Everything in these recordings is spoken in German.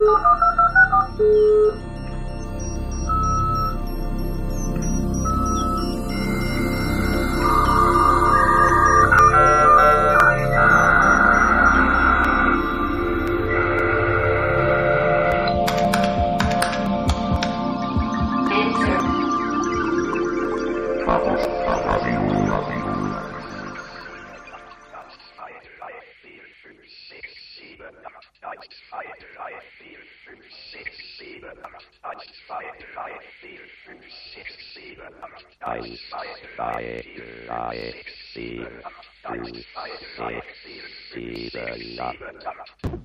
you Tamam.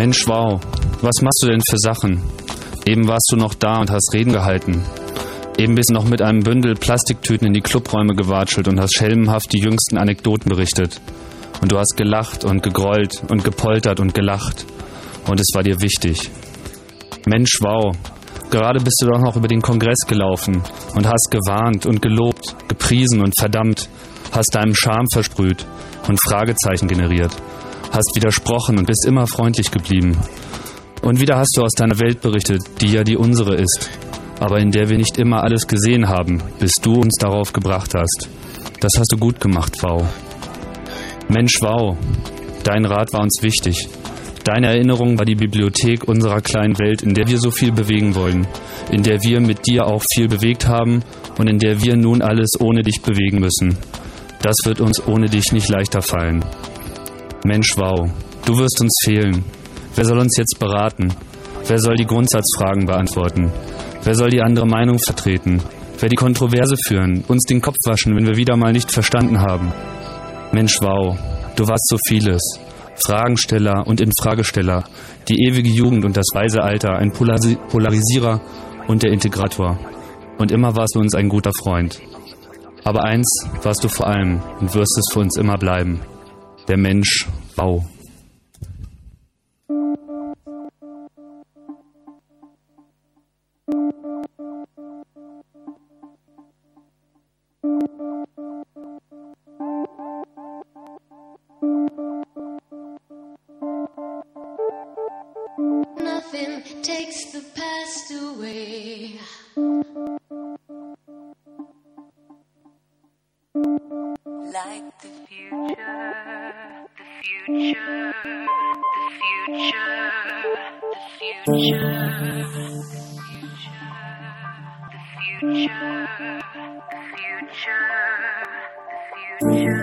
Mensch, wow, was machst du denn für Sachen? Eben warst du noch da und hast Reden gehalten. Eben bist du noch mit einem Bündel Plastiktüten in die Clubräume gewatschelt und hast schelmenhaft die jüngsten Anekdoten berichtet. Und du hast gelacht und gegrollt und gepoltert und gelacht. Und es war dir wichtig. Mensch, wow. Gerade bist du doch noch über den Kongress gelaufen und hast gewarnt und gelobt, gepriesen und verdammt, hast deinem Charme versprüht und Fragezeichen generiert hast widersprochen und bist immer freundlich geblieben. Und wieder hast du aus deiner Welt berichtet, die ja die unsere ist, aber in der wir nicht immer alles gesehen haben, bis du uns darauf gebracht hast. Das hast du gut gemacht, V. Mensch, wow, dein Rat war uns wichtig. Deine Erinnerung war die Bibliothek unserer kleinen Welt, in der wir so viel bewegen wollen, in der wir mit dir auch viel bewegt haben und in der wir nun alles ohne dich bewegen müssen. Das wird uns ohne dich nicht leichter fallen. Mensch, wow, du wirst uns fehlen. Wer soll uns jetzt beraten? Wer soll die Grundsatzfragen beantworten? Wer soll die andere Meinung vertreten? Wer die Kontroverse führen, uns den Kopf waschen, wenn wir wieder mal nicht verstanden haben? Mensch, wow, du warst so vieles. Fragensteller und Infragesteller, die ewige Jugend und das weise Alter, ein Polarisierer und der Integrator. Und immer warst du uns ein guter Freund. Aber eins warst du vor allem und wirst es für uns immer bleiben. Der Mensch, wow. future, the future.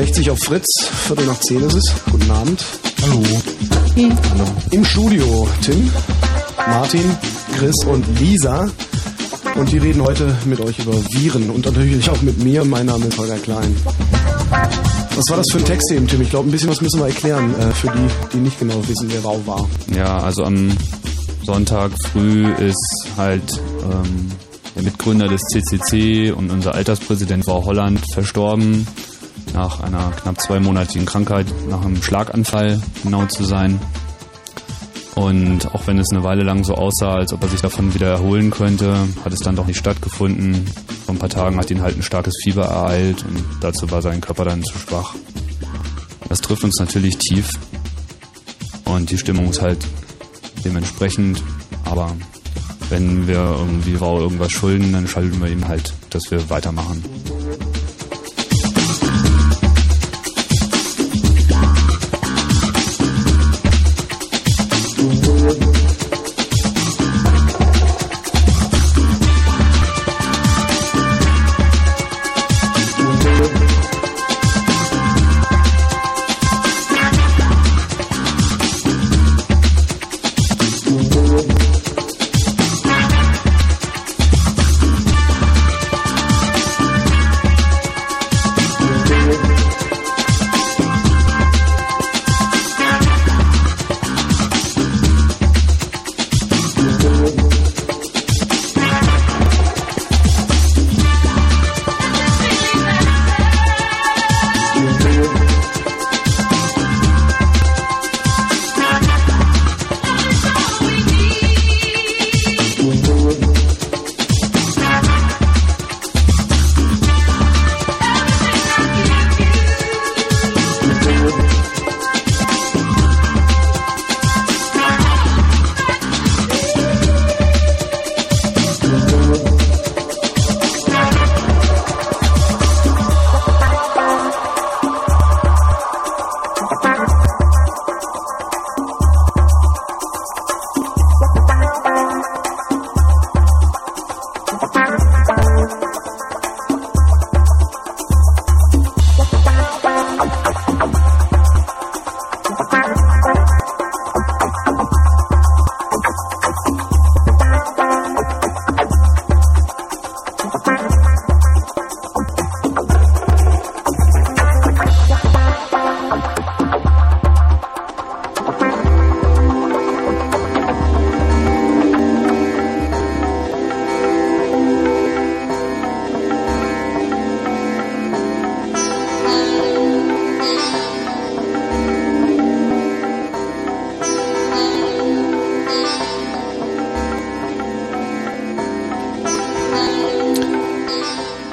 Radio 63 auf Fritz. Viertel nach zehn ist es. Guten Abend. Hallo. Hm. Hallo. Im Studio Tim, Martin, Chris und Lisa. Und die reden heute mit euch über Viren und natürlich auch mit mir. Mein Name ist Holger Klein. Was war das für ein Text eben, Tim? Ich glaube, ein bisschen was müssen wir erklären äh, für die, die nicht genau wissen, wer Rau war. Ja, also am Sonntag früh ist halt ähm, der Mitgründer des CCC und unser Alterspräsident Frau Holland verstorben nach einer knapp zweimonatigen Krankheit, nach einem Schlaganfall genau zu sein. Und auch wenn es eine Weile lang so aussah, als ob er sich davon wieder erholen könnte, hat es dann doch nicht stattgefunden. Vor ein paar Tagen hat ihn halt ein starkes Fieber ereilt und dazu war sein Körper dann zu schwach. Das trifft uns natürlich tief und die Stimmung ist halt dementsprechend. Aber wenn wir irgendwie irgendwas schulden, dann schalten wir ihm halt, dass wir weitermachen.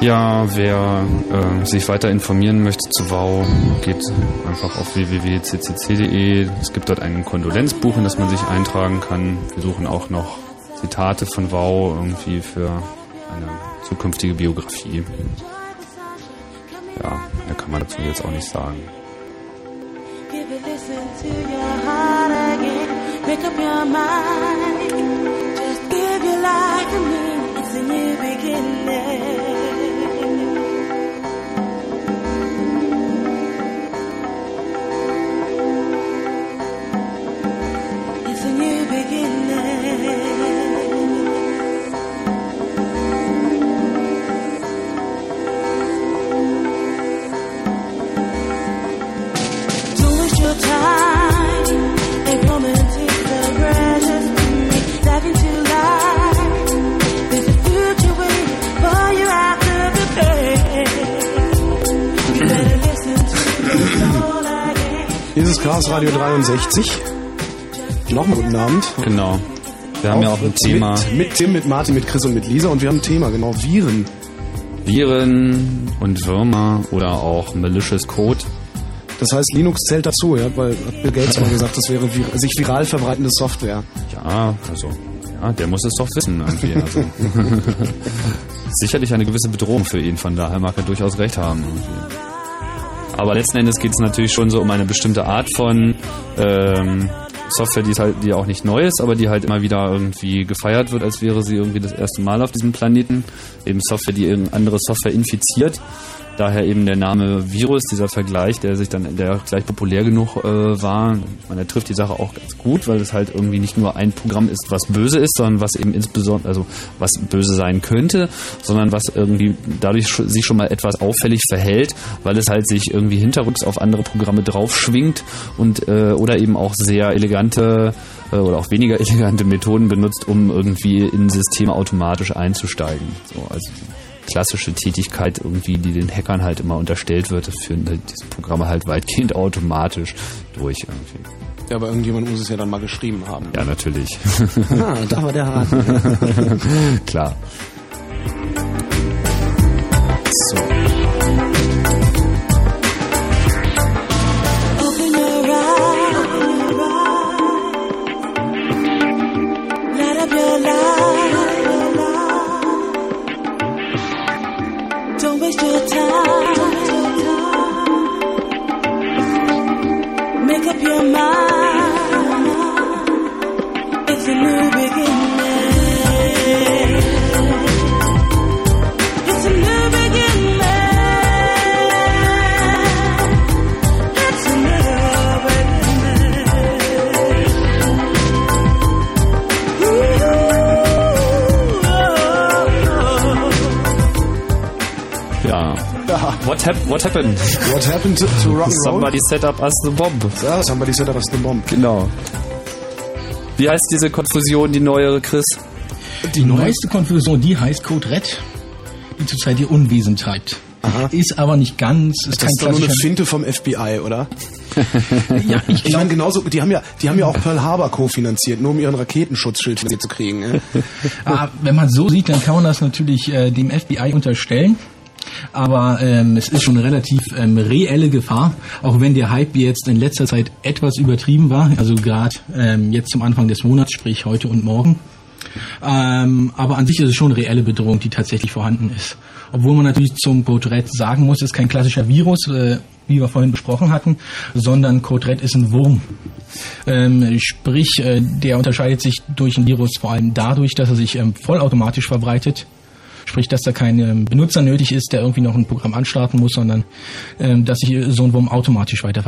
Ja, wer äh, sich weiter informieren möchte zu WOW, geht einfach auf www.ccc.de. Es gibt dort ein Kondolenzbuch, in das man sich eintragen kann. Wir suchen auch noch Zitate von WOW irgendwie für eine zukünftige Biografie. Ja, mehr kann man dazu jetzt auch nicht sagen. Make up your mind. Give your life to me. It's a new beginning. Ist Chaos Radio 63. Nochmal guten Abend. Genau. Wir haben ja auch ein Thema. Mit, mit Tim, mit Martin, mit Chris und mit Lisa und wir haben ein Thema, genau, Viren. Viren und Würmer oder auch malicious Code. Das heißt, Linux zählt dazu, ja, weil hat Bill Gates mal gesagt, das wäre vir sich viral verbreitende Software. Ja, also, ja, der muss es doch wissen irgendwie. Also. Sicherlich eine gewisse Bedrohung für ihn, von daher mag er durchaus recht haben. Irgendwie. Aber letzten Endes geht es natürlich schon so um eine bestimmte Art von ähm, Software, die halt, die auch nicht neu ist, aber die halt immer wieder irgendwie gefeiert wird, als wäre sie irgendwie das erste Mal auf diesem Planeten. Eben Software, die irgendeine andere Software infiziert Daher eben der Name Virus, dieser Vergleich, der sich dann, der gleich populär genug äh, war. Ich meine, der trifft die Sache auch gut, weil es halt irgendwie nicht nur ein Programm ist, was böse ist, sondern was eben insbesondere, also was böse sein könnte, sondern was irgendwie dadurch sich schon mal etwas auffällig verhält, weil es halt sich irgendwie hinterrücks auf andere Programme draufschwingt und äh, oder eben auch sehr elegante äh, oder auch weniger elegante Methoden benutzt, um irgendwie in Systeme automatisch einzusteigen. So, also klassische Tätigkeit irgendwie, die den Hackern halt immer unterstellt wird, das führen halt diese Programme halt weitgehend automatisch durch irgendwie. Ja, aber irgendjemand muss es ja dann mal geschrieben haben. Ja, natürlich. ah, da war der Hase. Klar. So. Hap what happened? What happened to, to rock and roll? Somebody set up us the bomb. Ja, somebody set up us the bomb. Genau. Wie heißt diese Konfusion, die neuere, Chris? Die neueste Konfusion, die heißt Code Red, die zurzeit ihr Unwesen treibt. Aha. Ist aber nicht ganz, ist Das ist doch nur eine. Finte vom FBI, oder? Ja, ich Ich meine, genauso, die haben ja, die haben ja auch Pearl Harbor kofinanziert, nur um ihren Raketenschutzschild zu kriegen. Ah, wenn man so sieht, dann kann man das natürlich äh, dem FBI unterstellen. Aber ähm, es ist schon eine relativ ähm, reelle Gefahr, auch wenn der Hype jetzt in letzter Zeit etwas übertrieben war, also gerade ähm, jetzt zum Anfang des Monats, sprich heute und morgen. Ähm, aber an sich ist es schon eine reelle Bedrohung, die tatsächlich vorhanden ist. Obwohl man natürlich zum Code Red sagen muss, es ist kein klassischer Virus, äh, wie wir vorhin besprochen hatten, sondern Code Red ist ein Wurm. Ähm, sprich, äh, der unterscheidet sich durch ein Virus vor allem dadurch, dass er sich ähm, vollautomatisch verbreitet. Sprich, dass da kein ähm, Benutzer nötig ist, der irgendwie noch ein Programm anstarten muss, sondern ähm, dass sich so ein Wurm automatisch weiter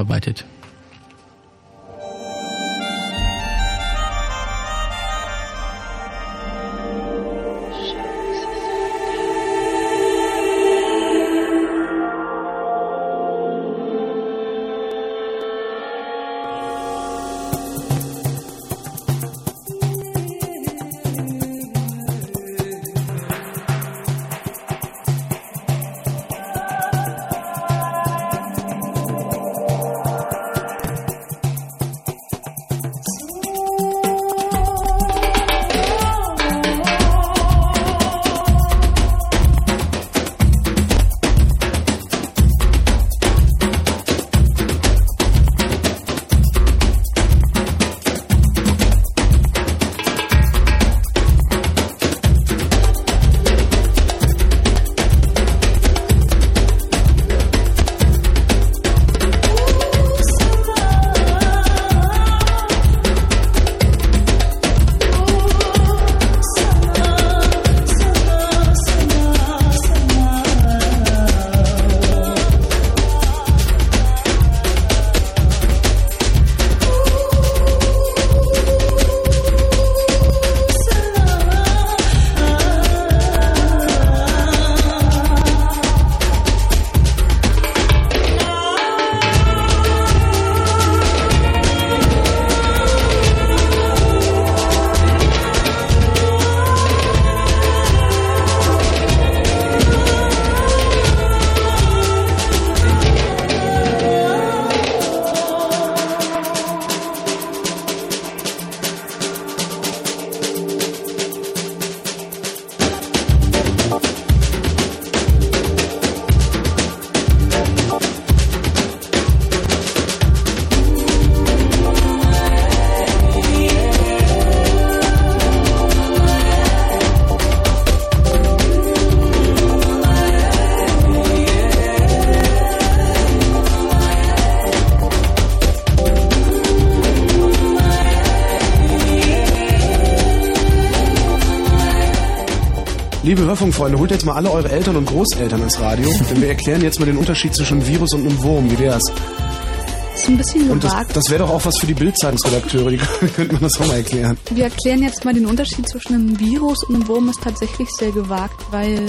Hörfunkfreunde, holt jetzt mal alle eure Eltern und Großeltern ins Radio, denn wir erklären jetzt mal den Unterschied zwischen einem Virus und einem Wurm. Wie wär's? Das ist ein bisschen Und das, gewagt. das wäre doch auch was für die Bildzeitungsredakteure, die könnten man das auch mal erklären. Wir erklären jetzt mal den Unterschied zwischen einem Virus und einem Wurm ist tatsächlich sehr gewagt, weil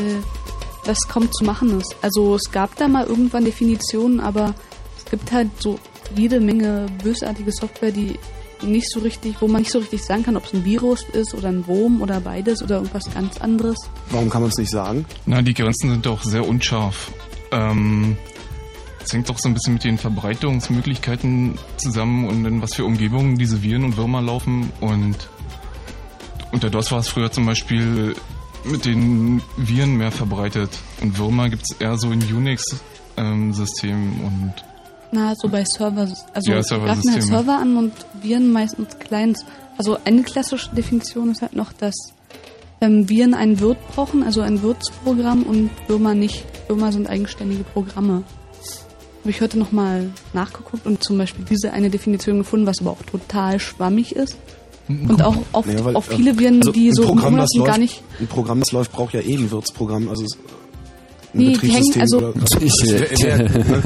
das kaum zu machen ist. Also es gab da mal irgendwann Definitionen, aber es gibt halt so jede Menge bösartige Software, die nicht so richtig, wo man nicht so richtig sagen kann, ob es ein Virus ist oder ein Wurm oder beides oder irgendwas ganz anderes. Warum kann man es nicht sagen? Na, die Grenzen sind doch sehr unscharf. Ähm, es hängt doch so ein bisschen mit den Verbreitungsmöglichkeiten zusammen und in was für Umgebungen diese Viren und Würmer laufen. Und unter DOS war es früher zum Beispiel mit den Viren mehr verbreitet. Und Würmer gibt es eher so in Unix-Systemen und Na, so bei Server, also Ja, wir greifen halt. Server an und Viren meistens Clients. Also eine klassische Definition ist halt noch, dass ähm, Viren einen Wirt brauchen, also ein Wirtsprogramm und Würmer nicht. Würmer sind eigenständige Programme. Habe ich heute nochmal nachgeguckt und zum Beispiel diese eine Definition gefunden, was aber auch total schwammig ist. Und auch auf, Ja, weil, auf viele Viren, also die so Programm, Monat läuft, gar nicht. Ein Programm, das läuft, braucht ja eh ein Wirtsprogramm. Also Nee, die hängen- Betriebssystem also- oder, Ich, wär- wär- ne?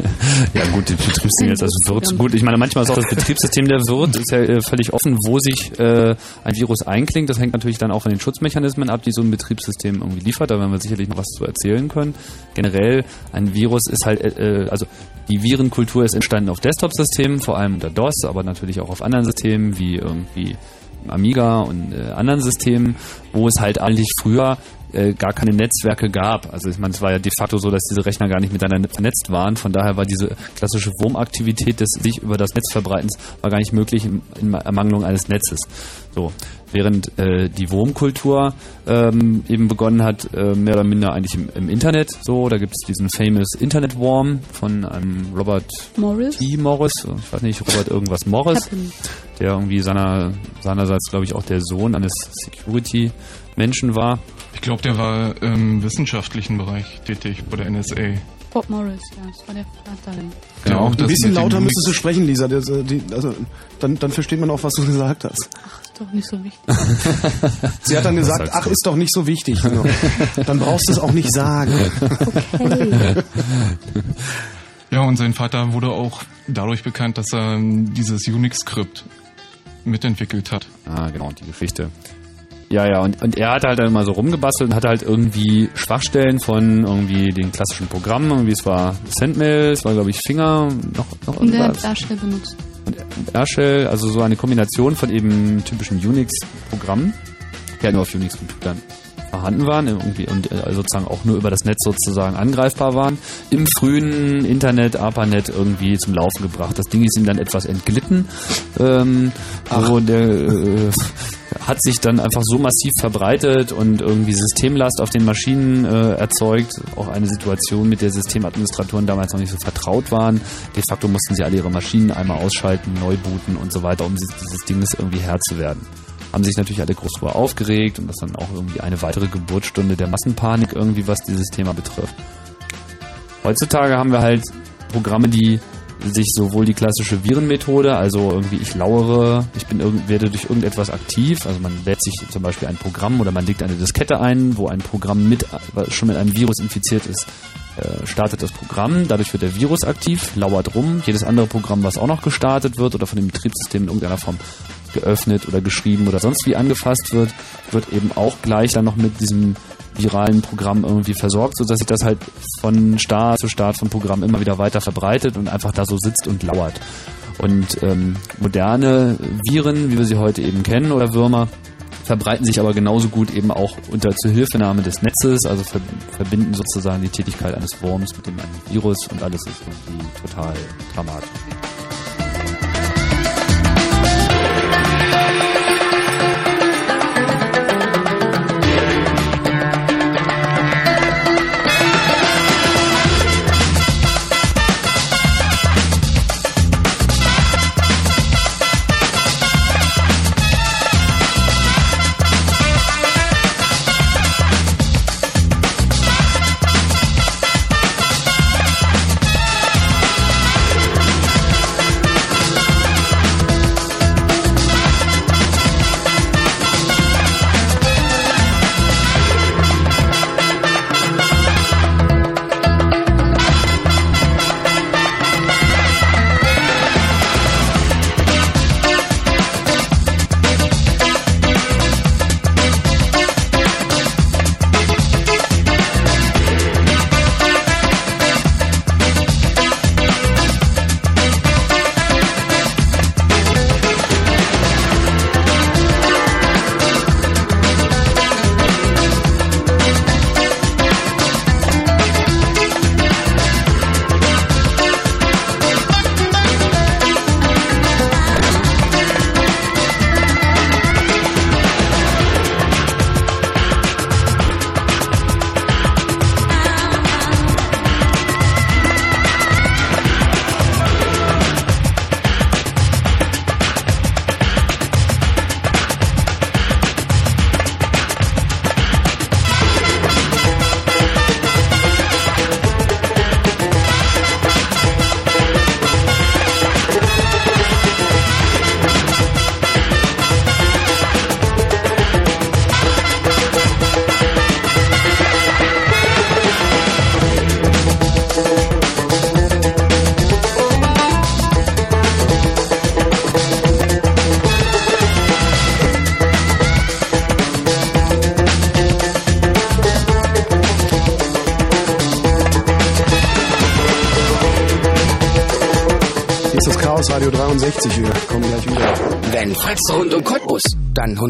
ja gut, das Betriebssystem jetzt als Wirt. Gut, ich meine, manchmal ist auch das Betriebssystem der Wirt, ist ja äh, völlig offen, wo sich äh, ein Virus einklingt. Das hängt natürlich dann auch von den Schutzmechanismen ab, die so ein Betriebssystem irgendwie liefert. Da werden wir sicherlich noch was zu erzählen können. Generell, ein Virus ist halt, äh, also die Virenkultur ist entstanden auf Desktop-Systemen, vor allem unter DOS, aber natürlich auch auf anderen Systemen wie irgendwie Amiga und äh, anderen Systemen, wo es halt eigentlich früher äh, gar keine Netzwerke gab. Also ich meine, es war ja de facto so, dass diese Rechner gar nicht miteinander vernetzt waren. Von daher war diese klassische Wurmaktivität des sich über das Netz verbreitens war gar nicht möglich in, in Ermangelung eines Netzes. So, während äh, die Wurmkultur ähm, eben begonnen hat, äh, mehr oder minder eigentlich im, im Internet. So, da gibt es diesen famous Internet Worm von einem Robert Morris? T. Morris, ich weiß nicht, Robert irgendwas Morris der irgendwie seiner, seinerseits, glaube ich, auch der Sohn eines Security-Menschen war. ich glaube, der war im wissenschaftlichen Bereich tätig bei der NSA. Bob Morris, ja, das war der Vater. Der auch Ein bisschen lauter müsstest du sprechen, Lisa. Das, äh, die, also, dann, dann versteht man auch, was du gesagt hast. Ist doch nicht so wichtig. Sie hat dann gesagt, ach, ist doch nicht so wichtig. Genau. Dann brauchst du es auch nicht sagen. Hey. Ja, und sein Vater wurde auch dadurch bekannt, dass er dieses Unix-Skript mitentwickelt hat. Ah, genau, die Geschichte. Ja, ja, und, und er hat halt dann immer so rumgebastelt und hatte halt irgendwie Schwachstellen von irgendwie den klassischen Programmen. Irgendwie es war Sendmail, es war, glaube ich, Finger, noch, noch Und der hat irgendwas. Darstell benutzt. und Airshell, also so eine Kombination von eben typischen Unix-Programmen, die halt nur auf Unix-Computern vorhanden waren irgendwie und äh, sozusagen auch nur über das Netz sozusagen angreifbar waren, im frühen Internet, ARPANET irgendwie zum Laufen gebracht. Das Ding ist ihm dann etwas entglitten. Ähm, wo der äh, hat sich dann einfach so massiv verbreitet und irgendwie Systemlast auf den Maschinen äh, erzeugt. Auch eine Situation, mit der Systemadministratoren damals noch nicht so vertraut waren. De facto mussten sie alle ihre Maschinen einmal ausschalten, neu booten und so weiter, um dieses Dinges irgendwie Herr zu werden. Haben sich natürlich alle groß drüber aufgeregt und das dann auch irgendwie eine weitere Geburtsstunde der Massenpanik irgendwie, was dieses Thema betrifft. Heutzutage haben wir halt Programme, die sich sowohl die klassische Virenmethode, also irgendwie ich lauere, ich bin irgend, werde durch irgendetwas aktiv, also man lädt sich zum Beispiel ein Programm oder man legt eine Diskette ein, wo ein Programm mit schon mit einem Virus infiziert ist, äh, startet das Programm, dadurch wird der Virus aktiv, lauert rum, jedes andere Programm, was auch noch gestartet wird oder von dem Betriebssystem in irgendeiner Form geöffnet oder geschrieben oder sonst wie angefasst wird, wird eben auch gleich dann noch mit diesem viralen Programm irgendwie versorgt, sodass sich das halt von Start zu Start vom Programm immer wieder weiter verbreitet und einfach da so sitzt und lauert. Und ähm, moderne Viren, wie wir sie heute eben kennen, oder Würmer, verbreiten sich aber genauso gut eben auch unter Zuhilfenahme des Netzes, also ver verbinden sozusagen die Tätigkeit eines Wurms mit dem einem Virus und alles ist irgendwie total dramatisch.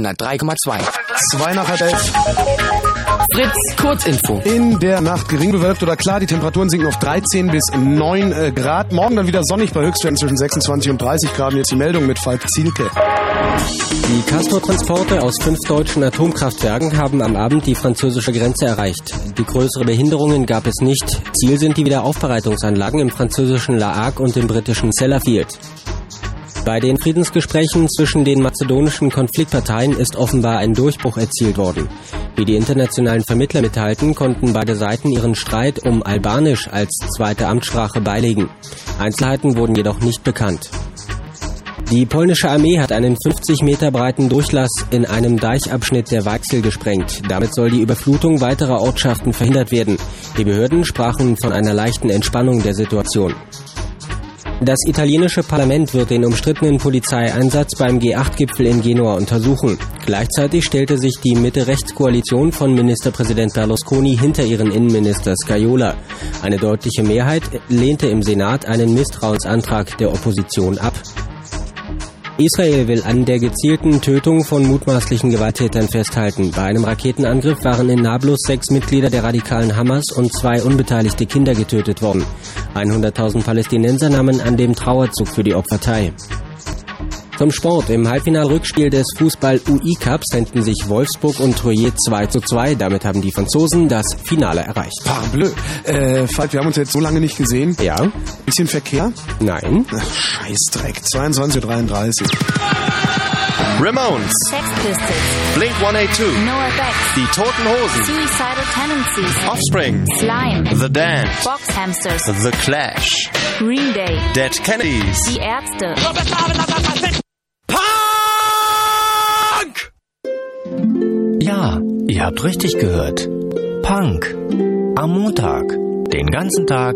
103,2. Zwei nach halb elf. Fritz, Kurzinfo. In der Nacht gering bewölkt oder klar, die Temperaturen sinken auf 13 bis 9 äh, Grad. Morgen dann wieder sonnig bei Höchstwerten zwischen 26 und 30 Grad. Jetzt die Meldung mit Falk Zielke. Die Castor-Transporte aus fünf deutschen Atomkraftwerken haben am Abend die französische Grenze erreicht. Die größere Behinderungen gab es nicht. Ziel sind die Wiederaufbereitungsanlagen im französischen La Hague und im britischen Sellafield. Bei den Friedensgesprächen zwischen den mazedonischen Konfliktparteien ist offenbar ein Durchbruch erzielt worden. Wie die internationalen Vermittler mitteilten, konnten beide Seiten ihren Streit um Albanisch als zweite Amtssprache beilegen. Einzelheiten wurden jedoch nicht bekannt. Die polnische Armee hat einen 50 Meter breiten Durchlass in einem Deichabschnitt der Weichsel gesprengt. Damit soll die Überflutung weiterer Ortschaften verhindert werden. Die Behörden sprachen von einer leichten Entspannung der Situation. Das italienische Parlament wird den umstrittenen Polizeieinsatz beim G8-Gipfel in Genua untersuchen. Gleichzeitig stellte sich die Mitte-Rechts-Koalition von Ministerpräsident Berlusconi hinter ihren Innenminister Scajola. Eine deutliche Mehrheit lehnte im Senat einen Misstrauensantrag der Opposition ab. Israel will an der gezielten Tötung von mutmaßlichen Gewalttätern festhalten. Bei einem Raketenangriff waren in Nablus sechs Mitglieder der radikalen Hamas und zwei unbeteiligte Kinder getötet worden. 100.000 Palästinenser nahmen an dem Trauerzug für die Opfer teil. Zum Sport. Im Halbfinalrückspiel des Fußball-UI-Cups trennten sich Wolfsburg und Troyes 2 zu 2. Damit haben die Franzosen das Finale erreicht. Parbleu. Äh, Falk, wir haben uns jetzt so lange nicht gesehen. Ja? Bisschen Verkehr? Nein? Ach, Scheißdreck. 22.33 Uhr. Ramones, Sex Pistols, Blink 182, NoFX, Die Toten Hosen, Suicidal Tendencies, Offspring, Slime, The Dand, Box Hamsters, The Clash, Green Day, Dead Kennedys. Die Ärzte, ihr habt richtig gehört. Punk. Am Montag. Den ganzen Tag.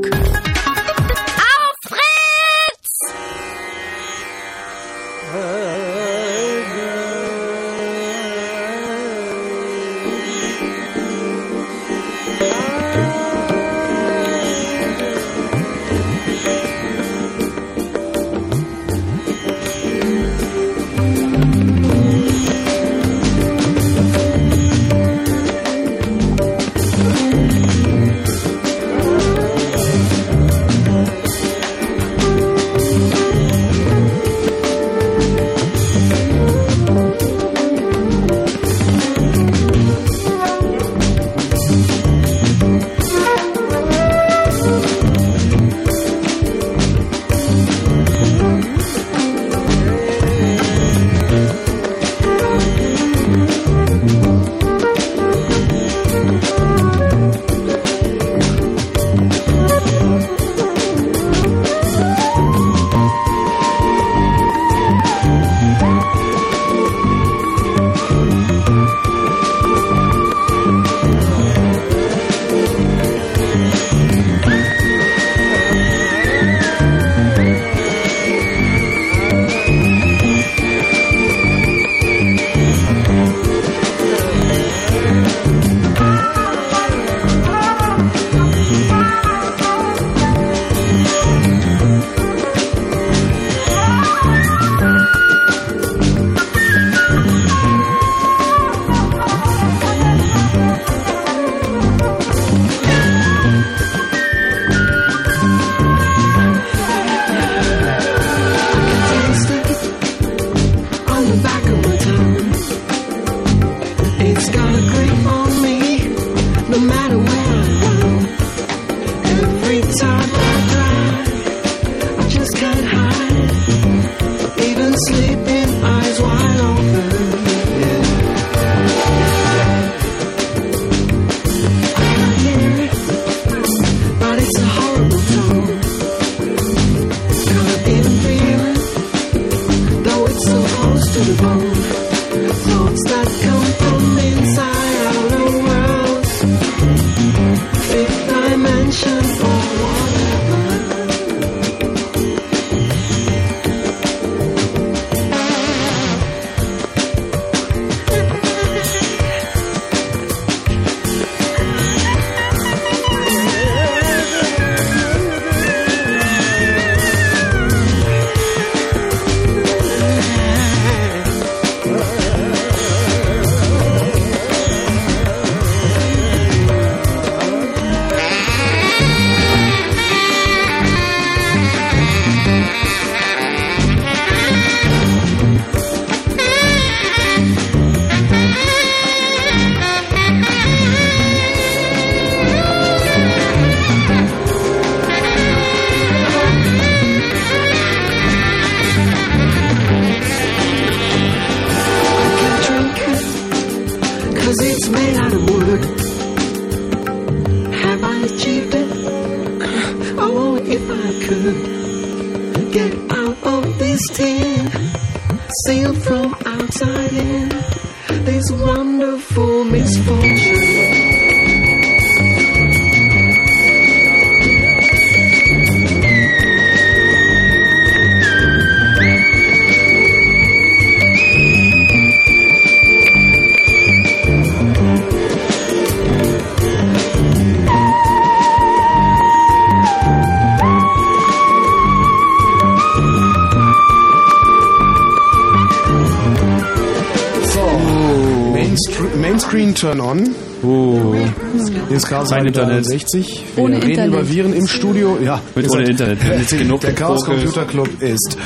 Kein Internet. 63. Wir Ohne reden Internet. über Viren im Studio. Ja, Mit ohne Internet. Wir haben jetzt genug Der Chaos. Computer Club ist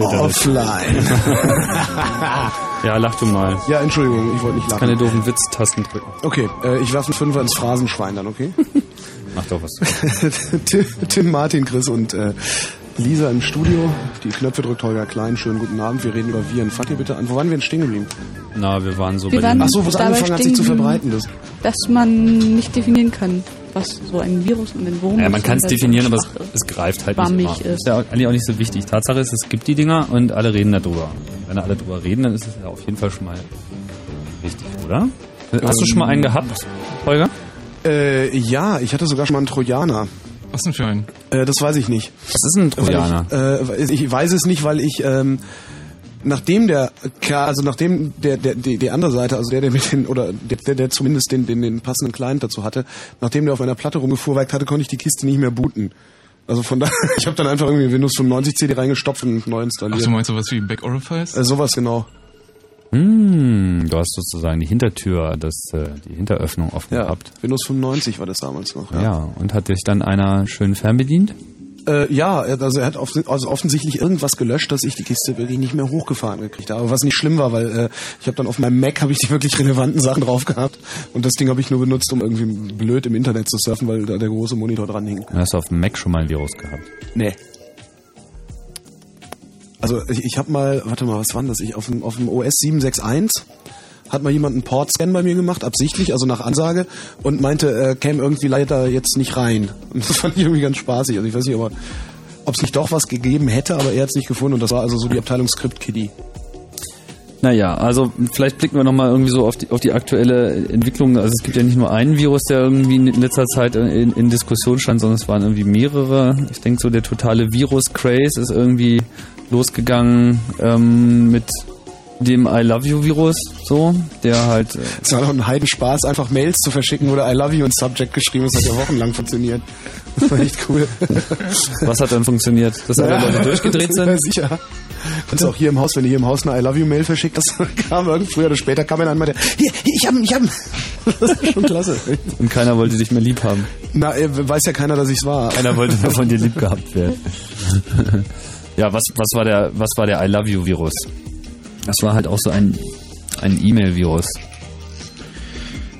offline. ja, lach du mal. ja, Entschuldigung, ich wollte nicht lachen. Keine doofen Witztasten drücken. Okay, äh, ich werfe einen Fünfer ins Phrasenschwein dann, okay? Mach doch was. Tim, Tim, Martin, Chris und äh, Lisa im Studio. Die Knöpfe drückt Holger Klein. Schönen guten Abend. Wir reden über Viren. Fangt ihr bitte an. Wo waren wir denn stehen geblieben? Na, wir waren so Wir bei waren den... Ach so, wo es angefangen hat, sich zu verbreiten. Das. Dass man nicht definieren kann, was so ein Virus und ein Wurm Ja, ist man kann es definieren, aber es, es greift halt nicht immer. ist. Ist ja eigentlich auch nicht so wichtig. Tatsache ist, es gibt die Dinger und alle reden darüber. Wenn alle darüber reden, dann ist es ja auf jeden Fall schon mal richtig, oder? Hast du schon mal einen gehabt, Holger? Äh, ja, ich hatte sogar schon mal einen Trojaner. Was denn für ein? Äh, das weiß ich nicht. Was ist ein Trojaner? Weil ich, äh, ich weiß es nicht, weil ich ähm, nachdem der also nachdem der der die, die andere Seite, also der der mit den oder der der, zumindest den, den den passenden Client dazu hatte, nachdem der auf meiner Platte rumgefuhrwerkt hatte, konnte ich die Kiste nicht mehr booten. Also von daher, ich habe dann einfach irgendwie Windows 95 CD reingestopft und neu Ach, installiert. du meinst sowas wie Back Orifice? äh, sowas genau. Hm, du hast sozusagen die Hintertür, das, äh, die Hinteröffnung offen Ja, gehabt. Windows 95 war das damals noch. Ja. und hat dich dann einer schön fernbedient? Äh, ja, er- also er hat off also offensichtlich irgendwas gelöscht, dass ich die Kiste wirklich nicht mehr hochgefahren gekriegt habe. Was nicht schlimm war, weil äh, ich habe dann auf meinem Mac habe ich die wirklich relevanten Sachen drauf gehabt und das Ding habe ich nur benutzt, um irgendwie blöd im Internet zu surfen, weil da der große Monitor dran hing. Hast du auf dem Mac schon mal ein Virus gehabt? Nee. Also ich, ich habe mal, warte mal, was war das? Ich auf dem, auf dem OS 761 hat mal jemand einen Port-Scan bei mir gemacht, absichtlich, also nach Ansage, und meinte, äh, käme irgendwie leider jetzt nicht rein. Und das fand ich irgendwie ganz spaßig. Also ich weiß nicht, ob es nicht doch was gegeben hätte, aber er hat es nicht gefunden. Und das war also so die Abteilung Script Kiddie. Naja, also vielleicht blicken wir nochmal irgendwie so auf die, auf die aktuelle Entwicklung. Also es gibt ja nicht nur einen Virus, der irgendwie in letzter Zeit in, in Diskussion stand, sondern es waren irgendwie mehrere. Ich denke so, der totale Virus-Craze ist irgendwie losgegangen ähm, mit dem I Love You Virus, so, der halt... Äh, Es war doch ein Heidenspaß, einfach Mails zu verschicken, wo der I love you ins Subject geschrieben ist. Das hat ja wochenlang funktioniert. Das war echt cool. was hat dann funktioniert? Dass alle Leute durchgedreht Ja, sind? sicher. Kannst auch hier im Haus, wenn du hier im Haus eine I love you Mail verschickt hast, kam irgend früher oder später kam einer und meinte, hier, hier, ich hab ihn, ich hab ihn. Das ist schon klasse. Und keiner wollte dich mehr lieb haben. Na, äh, weiß ja keiner, dass ich's war. Keiner wollte mehr von dir lieb gehabt werden. Ja, was, was war der, was war der I Love You Virus? Das war halt auch so ein, ein E-Mail-Virus.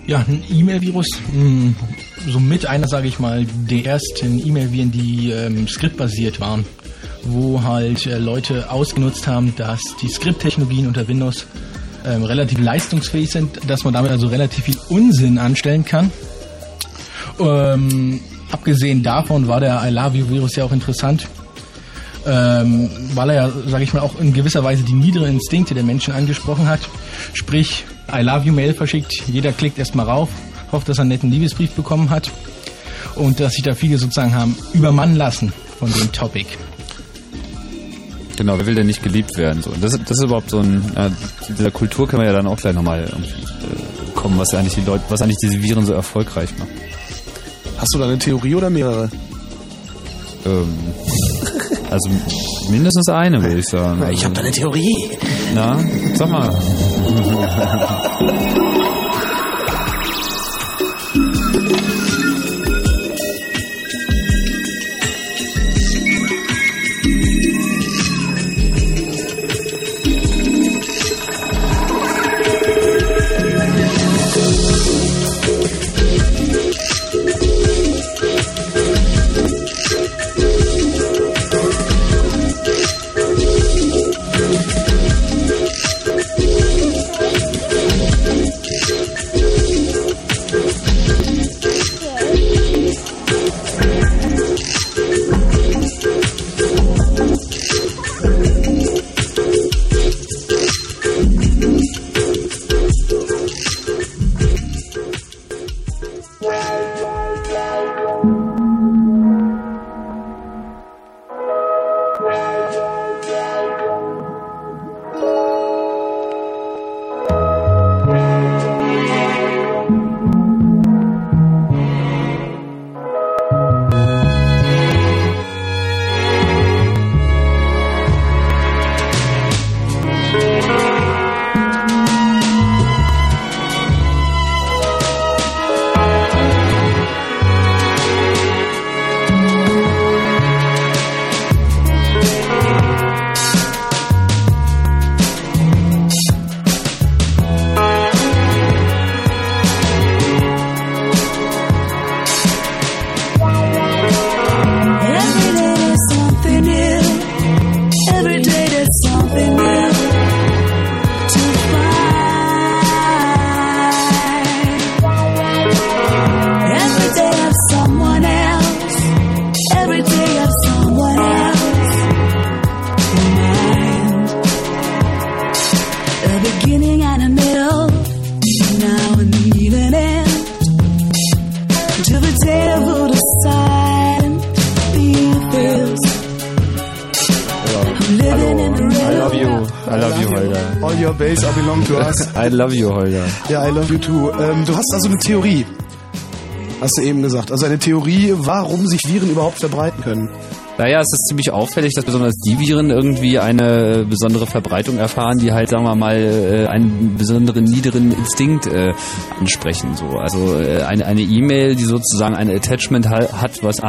Ja, ein E-Mail-Virus, mh, somit einer, sage ich mal, der ersten E-Mail-Viren, die ähm, skriptbasiert waren, wo halt äh, Leute ausgenutzt haben, dass die Skripttechnologien unter Windows ähm, relativ leistungsfähig sind, dass man damit also relativ viel Unsinn anstellen kann. Ähm, abgesehen davon war der I Love You Virus ja auch interessant, ähm, weil er ja, sage ich mal, auch in gewisser Weise die niederen Instinkte der Menschen angesprochen hat. Sprich, I Love You Mail verschickt, jeder klickt erstmal rauf, hofft, dass er einen netten Liebesbrief bekommen hat und dass sich da viele sozusagen haben übermannen lassen von dem Topic. Genau, wer will denn nicht geliebt werden? So. Und Das, das ist überhaupt so ein, zu dieser Kultur können wir ja dann auch gleich nochmal irgendwie, äh, kommen, was eigentlich die Leute, was eigentlich diese Viren so erfolgreich macht. Hast du da eine Theorie oder mehrere? Ähm, also mindestens eine, würde ich sagen. Ich habe da eine Theorie. Na, sag mal. I love you, Holger. Ja, I love you too. Ähm, du hast also eine Theorie. Hast du eben gesagt. Also eine Theorie, warum sich Viren überhaupt verbreiten können. Naja, es ist ziemlich auffällig, dass besonders die Viren irgendwie eine besondere Verbreitung erfahren, die halt, sagen wir mal, äh, einen besonderen niederen Instinkt äh, ansprechen. So, also äh, eine eine E-Mail, die sozusagen ein Attachment ha hat, was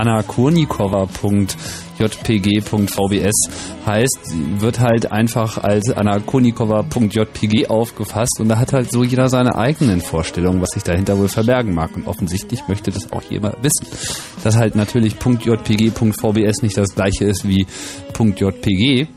anakonikova.jpg.vbs heißt, wird halt einfach als anakonikova.jpg aufgefasst und da hat halt so jeder seine eigenen Vorstellungen, was sich dahinter wohl verbergen mag. Und offensichtlich möchte das auch jemand wissen. Dass halt natürlich .jpg.vbs nicht das gleiche ist wie .jpg.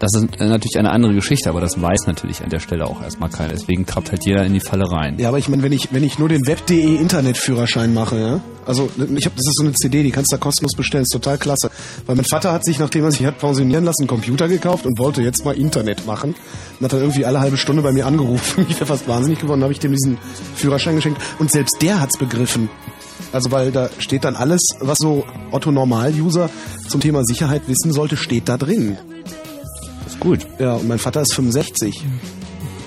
Das ist natürlich eine andere Geschichte, aber das weiß natürlich an der Stelle auch erstmal keiner. Deswegen trappt halt jeder in die Falle rein. Ja, aber ich meine, wenn ich, wenn ich nur den Web.de Internetführerschein mache, ja, also ich habe, das ist so eine CD, die kannst du da kostenlos bestellen, ist total klasse. Weil mein Vater hat sich, nachdem er sich hat pensionieren lassen, einen Computer gekauft und wollte jetzt mal Internet machen. Und hat dann irgendwie alle halbe Stunde bei mir angerufen. Ich wäre fast wahnsinnig geworden, habe ich dem diesen Führerschein geschenkt. Und selbst der hat's begriffen. Also weil da steht dann alles, was so Otto Normal-User zum Thema Sicherheit wissen sollte, steht da drin. Gut. Ja, und mein Vater ist 65.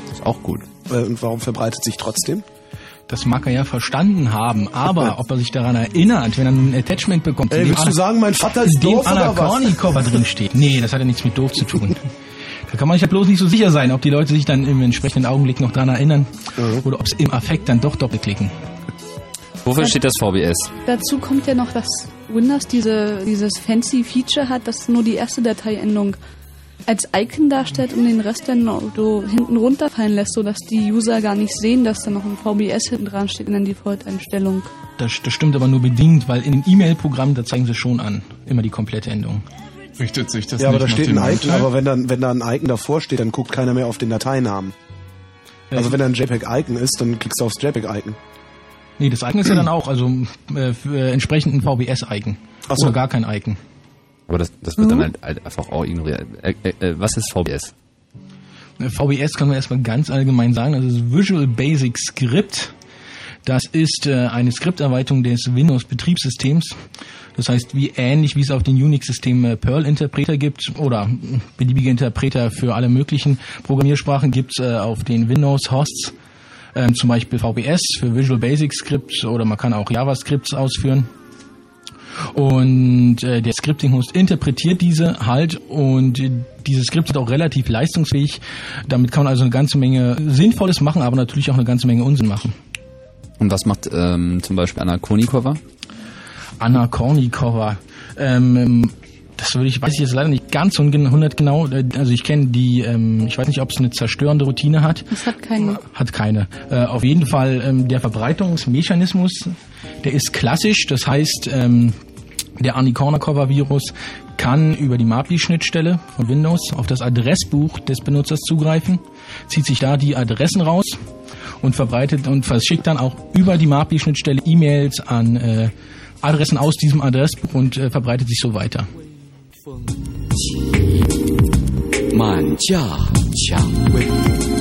Das ist auch gut. Äh, Und warum verbreitet sich trotzdem? Das mag er ja verstanden haben, aber ob er sich daran erinnert, wenn er ein Attachment bekommt, Ey, in dem willst du sagen, mein Vater ist in dem doof oder Anna was? Kornikova drin steht. Nee, das hat ja nichts mit doof zu tun. Da kann man sich ja bloß nicht so sicher sein, ob die Leute sich dann im entsprechenden Augenblick noch daran erinnern oder ob sie im Affekt dann doch doppelklicken. Wofür steht das VBS? Dazu kommt ja noch, dass Windows diese, dieses fancy Feature hat, dass nur die erste Dateiendung als Icon darstellt und den Rest dann so hinten runterfallen lässt, sodass die User gar nicht sehen, dass da noch ein VBS hinten dran steht in der Default-Einstellung. Das, das stimmt aber nur bedingt, weil in dem E-Mail-Programm, da zeigen sie schon an, immer die komplette Endung. Richtet sich das Ja, aber nicht da nach steht dem ein Icon, Urteil? aber wenn dann, wenn da ein Icon davor steht, dann guckt keiner mehr auf den Dateinamen. Also wenn da ein JPEG-Icon ist, dann klickst du aufs JPEG-Icon. Nee, das Icon ist ja dann auch, also äh, für äh, entsprechend ein VBS-Icon. So. Oder gar kein Icon. Aber das, das wird dann halt, halt einfach auch ignoriert. Äh, äh, äh, was ist VBS? Äh, VBS kann man erstmal ganz allgemein sagen, also das ist Visual Basic Script. Das ist äh, eine Skripterweiterung des Windows-Betriebssystems. Das heißt, wie ähnlich wie es auf den Unix-Systemen äh, Perl-Interpreter gibt oder äh, beliebige Interpreter für alle möglichen Programmiersprachen gibt es äh, auf den Windows-Hosts. Ähm, zum Beispiel VBS für Visual Basic Script oder man kann auch JavaScripts ausführen. Und äh, der Scripting-Host interpretiert diese halt und diese Skripte sind auch relativ leistungsfähig. Damit kann man also eine ganze Menge Sinnvolles machen, aber natürlich auch eine ganze Menge Unsinn machen. Und was macht ähm, zum Beispiel Anna Konikova? Anna Kornikova. Ähm, das würde ich, weiß ich jetzt leider nicht ganz und 100 genau. Also ich kenne die, ähm, ich weiß nicht, ob es eine zerstörende Routine hat. Das hat keine. Hat keine. Äh, auf jeden Fall ähm, der Verbreitungsmechanismus, der ist klassisch. Das heißt, ähm, der Anikornikova-Virus kann über die MAPI-Schnittstelle von Windows auf das Adressbuch des Benutzers zugreifen, zieht sich da die Adressen raus und verbreitet und verschickt dann auch über die MAPI-Schnittstelle E-Mails an äh, Adressen aus diesem Adressbuch und äh, verbreitet sich so weiter. 风起满架蔷薇。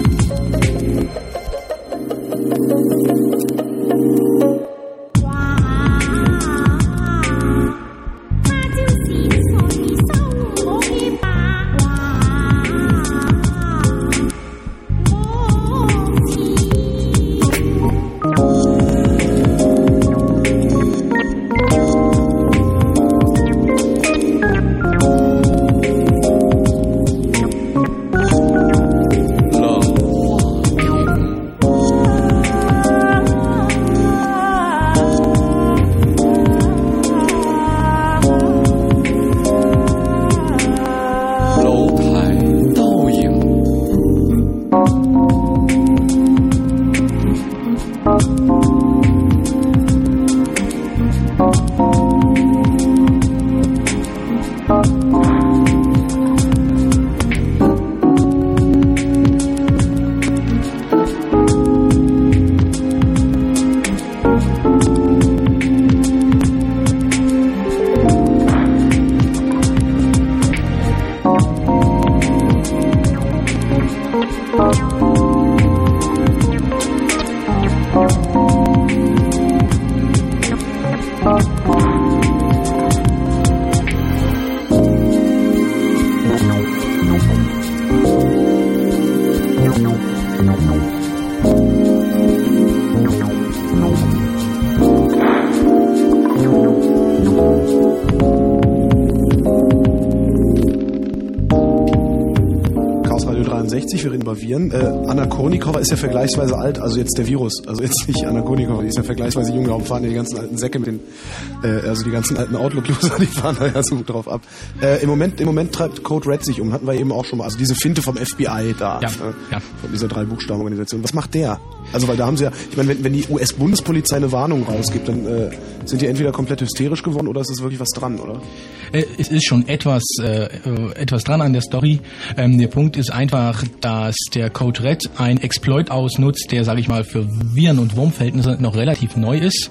아! Ist ja vergleichsweise alt, also jetzt der Virus, also jetzt nicht Anna Kournikova, die ist ja vergleichsweise jung, darum fahren ja die ganzen alten Säcke mit den, äh, also die ganzen alten Outlook-Loser, die fahren da ja so gut drauf ab. Äh, Im Moment, im Moment treibt Code Red sich um, hatten wir eben auch schon mal, also diese Finte vom FBI da, Ja, äh, ja. von dieser drei Buchstaben-Organisation. Was macht der? Also weil da haben sie ja, ich meine, wenn, wenn die US-Bundespolizei eine Warnung rausgibt, dann äh, sind die entweder komplett hysterisch geworden oder ist es wirklich was dran, oder? Äh, Es ist schon etwas, äh, äh, etwas dran an der Story. Ähm, der Punkt ist einfach, dass der Code Red ein Exploit ausnutzt, der, sage ich mal, für Viren- und Wurmverhältnisse noch relativ neu ist.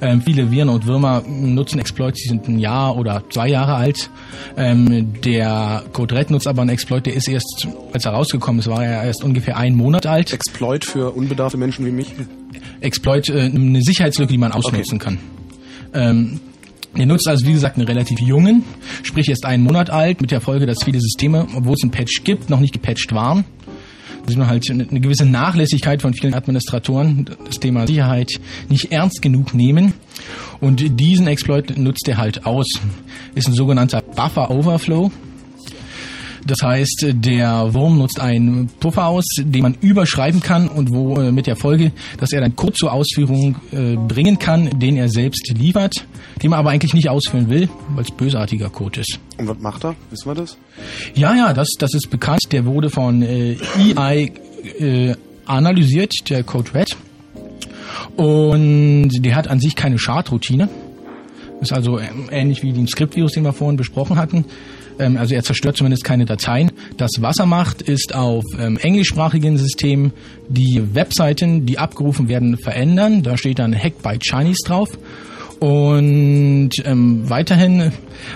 Ähm, viele Viren und Würmer nutzen Exploits, die sind ein Jahr oder zwei Jahre alt. Ähm, der Code Red nutzt aber einen Exploit, der ist erst, als er rausgekommen ist, war er erst ungefähr einen Monat alt. Exploit für unbedarfte Menschen wie mich? Exploit, äh, eine Sicherheitslücke, die man ausnutzen kann. Ähm, der nutzt also, wie gesagt, einen relativ jungen, sprich erst einen Monat alt, mit der Folge, dass viele Systeme, obwohl es ein Patch gibt, noch nicht gepatcht waren. Sieht man halt eine eine gewisse Nachlässigkeit von vielen Administratoren, das Thema Sicherheit nicht ernst genug nehmen. Und diesen Exploit nutzt er halt aus. Ist ein sogenannter Buffer Overflow. Das heißt, der Wurm nutzt einen Puffer aus, den man überschreiben kann und wo äh, mit der Folge, dass er dann Code zur Ausführung äh, bringen kann, den er selbst liefert, den man aber eigentlich nicht ausführen will, weil es bösartiger Code ist. Und was macht er? Wissen wir das? Ja, ja, das, das ist bekannt. Der wurde von äh, EI äh, analysiert, der Code Red. Und der hat an sich keine Schadroutine. Ist also ähm, ähnlich wie den Skriptvirus, den wir vorhin besprochen hatten. Ähm, also er zerstört zumindest keine Dateien. Das, was er macht, ist auf ähm, englischsprachigen Systemen die Webseiten, die abgerufen werden, verändern. Da steht dann Hack by Chinese drauf. Und ähm, weiterhin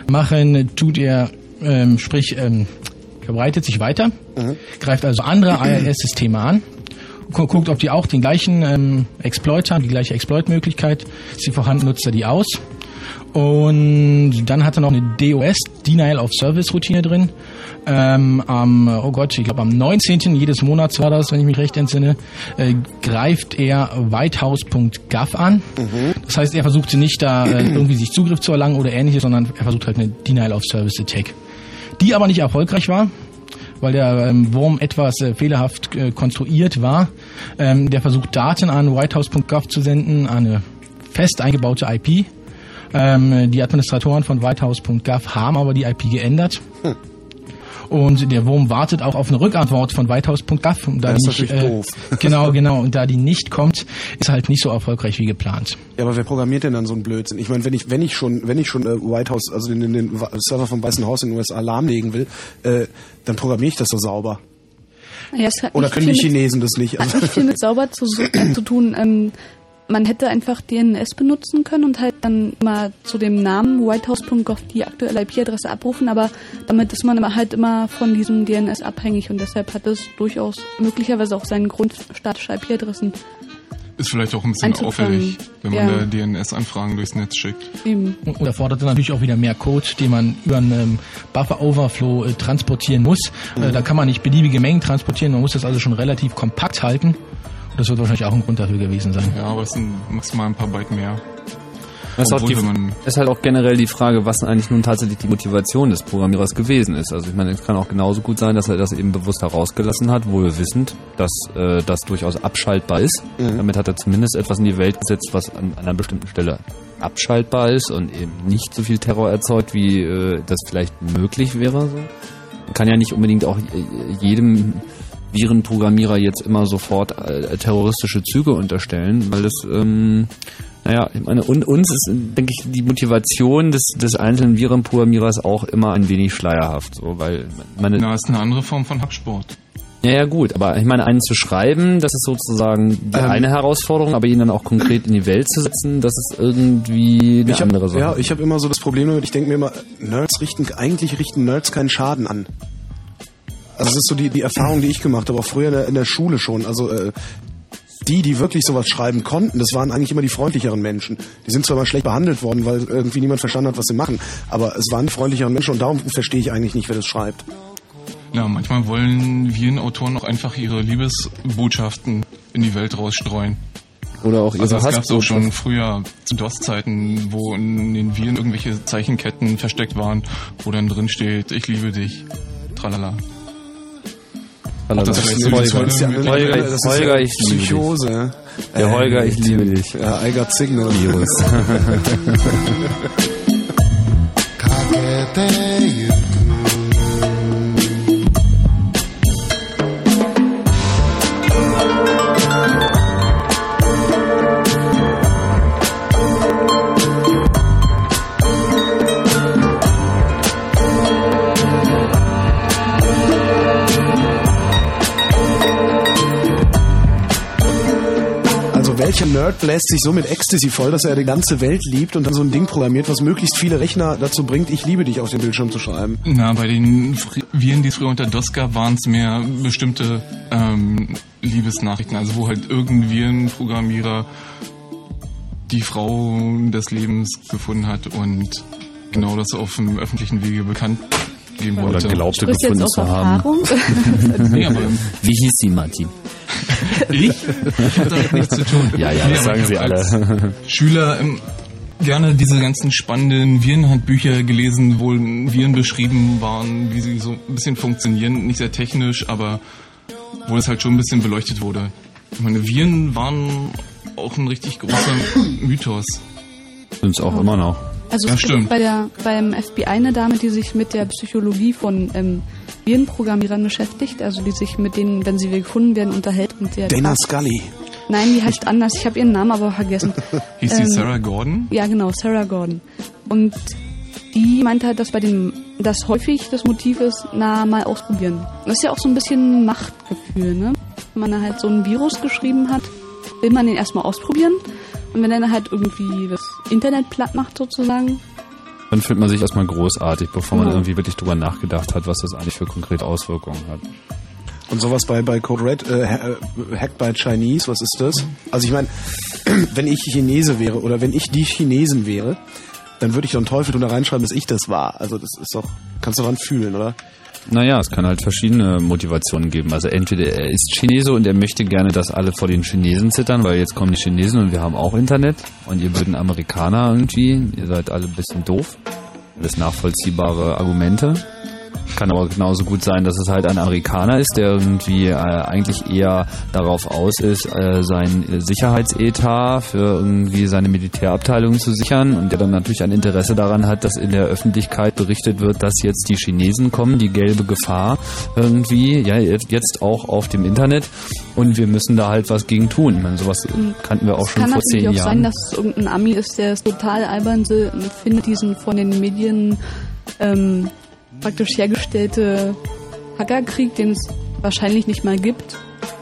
machen tut er, ähm, sprich, ähm, verbreitet sich weiter, greift also andere IIS-Systeme an, gu- guckt, ob die auch den gleichen ähm, Exploit haben, die gleiche Exploit-Möglichkeit. Ist sie vorhanden, nutzt er die aus. Und dann hat er noch eine DOS, Denial of Service Routine drin. Ähm, am, oh Gott, ich glaube am 19. jedes Monats war das, wenn ich mich recht entsinne, äh, greift er whitehouse.gov an. Das heißt, er versucht nicht da äh, irgendwie sich Zugriff zu erlangen oder ähnliches, sondern er versucht halt eine Denial of Service Attack. Die aber nicht erfolgreich war, weil der ähm, Wurm etwas äh, fehlerhaft äh, konstruiert war. Ähm, der versucht Daten an whitehouse.gov zu senden, an eine fest eingebaute IP. Ähm, die Administratoren von whitehouse.gov haben aber die IP geändert. Und der Wurm wartet auch auf eine Rückantwort von whitehouse.gov. Und da Das die ist nicht, natürlich doof. Genau, genau. Und da die nicht kommt, ist halt nicht so erfolgreich wie geplant. Ja, aber wer programmiert denn dann so einen Blödsinn? Ich meine, wenn ich wenn ich schon wenn ich schon äh, White House, also den, den, den Server vom Weißen Haus in den USA lahmlegen will, äh, dann programmiere ich das so sauber. Ja, Oder können die mit- Chinesen das nicht? Hat nicht viel mit sauber zu, äh, zu tun. Ähm, man hätte einfach DNS benutzen können und halt dann mal zu dem Namen whitehouse.gov die aktuelle IP-Adresse abrufen, aber damit ist man immer halt immer von diesem DNS abhängig und deshalb hat es durchaus möglicherweise auch seinen Grund, statische IP-Adressen Ist vielleicht auch ein bisschen auffällig, wenn man Ja. DNS-Anfragen durchs Netz schickt. eben. Und, und erfordert dann natürlich auch wieder mehr Code, den man über einen ähm, Buffer Overflow äh, transportieren muss. Äh, da kann man nicht beliebige Mengen transportieren, man muss das also schon relativ kompakt halten. Das wird wahrscheinlich auch ein Grund dafür gewesen sein. Ja, aber es sind maximal ein paar Byte mehr. Das ist, die, ist halt auch generell die Frage, was eigentlich nun tatsächlich die Motivation des Programmierers gewesen ist. Also ich meine, es kann auch genauso gut sein, dass er das eben bewusst herausgelassen hat, wohl wissend, dass äh, das durchaus abschaltbar ist. Damit hat er zumindest etwas in die Welt gesetzt, was an einer bestimmten Stelle abschaltbar ist und eben nicht so viel Terror erzeugt, wie äh, das vielleicht möglich wäre. So. Man kann ja nicht unbedingt auch äh, jedem Virenprogrammierer jetzt immer sofort äh, terroristische Züge unterstellen, weil das, ähm, naja, ich meine, und uns ist, denke ich, die Motivation des, des einzelnen Virenprogrammierers auch immer ein wenig schleierhaft, so, weil meine, Na, ist eine andere Form von Hacksport. ja, ja, gut, aber ich meine, einen zu schreiben, das ist sozusagen die Ähm. eine Herausforderung, aber ihn dann auch konkret in die Welt zu setzen, das ist irgendwie eine Ich hab, andere Sache. Ja, ich habe immer so das Problem damit, ich denke mir immer, Nerds richten, eigentlich richten Nerds keinen Schaden an. Also das ist so die, die Erfahrung, die ich gemacht habe, auch früher in der, in der Schule schon. Also äh, die, die wirklich sowas schreiben konnten, das waren eigentlich immer die freundlicheren Menschen. Die sind zwar mal schlecht behandelt worden, weil irgendwie niemand verstanden hat, was sie machen, aber es waren die freundlicheren Menschen und darum verstehe ich eigentlich nicht, wer das schreibt. Ja, manchmal wollen Virenautoren auch einfach ihre Liebesbotschaften in die Welt rausstreuen. Oder auch ihre Also das gab es auch Hassbotschaften. schon früher zu DOS-Zeiten, wo in den Viren irgendwelche Zeichenketten versteckt waren, wo dann drin steht, ich liebe dich, tralala. Hallo, das ist Holger. Das ist ja. Holger, das ist Holger, ja ich liebe dich. Psychose. Der Holger, ich liebe dich. Ja, I got signal. Virus. Nerd bläst sich so mit Ecstasy voll, dass er die ganze Welt liebt und dann so ein Ding programmiert, was möglichst viele Rechner dazu bringt, ich liebe dich auf den Bildschirm zu schreiben? Na, bei den Fri- Viren, die es früher unter DOS gab, waren es mehr bestimmte ähm, Liebesnachrichten. Also wo halt irgendein Virenprogrammierer die Frau des Lebens gefunden hat und genau das auf dem öffentlichen Wege bekannt geben Oder wollte. glaubte du jetzt gefunden zu haben. Nee, aber Wie hieß sie, Martin? ich, ich hab damit nichts zu tun. Ja, ja, das aber sagen sie alle. Schüler ähm, gerne diese ganzen spannenden Virenhandbücher gelesen, wo Viren beschrieben waren, wie sie so ein bisschen funktionieren. Nicht sehr technisch, aber wo es halt schon ein bisschen beleuchtet wurde. Ich meine, Viren waren auch ein richtig großer Mythos. Sind es auch immer noch. Also Ja, es gibt bei der beim FBI eine Dame, die sich mit der Psychologie von ähm, Virenprogrammierern beschäftigt, also die sich mit denen, wenn sie gefunden werden, unterhält und der Dana Scully. Nein, die heißt anders. Ich habe ihren Namen aber vergessen. Hieß die Ähm, Sarah Gordon? Ja, genau, Sarah Gordon. Und die meinte halt, dass bei dem, dass häufig das Motiv ist, na, mal ausprobieren. Das ist ja auch so ein bisschen Machtgefühl, ne? Wenn man da halt so ein Virus geschrieben hat, will man den erstmal ausprobieren. Und wenn er dann halt irgendwie das Internet platt macht sozusagen, Dann fühlt man sich erstmal großartig, bevor man Genau. irgendwie wirklich drüber nachgedacht hat, was das eigentlich für konkrete Auswirkungen hat. Und sowas bei, bei Code Red, äh, äh, Hacked by Chinese, was ist das? Also ich meine, wenn ich Chinese wäre oder wenn ich die Chinesen wäre, dann würde ich doch einen Teufel tun da reinschreiben, dass ich das war. Also das ist doch, kannst du daran fühlen, oder? Naja, es kann halt verschiedene Motivationen geben. Also entweder er ist Chinese und er möchte gerne, dass alle vor den Chinesen zittern, weil jetzt kommen die Chinesen und wir haben auch Internet und ihr würden Amerikaner irgendwie, ihr seid alle ein bisschen doof. Alles nachvollziehbare Argumente. Kann aber genauso gut sein, dass es halt ein Amerikaner ist, der irgendwie äh, eigentlich eher darauf aus ist, äh, sein Sicherheitsetat für irgendwie seine Militärabteilung zu sichern und der dann natürlich ein Interesse daran hat, dass in der Öffentlichkeit berichtet wird, dass jetzt die Chinesen kommen, die gelbe Gefahr irgendwie, ja, jetzt auch auf dem Internet und wir müssen da halt was gegen tun. Ich meine, sowas kannten wir auch schon kann vor natürlich zehn auch Jahren. sein, dass es irgendein Ami ist, der es total albern findet, diesen von den Medien ähm, praktisch hergestellte Hackerkrieg, den es wahrscheinlich nicht mal gibt.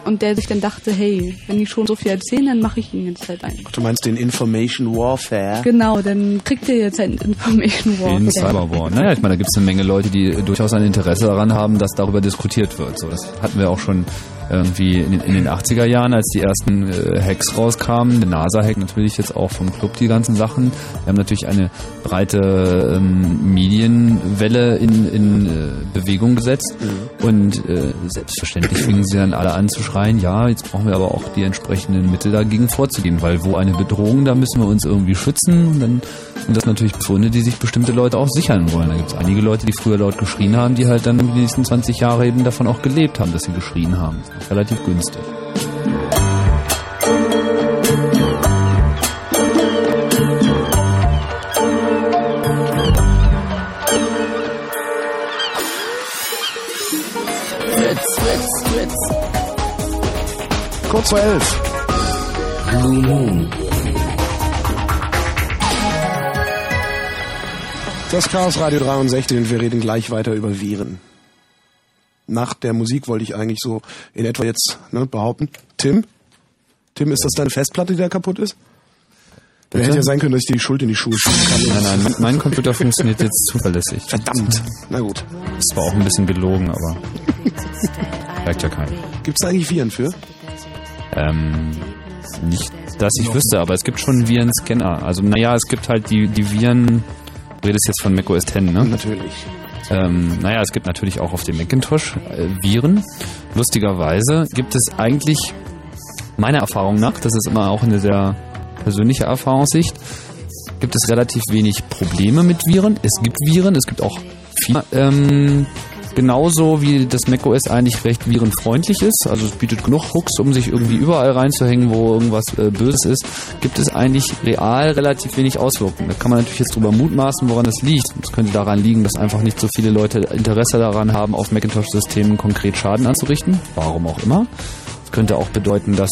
Und der sich dann dachte, hey, wenn die schon so viel erzählen, dann mache ich ihn jetzt halt ein. Du meinst den Information Warfare? Genau, dann kriegt ihr jetzt ein Information War. In Cyberwar. Naja, ich meine, da gibt es eine Menge Leute, die durchaus ein Interesse daran haben, dass darüber diskutiert wird. So, das hatten wir auch schon irgendwie in den, in den 80er Jahren, als die ersten äh, Hacks rauskamen. Der NASA-Hack natürlich jetzt auch vom Club, die ganzen Sachen. Wir haben natürlich eine breite ähm, Medienwelle in, in äh, Bewegung gesetzt. Und äh, selbstverständlich fingen sie dann alle an zu schreien, ja, jetzt brauchen wir aber auch die entsprechenden Mittel dagegen vorzugehen, weil wo eine Bedrohung, da müssen wir uns irgendwie schützen. Und dann sind das natürlich Befunde, die sich bestimmte Leute auch sichern wollen. Da gibt es einige Leute, die früher laut geschrien haben, die halt dann die nächsten 20 Jahre eben davon auch gelebt haben, dass sie geschrien haben. Relativ günstig. Fritz, Fritz, Fritz. Kurz vor elf. Blue Moon. Das Chaos Radio 63 und wir reden gleich weiter über Viren. Nach der Musik wollte ich eigentlich so in etwa jetzt ne, behaupten. Tim? Tim, ist das deine Festplatte, die da kaputt ist? Da hätte ja sein können, dass ich dir die Schuld in die Schuhe schieben kann. Nein, nein, mein, Computer funktioniert jetzt zuverlässig. Verdammt. Na gut. Ist zwar auch ein bisschen gelogen, aber merkt ja keiner. Gibt es da eigentlich Viren für? Ähm, nicht, dass ich wüsste, aber es gibt schon Virenscanner. Also, naja, es gibt halt die, die Viren, du redest jetzt von macOS 10, ne? Natürlich. Ähm, naja, es gibt natürlich auch auf dem Macintosh äh, Viren. Lustigerweise gibt es eigentlich, meiner Erfahrung nach, das ist immer auch eine sehr persönliche Erfahrungssicht, gibt es relativ wenig Probleme mit Viren. Es gibt Viren, es gibt auch viel, ähm, Genauso wie das macOS eigentlich recht virenfreundlich ist, also es bietet genug Hooks, um sich irgendwie überall reinzuhängen, wo irgendwas äh, Böses ist, gibt es eigentlich real relativ wenig Auswirkungen. Da kann man natürlich jetzt drüber mutmaßen, woran das liegt. Es könnte daran liegen, dass einfach nicht so viele Leute Interesse daran haben, auf Macintosh-Systemen konkret Schaden anzurichten. Warum auch immer. Das könnte auch bedeuten, dass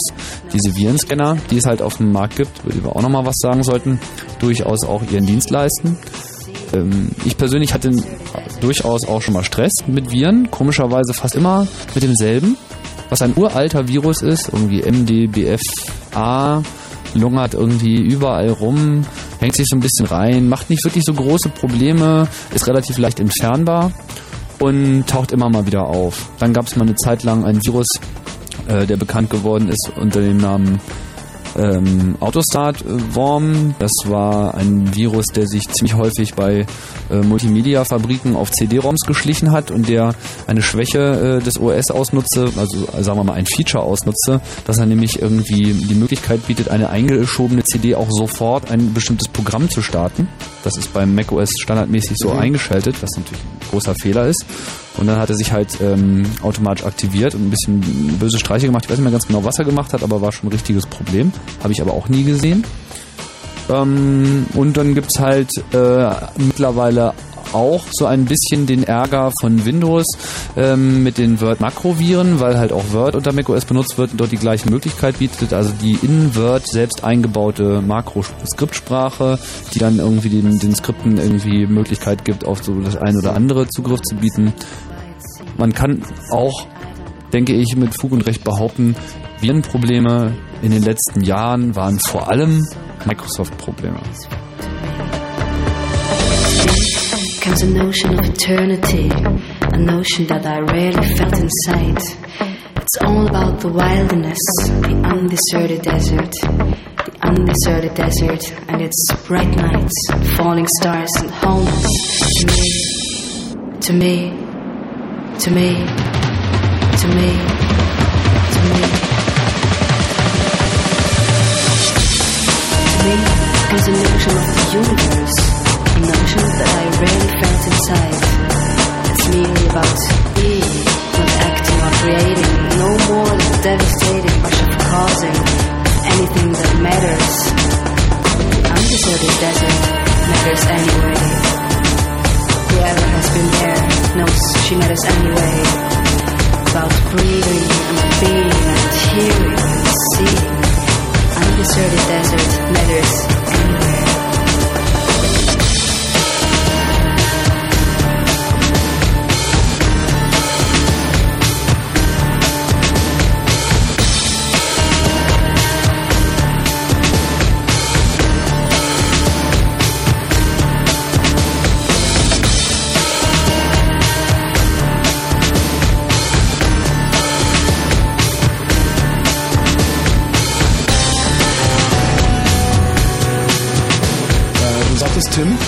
diese Virenscanner, die es halt auf dem Markt gibt, über die wir auch nochmal was sagen sollten, durchaus auch ihren Dienst leisten. Ähm, ich persönlich hatte durchaus auch schon mal Stress mit Viren, komischerweise fast immer mit demselben, was ein uralter Virus ist, irgendwie MDBFA, lungert irgendwie überall rum, hängt sich so ein bisschen rein, macht nicht wirklich so große Probleme, ist relativ leicht entfernbar und taucht immer mal wieder auf. Dann gab es mal eine Zeit lang einen Virus, äh, der bekannt geworden ist unter dem Namen ähm, Autostart-Worm. Das war ein Virus, der sich ziemlich häufig bei äh, Multimedia-Fabriken auf CD-ROMs geschlichen hat und der eine Schwäche äh, des OS ausnutze, also sagen wir mal ein Feature ausnutze, dass er nämlich irgendwie die Möglichkeit bietet, eine eingeschobene CD auch sofort ein bestimmtes Programm zu starten. Das ist beim macOS standardmäßig so Mhm. eingeschaltet, was natürlich ein großer Fehler ist. Und dann hat er sich halt ähm, automatisch aktiviert und ein bisschen böse Streiche gemacht. Ich weiß nicht mehr ganz genau, was er gemacht hat, aber war schon ein richtiges Problem. Habe ich aber auch nie gesehen. Ähm, und dann gibt's halt äh, mittlerweile auch so ein bisschen den Ärger von Windows ähm, mit den Word-Makroviren, weil halt auch Word unter macOS benutzt wird und dort die gleiche Möglichkeit bietet, also die in Word selbst eingebaute Makro-Skriptsprache, die dann irgendwie den, den Skripten irgendwie Möglichkeit gibt, auf so das ein oder andere Zugriff zu bieten. Man kann auch, denke ich, mit Fug und Recht behaupten, Virenprobleme in den letzten Jahren waren vor allem Microsoft-Probleme. Comes a notion of eternity, a notion that I rarely felt inside. It's all about the wilderness, the undeserted desert, the undeserted desert, and its bright nights, falling stars, and wholeness. To me, to me, to me, to me, to me. To me comes a notion of the universe, notion that I rarely felt inside. It's merely about being, not acting or creating, no more than devastating rush of causing anything that matters. Undeserted desert matters anyway. Whoever has been there knows she matters anyway. About breathing and being and hearing and seeing. Undeserted desert matters anywhere. Tim.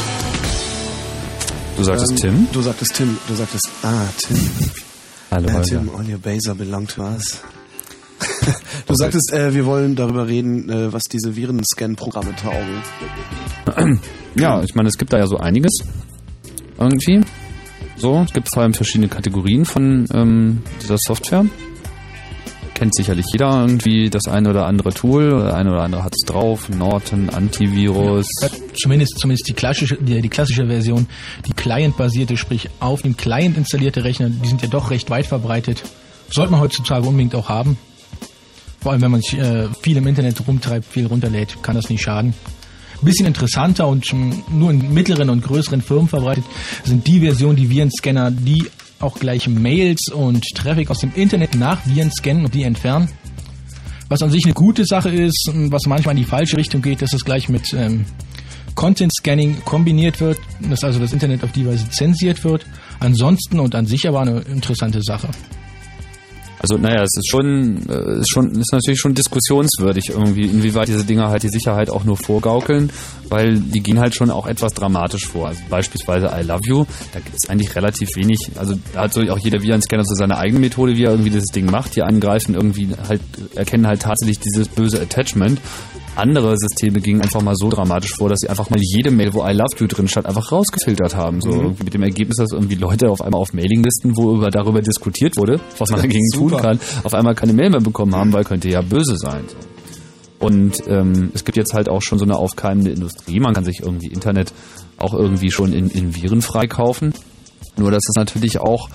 Du sagtest Ähm, Tim? Du sagtest Tim. Du sagtest, ah, Tim. Hallo, äh. Tim, all your baser belong to us. du sagtest, äh, wir wollen darüber reden, äh, was diese Virenscan-Programme taugen. Ja, ich meine, es gibt da ja so einiges. Irgendwie. So, es gibt vor allem verschiedene Kategorien von ähm, dieser Software. Kennt sicherlich jeder irgendwie das eine oder andere Tool. Der eine oder andere hat es drauf. Norton, Antivirus. Ja, zumindest, zumindest die klassische, die, die klassische Version, die Client-basierte, sprich auf dem Client installierte Rechner, die sind ja doch recht weit verbreitet. Sollte man heutzutage unbedingt auch haben. Vor allem, wenn man sich äh, viel im Internet rumtreibt, viel runterlädt, kann das nicht schaden. Bisschen interessanter und schon nur in mittleren und größeren Firmen verbreitet sind die Versionen, die Virenscanner, die auch gleich Mails und Traffic aus dem Internet nach Viren scannen und die entfernen. Was an sich eine gute Sache ist, was manchmal in die falsche Richtung geht, dass es gleich mit ähm, Content Scanning kombiniert wird, dass also das Internet auf die Weise zensiert wird. Ansonsten und an sich aber eine interessante Sache. Also naja, es ist schon, äh, ist schon, ist natürlich schon diskussionswürdig irgendwie, inwieweit diese Dinger halt die Sicherheit auch nur vorgaukeln, weil die gehen halt schon auch etwas dramatisch vor. Also beispielsweise I Love You, da gibt es eigentlich relativ wenig, also da hat so auch jeder Virenscanner so seine eigene Methode, wie er irgendwie dieses Ding macht. Die angreifen irgendwie halt, erkennen halt tatsächlich dieses böse Attachment Andere Systeme gingen einfach mal so dramatisch vor, dass sie einfach mal jede Mail, wo I love you drin stand, einfach rausgefiltert haben. So Mhm. mit dem Ergebnis, dass irgendwie Leute auf einmal auf Mailinglisten, wo über darüber diskutiert wurde, was man dagegen tun kann, auf einmal keine Mail mehr bekommen haben, weil könnte ja böse sein. So. Und ähm, es gibt jetzt halt auch schon so eine aufkeimende Industrie. Man kann sich irgendwie Internet auch irgendwie schon in, in Viren freikaufen. Nur dass es natürlich auch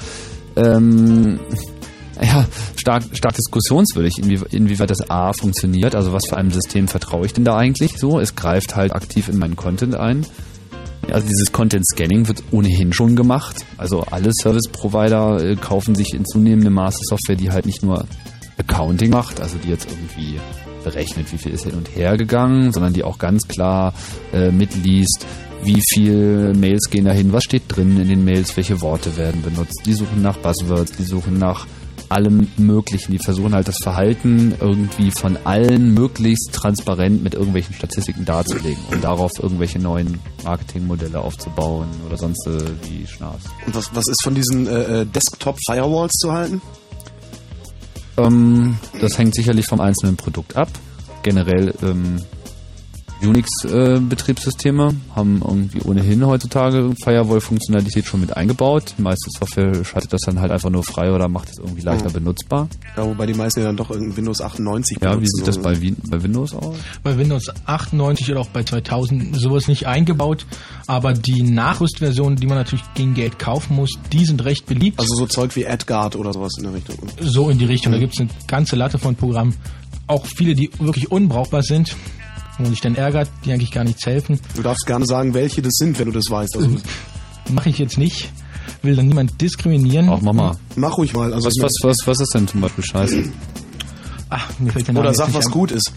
ähm, ja, stark, stark diskussionswürdig, inwie, inwieweit das A funktioniert. Also was für einem System vertraue ich denn da eigentlich so? Es greift halt aktiv in meinen Content ein. Also dieses Content Scanning wird ohnehin schon gemacht. Also alle Service Provider äh, kaufen sich in zunehmendem Maße Software, die halt nicht nur Accounting macht, also die jetzt irgendwie berechnet, wie viel ist hin und her gegangen, sondern die auch ganz klar äh, mitliest, wie viel Mails gehen dahin, was steht drin in den Mails, welche Worte werden benutzt. Die suchen nach Buzzwords, die suchen nach allem Möglichen. Die versuchen halt das Verhalten irgendwie von allen möglichst transparent mit irgendwelchen Statistiken darzulegen, um darauf irgendwelche neuen Marketingmodelle aufzubauen oder sonst äh, wie Schnaps. Und was, was ist von diesen äh, äh, Desktop-Firewalls zu halten? Ähm, das hängt sicherlich vom einzelnen Produkt ab. Generell ähm, Unix-Betriebssysteme haben irgendwie ohnehin heutzutage Firewall-Funktionalität schon mit eingebaut. Die meiste Software schaltet das dann halt einfach nur frei oder macht es irgendwie leichter Mhm. benutzbar. Ja, wobei die meisten ja dann doch irgendein Windows 98 Ja, wie benutzen, sieht das bei, Win bei Windows aus? Bei Windows 98 oder auch bei 2000 sowas nicht eingebaut, aber die Nachrüstversionen, die man natürlich gegen Geld kaufen muss, die sind recht beliebt. Also so Zeug wie AdGuard oder sowas in der Richtung. so in die Richtung. Da Mhm. gibt es eine ganze Latte von Programmen. Auch viele, die wirklich unbrauchbar sind, wo man sich dann ärgert, die eigentlich gar nichts helfen. Du darfst gerne sagen, welche das sind, wenn du das weißt. Also, Mache ich jetzt nicht. Will dann niemand diskriminieren. Auch mach mal. mach ruhig mal. Also Was, was, was, was ist denn zum Beispiel scheiße? Ach, mir fällt der Name Oder jetzt sag, nicht was ein. gut ist.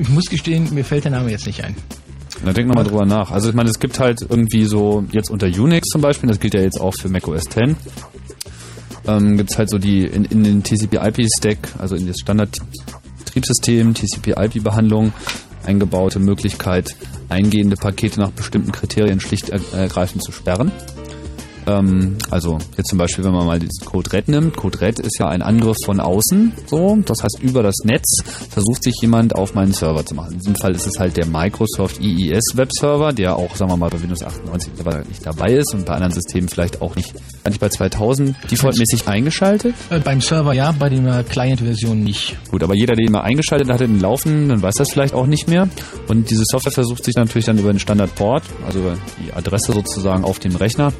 Ich muss gestehen, mir fällt der Name jetzt nicht ein. Na, denk nochmal drüber nach. Also ich meine, es gibt halt irgendwie so, jetzt unter Unix zum Beispiel, das gilt ja jetzt auch für Mac OS X, ähm, gibt es halt so die in, in den TCP-IP-Stack, also in das Standard-Betriebssystem, TCP-IP-Behandlung, eingebaute Möglichkeit, eingehende Pakete nach bestimmten Kriterien schlicht er- ergreifend zu sperren. Ähm, also jetzt zum Beispiel, wenn man mal diesen Code Red nimmt. Code Red ist ja ein Angriff von außen, so. Das heißt, über das Netz versucht sich jemand auf meinen Server zu machen. In diesem Fall ist es halt der Microsoft IIS Webserver, der auch, sagen wir mal, bei Windows 98 mittlerweile nicht dabei ist und bei anderen Systemen vielleicht auch nicht, eigentlich bei 2000 defaultmäßig eingeschaltet. Äh, beim Server ja, bei der Client-Version nicht. Gut, aber jeder, der den mal eingeschaltet hat, den Laufen, dann weiß das vielleicht auch nicht mehr. Und diese Software versucht sich natürlich dann über den Standardport, also über die Adresse sozusagen auf dem Rechner,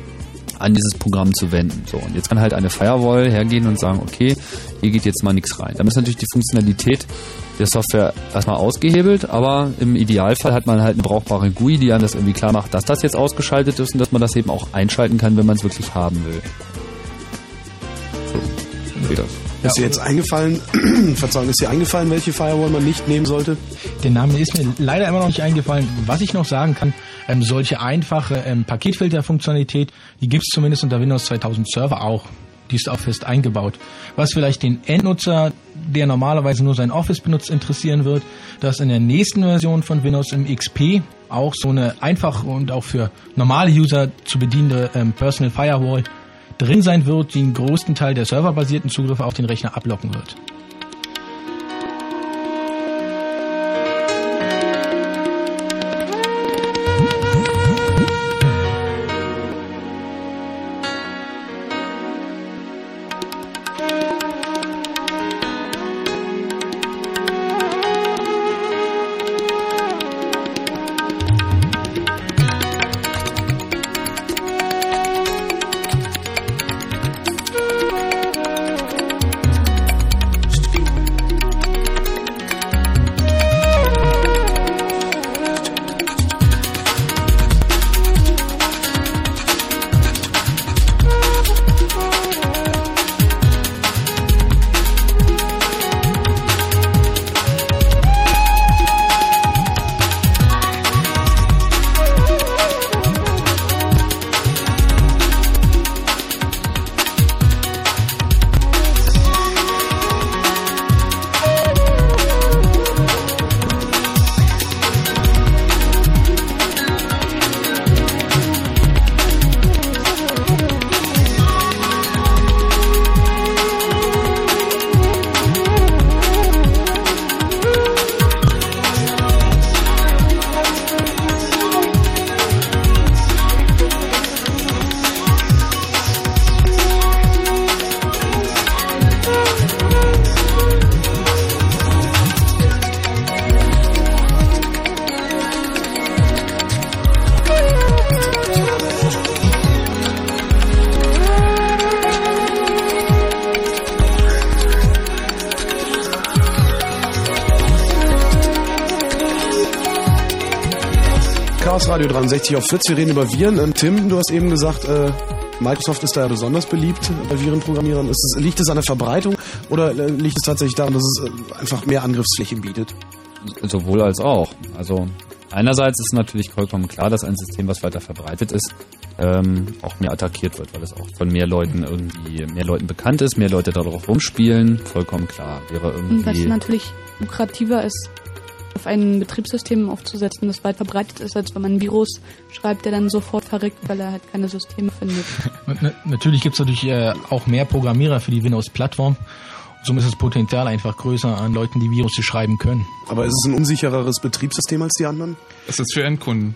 an dieses Programm zu wenden. So, und jetzt kann halt eine Firewall hergehen und sagen, okay, hier geht jetzt mal nichts rein. Dann ist natürlich die Funktionalität der Software erstmal ausgehebelt, aber im Idealfall hat man halt eine brauchbare GUI, die einem das irgendwie klar macht, dass das jetzt ausgeschaltet ist und dass man das eben auch einschalten kann, wenn man es wirklich haben will. So, geht das. Ist dir jetzt eingefallen, Verzeihung, ist dir eingefallen, welche Firewall man nicht nehmen sollte? Der Name ist mir leider immer noch nicht eingefallen. Was ich noch sagen kann, ähm, solche einfache ähm, Paketfilter-Funktionalität, die gibt es zumindest unter Windows 2000 Server auch. Die ist auch fest eingebaut. Was vielleicht den Endnutzer, der normalerweise nur sein Office benutzt, interessieren wird, dass in der nächsten Version von Windows im XP auch so eine einfach und auch für normale User zu bedienende ähm, Personal Firewall drin sein wird, die einen großen Teil der serverbasierten Zugriffe auf den Rechner ablocken wird. 63 auf Fritz. Wir reden über Viren. Ähm, Tim, du hast eben gesagt, äh, Microsoft ist da ja besonders beliebt bei Virenprogrammierern. Ist es, liegt es an der Verbreitung oder äh, liegt es tatsächlich daran, dass es äh, einfach mehr Angriffsflächen bietet? Sowohl als auch. Also einerseits ist natürlich vollkommen klar, dass ein System, was weiter verbreitet ist, ähm, auch mehr attackiert wird, weil es auch von mehr Leuten irgendwie mehr Leuten bekannt ist, mehr Leute darauf rumspielen. Vollkommen klar. Wäre Und was irgendwie. natürlich lukrativer ist, auf ein Betriebssystem aufzusetzen, das weit verbreitet ist, als wenn man ein Virus schreibt, der dann sofort verrückt, weil er halt keine Systeme findet. Natürlich gibt es natürlich äh, auch mehr Programmierer für die Windows-Plattform. Somit ist das Potenzial einfach größer an Leuten, die Virus schreiben können. Aber ist es ein unsichereres Betriebssystem als die anderen? Es ist für Endkunden.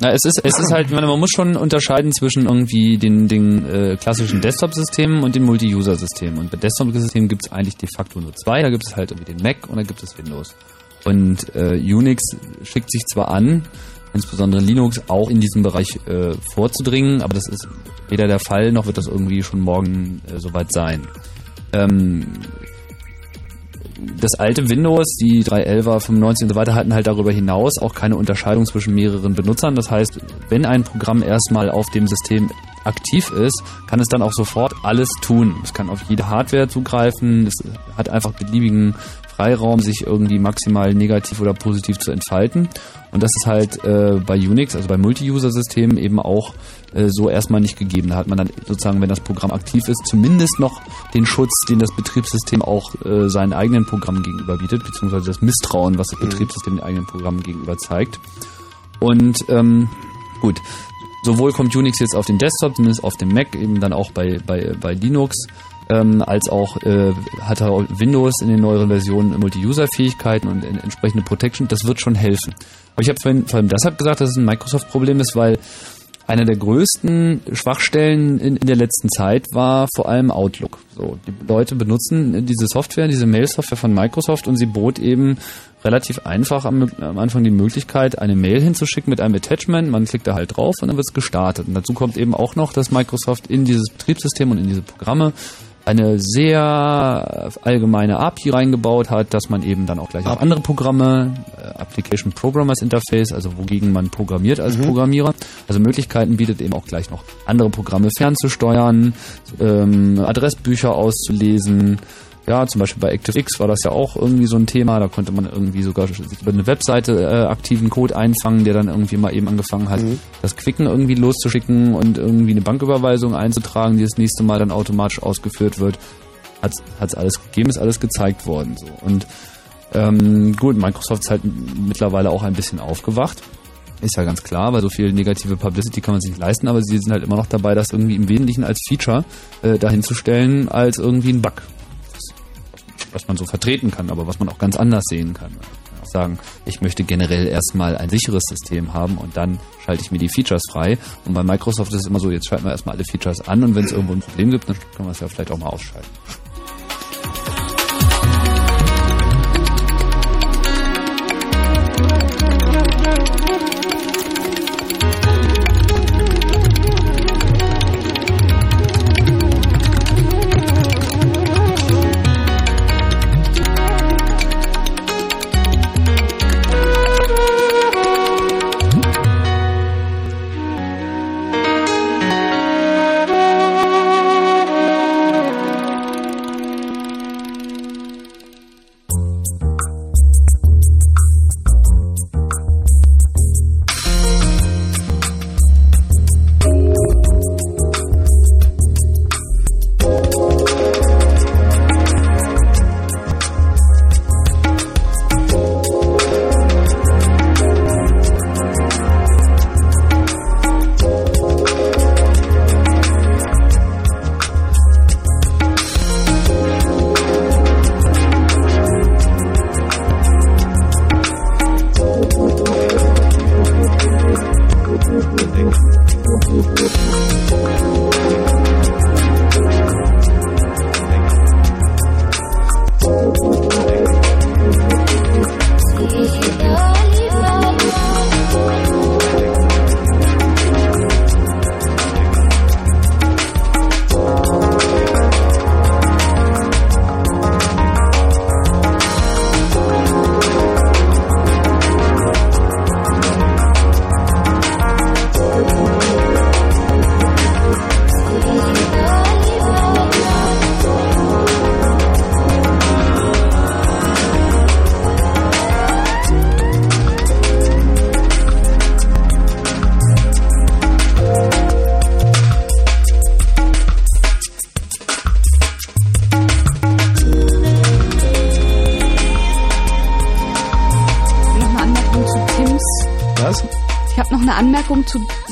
Na, es ist, es ist halt, man muss schon unterscheiden zwischen irgendwie den, den äh, klassischen Desktop-Systemen und den Multi-User-Systemen. Und bei Desktop-Systemen gibt es eigentlich de facto nur zwei. Da gibt es halt irgendwie den Mac und da gibt es Windows. Und äh, Unix schickt sich zwar an, insbesondere Linux, auch in diesem Bereich äh, vorzudringen, aber das ist weder der Fall, noch wird das irgendwie schon morgen äh, soweit sein. Ähm, das alte Windows, die 3.11er, 95 und so weiter, hatten halt darüber hinaus auch keine Unterscheidung zwischen mehreren Benutzern. Das heißt, wenn ein Programm erstmal auf dem System aktiv ist, kann es dann auch sofort alles tun. Es kann auf jede Hardware zugreifen, es hat einfach beliebigen Freiraum, sich irgendwie maximal negativ oder positiv zu entfalten. Und das ist halt äh, bei Unix, also bei Multi-User-Systemen eben auch äh, so erstmal nicht gegeben. Da hat man dann sozusagen, wenn das Programm aktiv ist, zumindest noch den Schutz, den das Betriebssystem auch äh, seinen eigenen Programmen gegenüber bietet, beziehungsweise das Misstrauen, was das Betriebssystem den eigenen Programmen gegenüber zeigt. Und ähm, gut, sowohl kommt Unix jetzt auf den Desktop, zumindest auf dem Mac, eben dann auch bei, bei, bei Linux, ähm, als auch äh, hat er Windows in den neueren Versionen Multi-User-Fähigkeiten und en- entsprechende Protection. Das wird schon helfen. Aber ich habe vorhin vor allem deshalb gesagt, dass es ein Microsoft-Problem ist, weil einer der größten Schwachstellen in, in der letzten Zeit war vor allem Outlook. So, die Leute benutzen diese Software, diese Mail-Software von Microsoft und sie bot eben relativ einfach am, am Anfang die Möglichkeit, eine Mail hinzuschicken mit einem Attachment. Man klickt da halt drauf und dann wird es gestartet. Und dazu kommt eben auch noch, dass Microsoft in dieses Betriebssystem und in diese Programme eine sehr allgemeine API reingebaut hat, dass man eben dann auch gleich auf andere Programme, äh, Application Programmers Interface, also wogegen man programmiert als Programmierer, also Möglichkeiten bietet eben auch gleich noch andere Programme fernzusteuern, ähm, Adressbücher auszulesen. Ja, zum Beispiel bei ActiveX war das ja auch irgendwie so ein Thema. Da konnte man irgendwie sogar sich über eine Webseite äh, aktiven Code einfangen, der dann irgendwie mal eben angefangen hat, das Quicken irgendwie loszuschicken und irgendwie eine Banküberweisung einzutragen, die das nächste Mal dann automatisch ausgeführt wird. Hat es alles gegeben, ist alles gezeigt worden. So. Und ähm, gut, Microsoft ist halt mittlerweile auch ein bisschen aufgewacht. Ist ja ganz klar, weil so viel negative Publicity kann man sich nicht leisten, aber sie sind halt immer noch dabei, das irgendwie im Wesentlichen als Feature äh, dahinzustellen, als irgendwie ein Bug. Was man so vertreten kann, aber was man auch ganz anders sehen kann. Man kann sagen, ich möchte generell erstmal ein sicheres System haben und dann schalte ich mir die Features frei. Und bei Microsoft ist es immer so, jetzt schalten wir erstmal alle Features an und wenn es irgendwo ein Problem gibt, dann können wir es ja vielleicht auch mal ausschalten.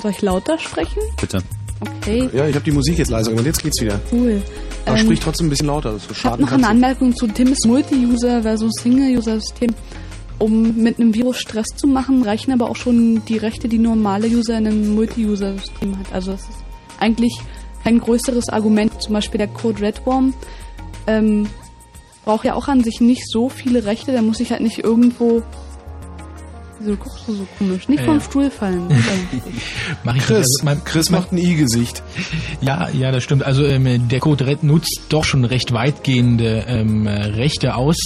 Soll ich lauter sprechen? Bitte. Okay, Ja, ich habe die Musik jetzt leiser gemacht, jetzt geht's wieder. cool. Aber Ähm, sprich trotzdem ein bisschen lauter, das Ich habe schade. noch eine Anmerkung zu Tims Multi-User versus Single-User-System. Um mit einem Virus Stress zu machen, reichen aber auch schon die Rechte, die normale User in einem Multi-User-System hat. Also das ist eigentlich kein größeres Argument. Zum Beispiel der Code Redworm ähm, braucht ja auch an sich nicht so viele Rechte. Da muss ich halt nicht irgendwo... Wieso guckst du so komisch? Nicht Äh. vom Stuhl fallen. Mach ich Chris. Also mein, Chris macht ein I-Gesicht. Ja, ja, das stimmt. Also ähm, der Code Red nutzt doch schon recht weitgehende ähm, Rechte aus.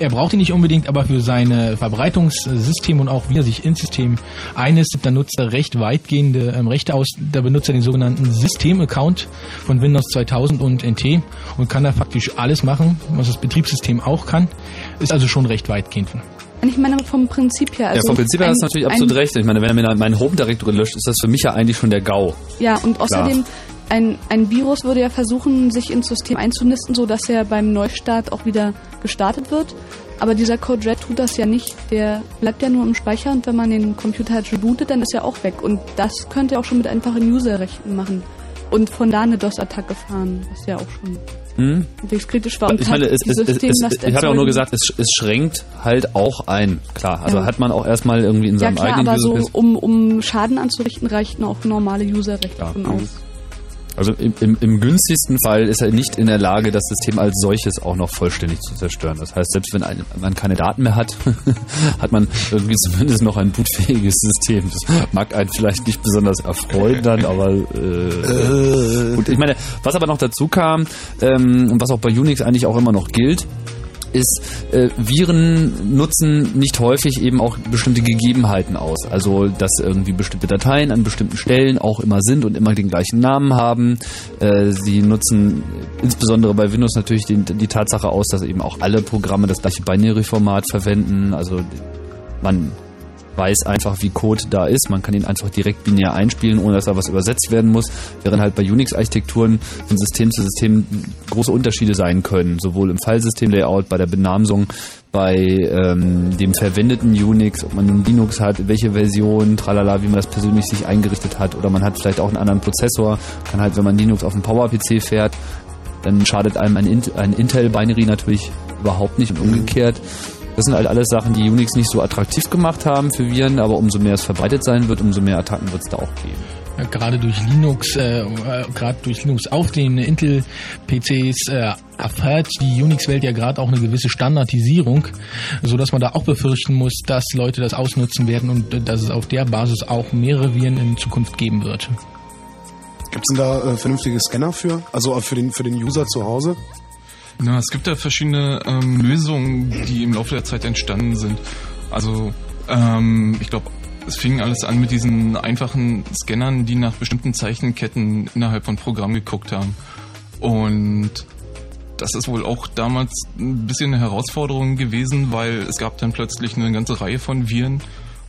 Er braucht die nicht unbedingt, aber für seine Verbreitungssystem und auch wie er sich ins System einnistet, da nutzt er recht weitgehende ähm, Rechte aus. Da benutzt er den sogenannten System-Account von Windows 2000 und NT und kann da faktisch alles machen, was das Betriebssystem auch kann. Ist also schon recht weitgehend. Ich meine vom Prinzip her. Also ja, vom Prinzip her hast du natürlich absolut recht. Ich meine, wenn er mir meinen Home-Direktor löscht, ist das für mich ja eigentlich schon der GAU. Ja, und außerdem, ein, ein Virus würde ja versuchen, sich ins System einzunisten, sodass er beim Neustart auch wieder gestartet wird. Aber dieser Code Red tut das ja nicht. Der bleibt ja nur im Speicher und wenn man den Computer halt rebootet, dann ist er auch weg. Und das könnt ihr auch schon mit einfachen User-Rechten machen. Und von da eine DOS-Attacke fahren, was ja auch schon Hm? kritisch war. Und Ich meine, halt es, es, es, ich habe ja auch nur gesagt, es, es schränkt halt auch ein. Klar, also Ja. hat man auch erstmal irgendwie in Ja seinem klar, eigenen aber so, User um, um Schaden anzurichten, reichten auch normale User-Rechte Ja, von mhm. aus. Also im, im, im günstigsten Fall ist er nicht in der Lage, das System als solches auch noch vollständig zu zerstören. Das heißt, selbst wenn ein, man keine Daten mehr hat, hat man irgendwie zumindest noch ein bootfähiges System. Das mag einen vielleicht nicht besonders erfreuen dann, aber äh, gut. Ich meine, was aber noch dazu kam ähm, und was auch bei Unix eigentlich auch immer noch gilt, ist, äh, Viren nutzen nicht häufig eben auch bestimmte Gegebenheiten aus. Also, dass irgendwie bestimmte Dateien an bestimmten Stellen auch immer sind und immer den gleichen Namen haben. Äh, sie nutzen insbesondere bei Windows natürlich den, die Tatsache aus, dass eben auch alle Programme das gleiche Binary-Format verwenden. Also, man weiß einfach, wie Code da ist. Man kann ihn einfach direkt binär einspielen, ohne dass da was übersetzt werden muss. Während halt bei Unix-Architekturen von System zu System große Unterschiede sein können. Sowohl im Filesystem-Layout, bei der Benamsung, bei ähm, dem verwendeten Unix, ob man nun Linux hat, welche Version, tralala, wie man das persönlich sich eingerichtet hat. Oder man hat vielleicht auch einen anderen Prozessor. Kann halt, wenn man Linux auf dem Power-PC fährt, dann schadet einem ein, Int ein Intel-Binary natürlich überhaupt nicht und umgekehrt. Das sind halt alles Sachen, die Unix nicht so attraktiv gemacht haben für Viren, aber umso mehr es verbreitet sein wird, umso mehr Attacken wird es da auch geben. Ja, gerade durch Linux, äh, äh, gerade durch Linux auf den Intel-PCs äh, erfährt die Unix-Welt ja gerade auch eine gewisse Standardisierung, so dass man da auch befürchten muss, dass Leute das ausnutzen werden und äh, dass es auf der Basis auch mehrere Viren in Zukunft geben wird. Gibt es denn da äh, vernünftige Scanner für? Also äh, für den, für den User zu Hause? Na, es gibt da verschiedene ähm, Lösungen, die im Laufe der Zeit entstanden sind. Also, ähm, ich glaube, es fing alles an mit diesen einfachen Scannern, die nach bestimmten Zeichenketten innerhalb von Programmen geguckt haben. Und das ist wohl auch damals ein bisschen eine Herausforderung gewesen, weil es gab dann plötzlich eine ganze Reihe von Viren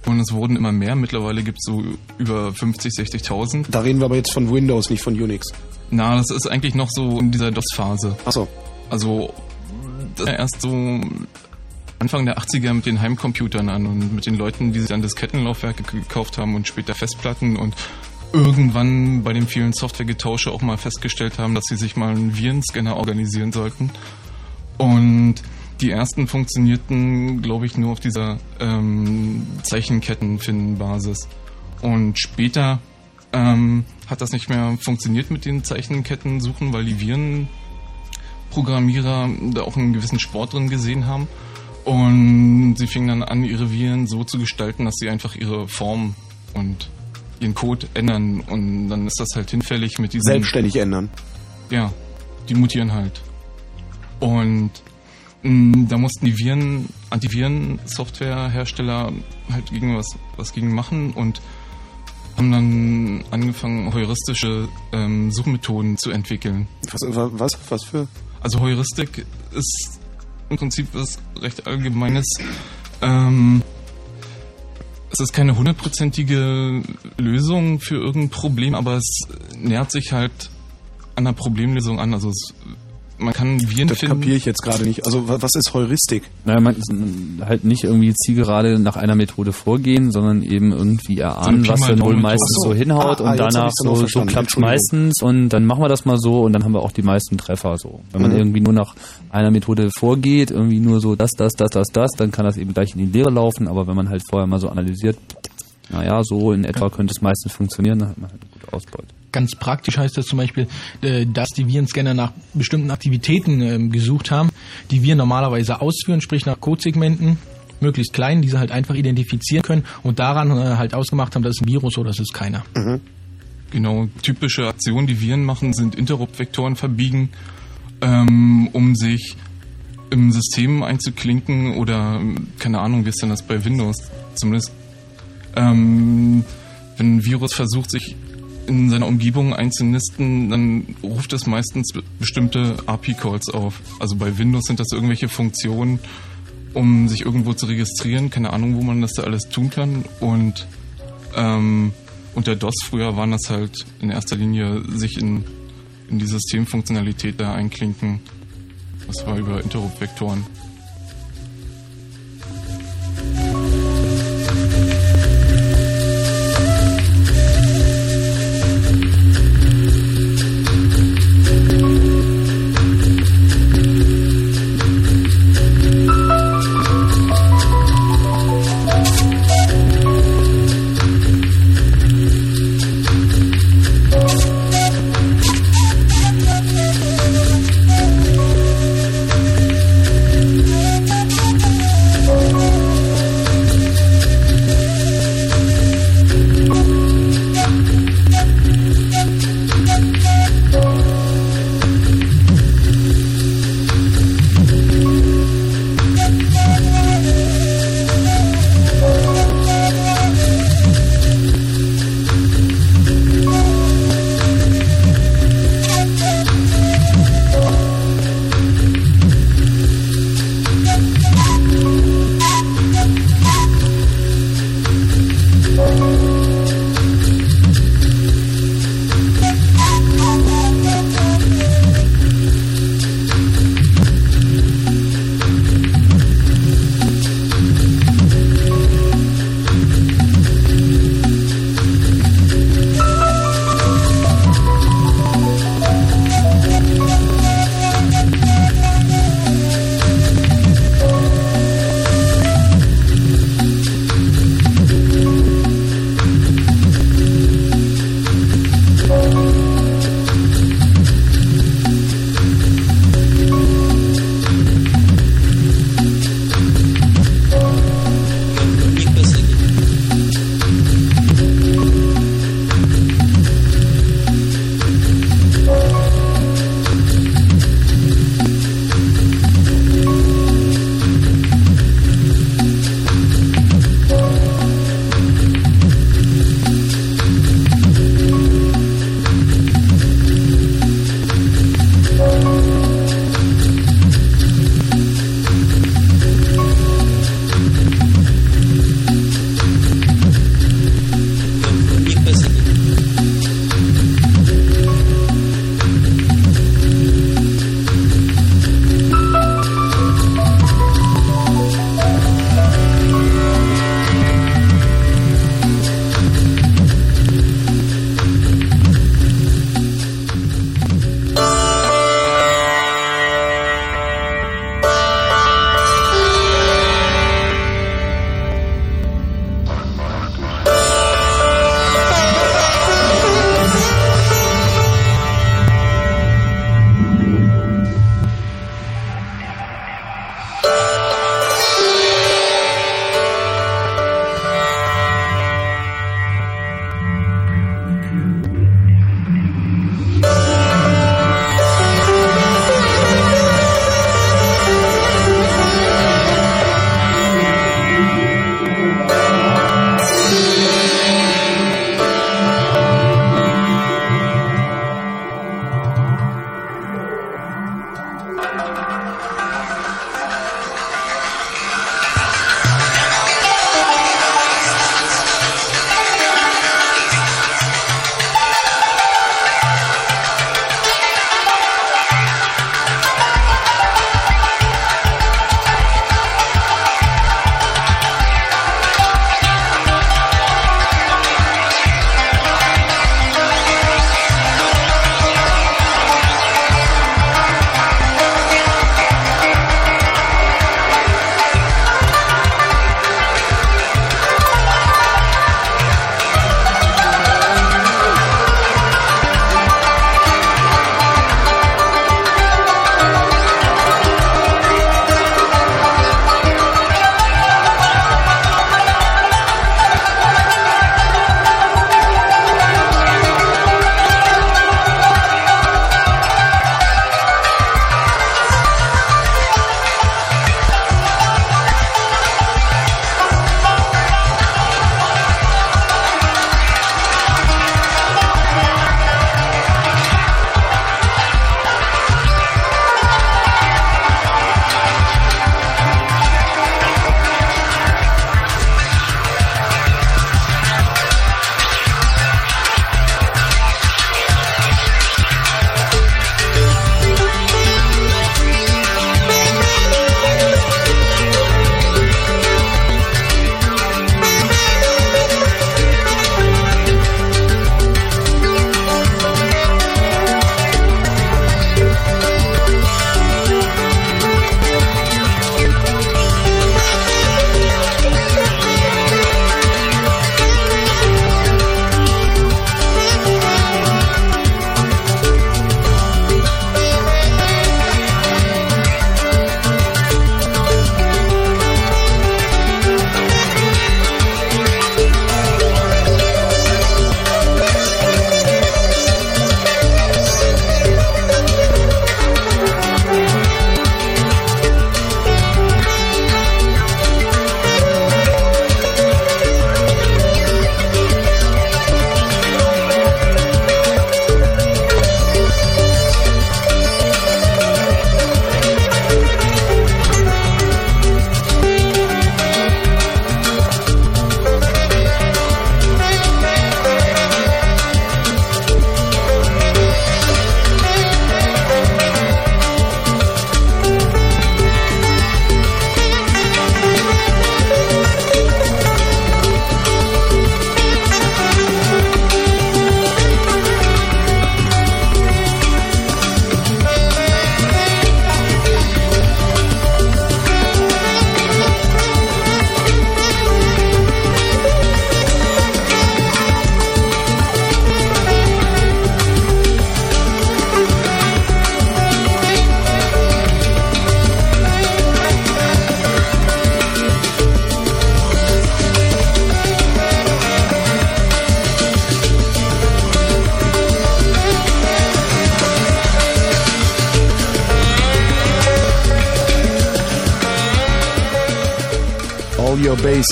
und es wurden immer mehr. Mittlerweile gibt es so über 50, 60.000. Da reden wir aber jetzt von Windows, nicht von Unix. Na, das ist eigentlich noch so in dieser DOS-Phase. Achso. Also, das war erst so Anfang der 80er mit den Heimcomputern an und mit den Leuten, die sich dann Diskettenlaufwerke gekauft haben und später Festplatten und irgendwann bei dem vielen Softwaregetausche auch mal festgestellt haben, dass sie sich mal einen Virenscanner organisieren sollten. Und die ersten funktionierten, glaube ich, nur auf dieser ähm, Zeichenkettenfinden-Basis. Und später ähm, hat das nicht mehr funktioniert mit den Zeichenkettensuchen, suchen, weil die Virenprogrammierer da auch einen gewissen Sport drin gesehen haben. Und sie fingen dann an, ihre Viren so zu gestalten, dass sie einfach ihre Form und ihren Code ändern. Und dann ist das halt hinfällig mit diesen... Selbstständig ändern. Ja, die mutieren halt. Und mh, da mussten die Viren, Antiviren-Softwarehersteller halt gegen was, was gegen machen und haben dann angefangen, heuristische ähm, Suchmethoden zu entwickeln. Was, was, was für? Also Heuristik ist im Prinzip was recht Allgemeines. Ähm, es ist keine hundertprozentige Lösung für irgendein Problem, aber es nähert sich halt an der Problemlösung an. Also es man kann Viren Das finden. kapiere ich jetzt gerade nicht. Also wa- was ist Heuristik? Naja, man halt nicht irgendwie zielgerade nach einer Methode vorgehen, sondern eben irgendwie erahnen, Pi was dann wohl meistens so. so hinhaut Ah, ah, und hab danach so, so klappt's Entschuldigung. meistens und dann machen wir das mal so und dann haben wir auch die meisten Treffer so. Wenn man Mhm. irgendwie nur nach einer Methode vorgeht, irgendwie nur so das, das, das, das, das, dann kann das eben gleich in die Leere laufen, aber wenn man halt vorher mal so analysiert, naja, so in etwa könnte es meistens funktionieren, dann hat man halt eine gute Ausbeute. Ganz praktisch heißt das zum Beispiel, äh, dass die Virenscanner nach bestimmten Aktivitäten ähm, gesucht haben, die wir normalerweise ausführen, sprich nach Codesegmenten, möglichst klein, diese halt einfach identifizieren können und daran äh, halt ausgemacht haben, das ist ein Virus oder das ist keiner. Genau, typische Aktionen, die Viren machen, sind Interrupt-Vektoren verbiegen, ähm, um sich im System einzuklinken oder ähm, keine Ahnung, wie ist denn das bei Windows? Zumindest, ähm, wenn ein Virus versucht, sich in seiner Umgebung einzunisten, dann ruft es meistens be- bestimmte API-Calls auf. Also bei Windows sind das irgendwelche Funktionen, um sich irgendwo zu registrieren. Keine Ahnung, wo man das da alles tun kann. Und ähm, unter DOS früher waren das halt in erster Linie sich in, in die Systemfunktionalität da einklinken. Das war über Interrupt-Vektoren.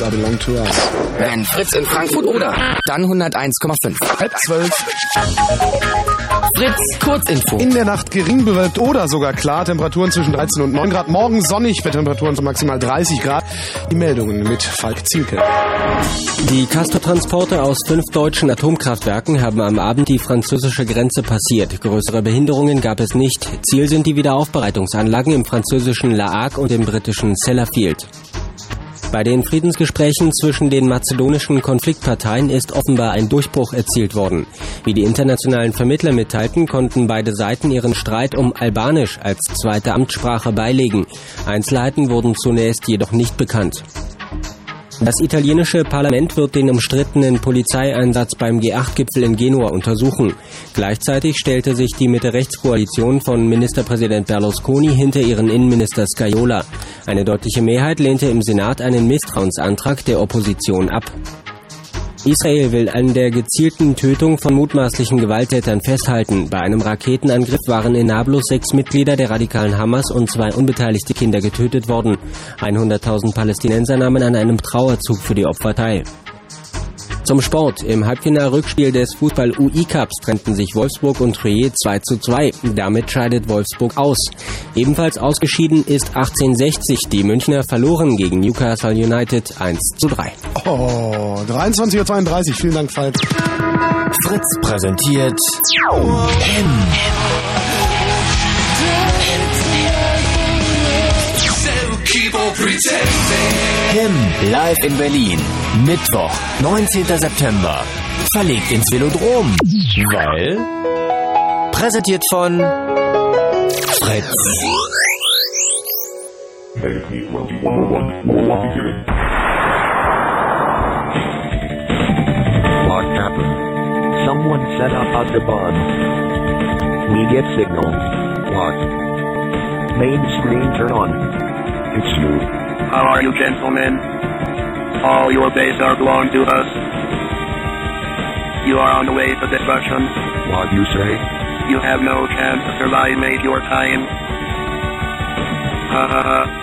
I Belong to Us. Wenn Fritz in Frankfurt oder, dann 101,5. Halb zwölf. Fritz, Kurzinfo. In der Nacht gering bewölkt oder sogar klar. Temperaturen zwischen 13 und 9 Grad. Morgen sonnig bei Temperaturen von maximal 30 Grad. Die Meldungen mit Falk Zielke. Die Castor-Transporte aus fünf deutschen Atomkraftwerken haben am Abend die französische Grenze passiert. Größere Behinderungen gab es nicht. Ziel sind die Wiederaufbereitungsanlagen im französischen La Hague und im britischen Sellafield. Bei den Friedensgesprächen zwischen den mazedonischen Konfliktparteien ist offenbar ein Durchbruch erzielt worden. Wie die internationalen Vermittler mitteilten, konnten beide Seiten ihren Streit um Albanisch als zweite Amtssprache beilegen. Einzelheiten wurden zunächst jedoch nicht bekannt. Das italienische Parlament wird den umstrittenen Polizeieinsatz beim G8-Gipfel in Genua untersuchen. Gleichzeitig stellte sich die Mitte-Rechts-Koalition von Ministerpräsident Berlusconi hinter ihren Innenminister Scaiola. Eine deutliche Mehrheit lehnte im Senat einen Misstrauensantrag der Opposition ab. Israel will an der gezielten Tötung von mutmaßlichen Gewalttätern festhalten. Bei einem Raketenangriff waren in Nablus sechs Mitglieder der radikalen Hamas und zwei unbeteiligte Kinder getötet worden. 100.000 Palästinenser nahmen an einem Trauerzug für die Opfer teil. Zum Sport. Im Halbfinal-Rückspiel des Fußball-UI-Cups trennten sich Wolfsburg und Trier 2 zu 2. Damit scheidet Wolfsburg aus. Ebenfalls ausgeschieden ist 1860. Die Münchner verloren gegen Newcastle United 1 zu 3. Oh, 23.32 Uhr. Vielen Dank, Falk. Fritz präsentiert Hem. Him live in Berlin. Mittwoch, 19. September. Verlegt ins Velodrom. Weil? Präsentiert von Fritz. What happened? Someone set up Autobahn. We get signal. What? Main screen turn on. It's you. How are you, gentlemen? All your base are belong to us. You are on the way to destruction. What you say? You have no chance to survive, mate, your time. Ha ha ha.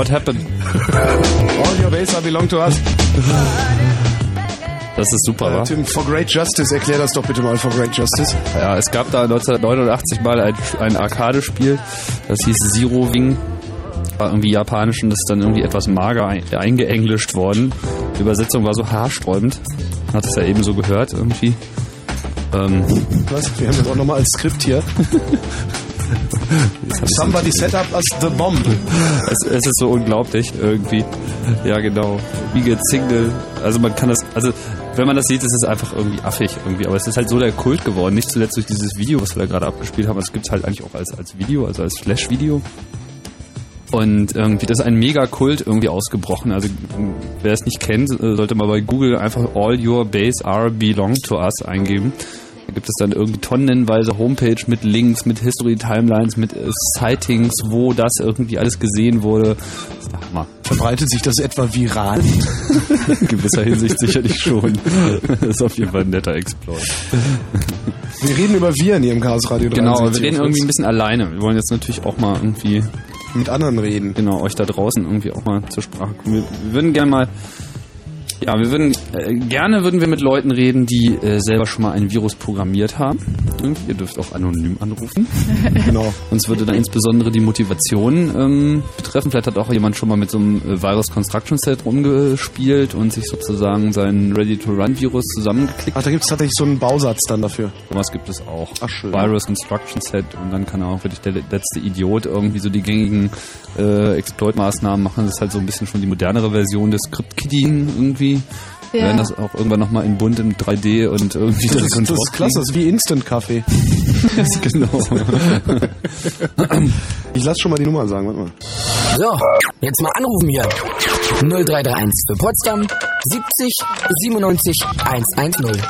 What happened? All your base are belong to us. Das ist super, Äh, wa? Tim, for great justice, erklär das doch bitte mal for great justice. Ja, es gab da 1989 mal ein, ein Arcade-Spiel, das hieß Zero Wing. War irgendwie japanisch und das ist dann irgendwie etwas mager ein, eingeenglischt worden. Die Übersetzung war so haarsträubend. Hat es ja eben so gehört irgendwie. Ähm, Was? Wir haben das auch nochmal als Skript hier. Somebody set up us the bomb. es, es ist so unglaublich irgendwie. Ja, genau. Wie geht Signal? Also man kann das, also wenn man das sieht, ist es einfach irgendwie affig irgendwie. Aber es ist halt so der Kult geworden. Nicht zuletzt durch dieses Video, was wir da gerade abgespielt haben. Es gibt es halt eigentlich auch als, als Video, also als Flash-Video. Und irgendwie, das ist ein Mega-Kult irgendwie ausgebrochen. Also wer es nicht kennt, äh, sollte mal bei Google einfach All Your Base Are Belong to Us eingeben. Es dann irgendwie tonnenweise Homepage mit Links, mit History-Timelines, mit äh, Sightings, wo das irgendwie alles gesehen wurde. Das ist der Hammer. Verbreitet sich das etwa viral? In gewisser Hinsicht sicherlich schon. Das ist auf jeden Fall ein netter Exploit. Wir reden über Viren hier im Chaos Radio Genau, 73 wir reden irgendwie ein bisschen alleine. Wir wollen jetzt natürlich auch mal irgendwie mit anderen reden. Genau, euch da draußen irgendwie auch mal zur Sprache kommen. Wir, wir würden gerne mal, ja, wir würden, äh, gerne würden wir mit Leuten reden, die äh, selber schon mal ein Virus programmiert haben. Irgendwie, ihr dürft auch anonym anrufen. genau. Uns würde dann insbesondere die Motivation ähm, betreffen. Vielleicht hat auch jemand schon mal mit so einem äh, Virus Construction Set rumgespielt und sich sozusagen sein Ready-to-Run-Virus zusammengeklickt. Ach, da gibt es tatsächlich so einen Bausatz dann dafür. Sowas gibt es auch. Ach, schön. Virus Construction Set und dann kann er auch wirklich der letzte Idiot irgendwie so die gängigen äh, Exploit-Maßnahmen machen. Das ist halt so ein bisschen schon die modernere Version des Script-Kidding irgendwie. Wir Ja. werden das auch irgendwann nochmal in bunt im 3D und irgendwie Das ist, das ist klasse, das ist wie Instant-Kaffee. genau. Ich lass schon mal die Nummer sagen, warte mal. So, jetzt mal anrufen hier. 0331 für Potsdam 70 97 110.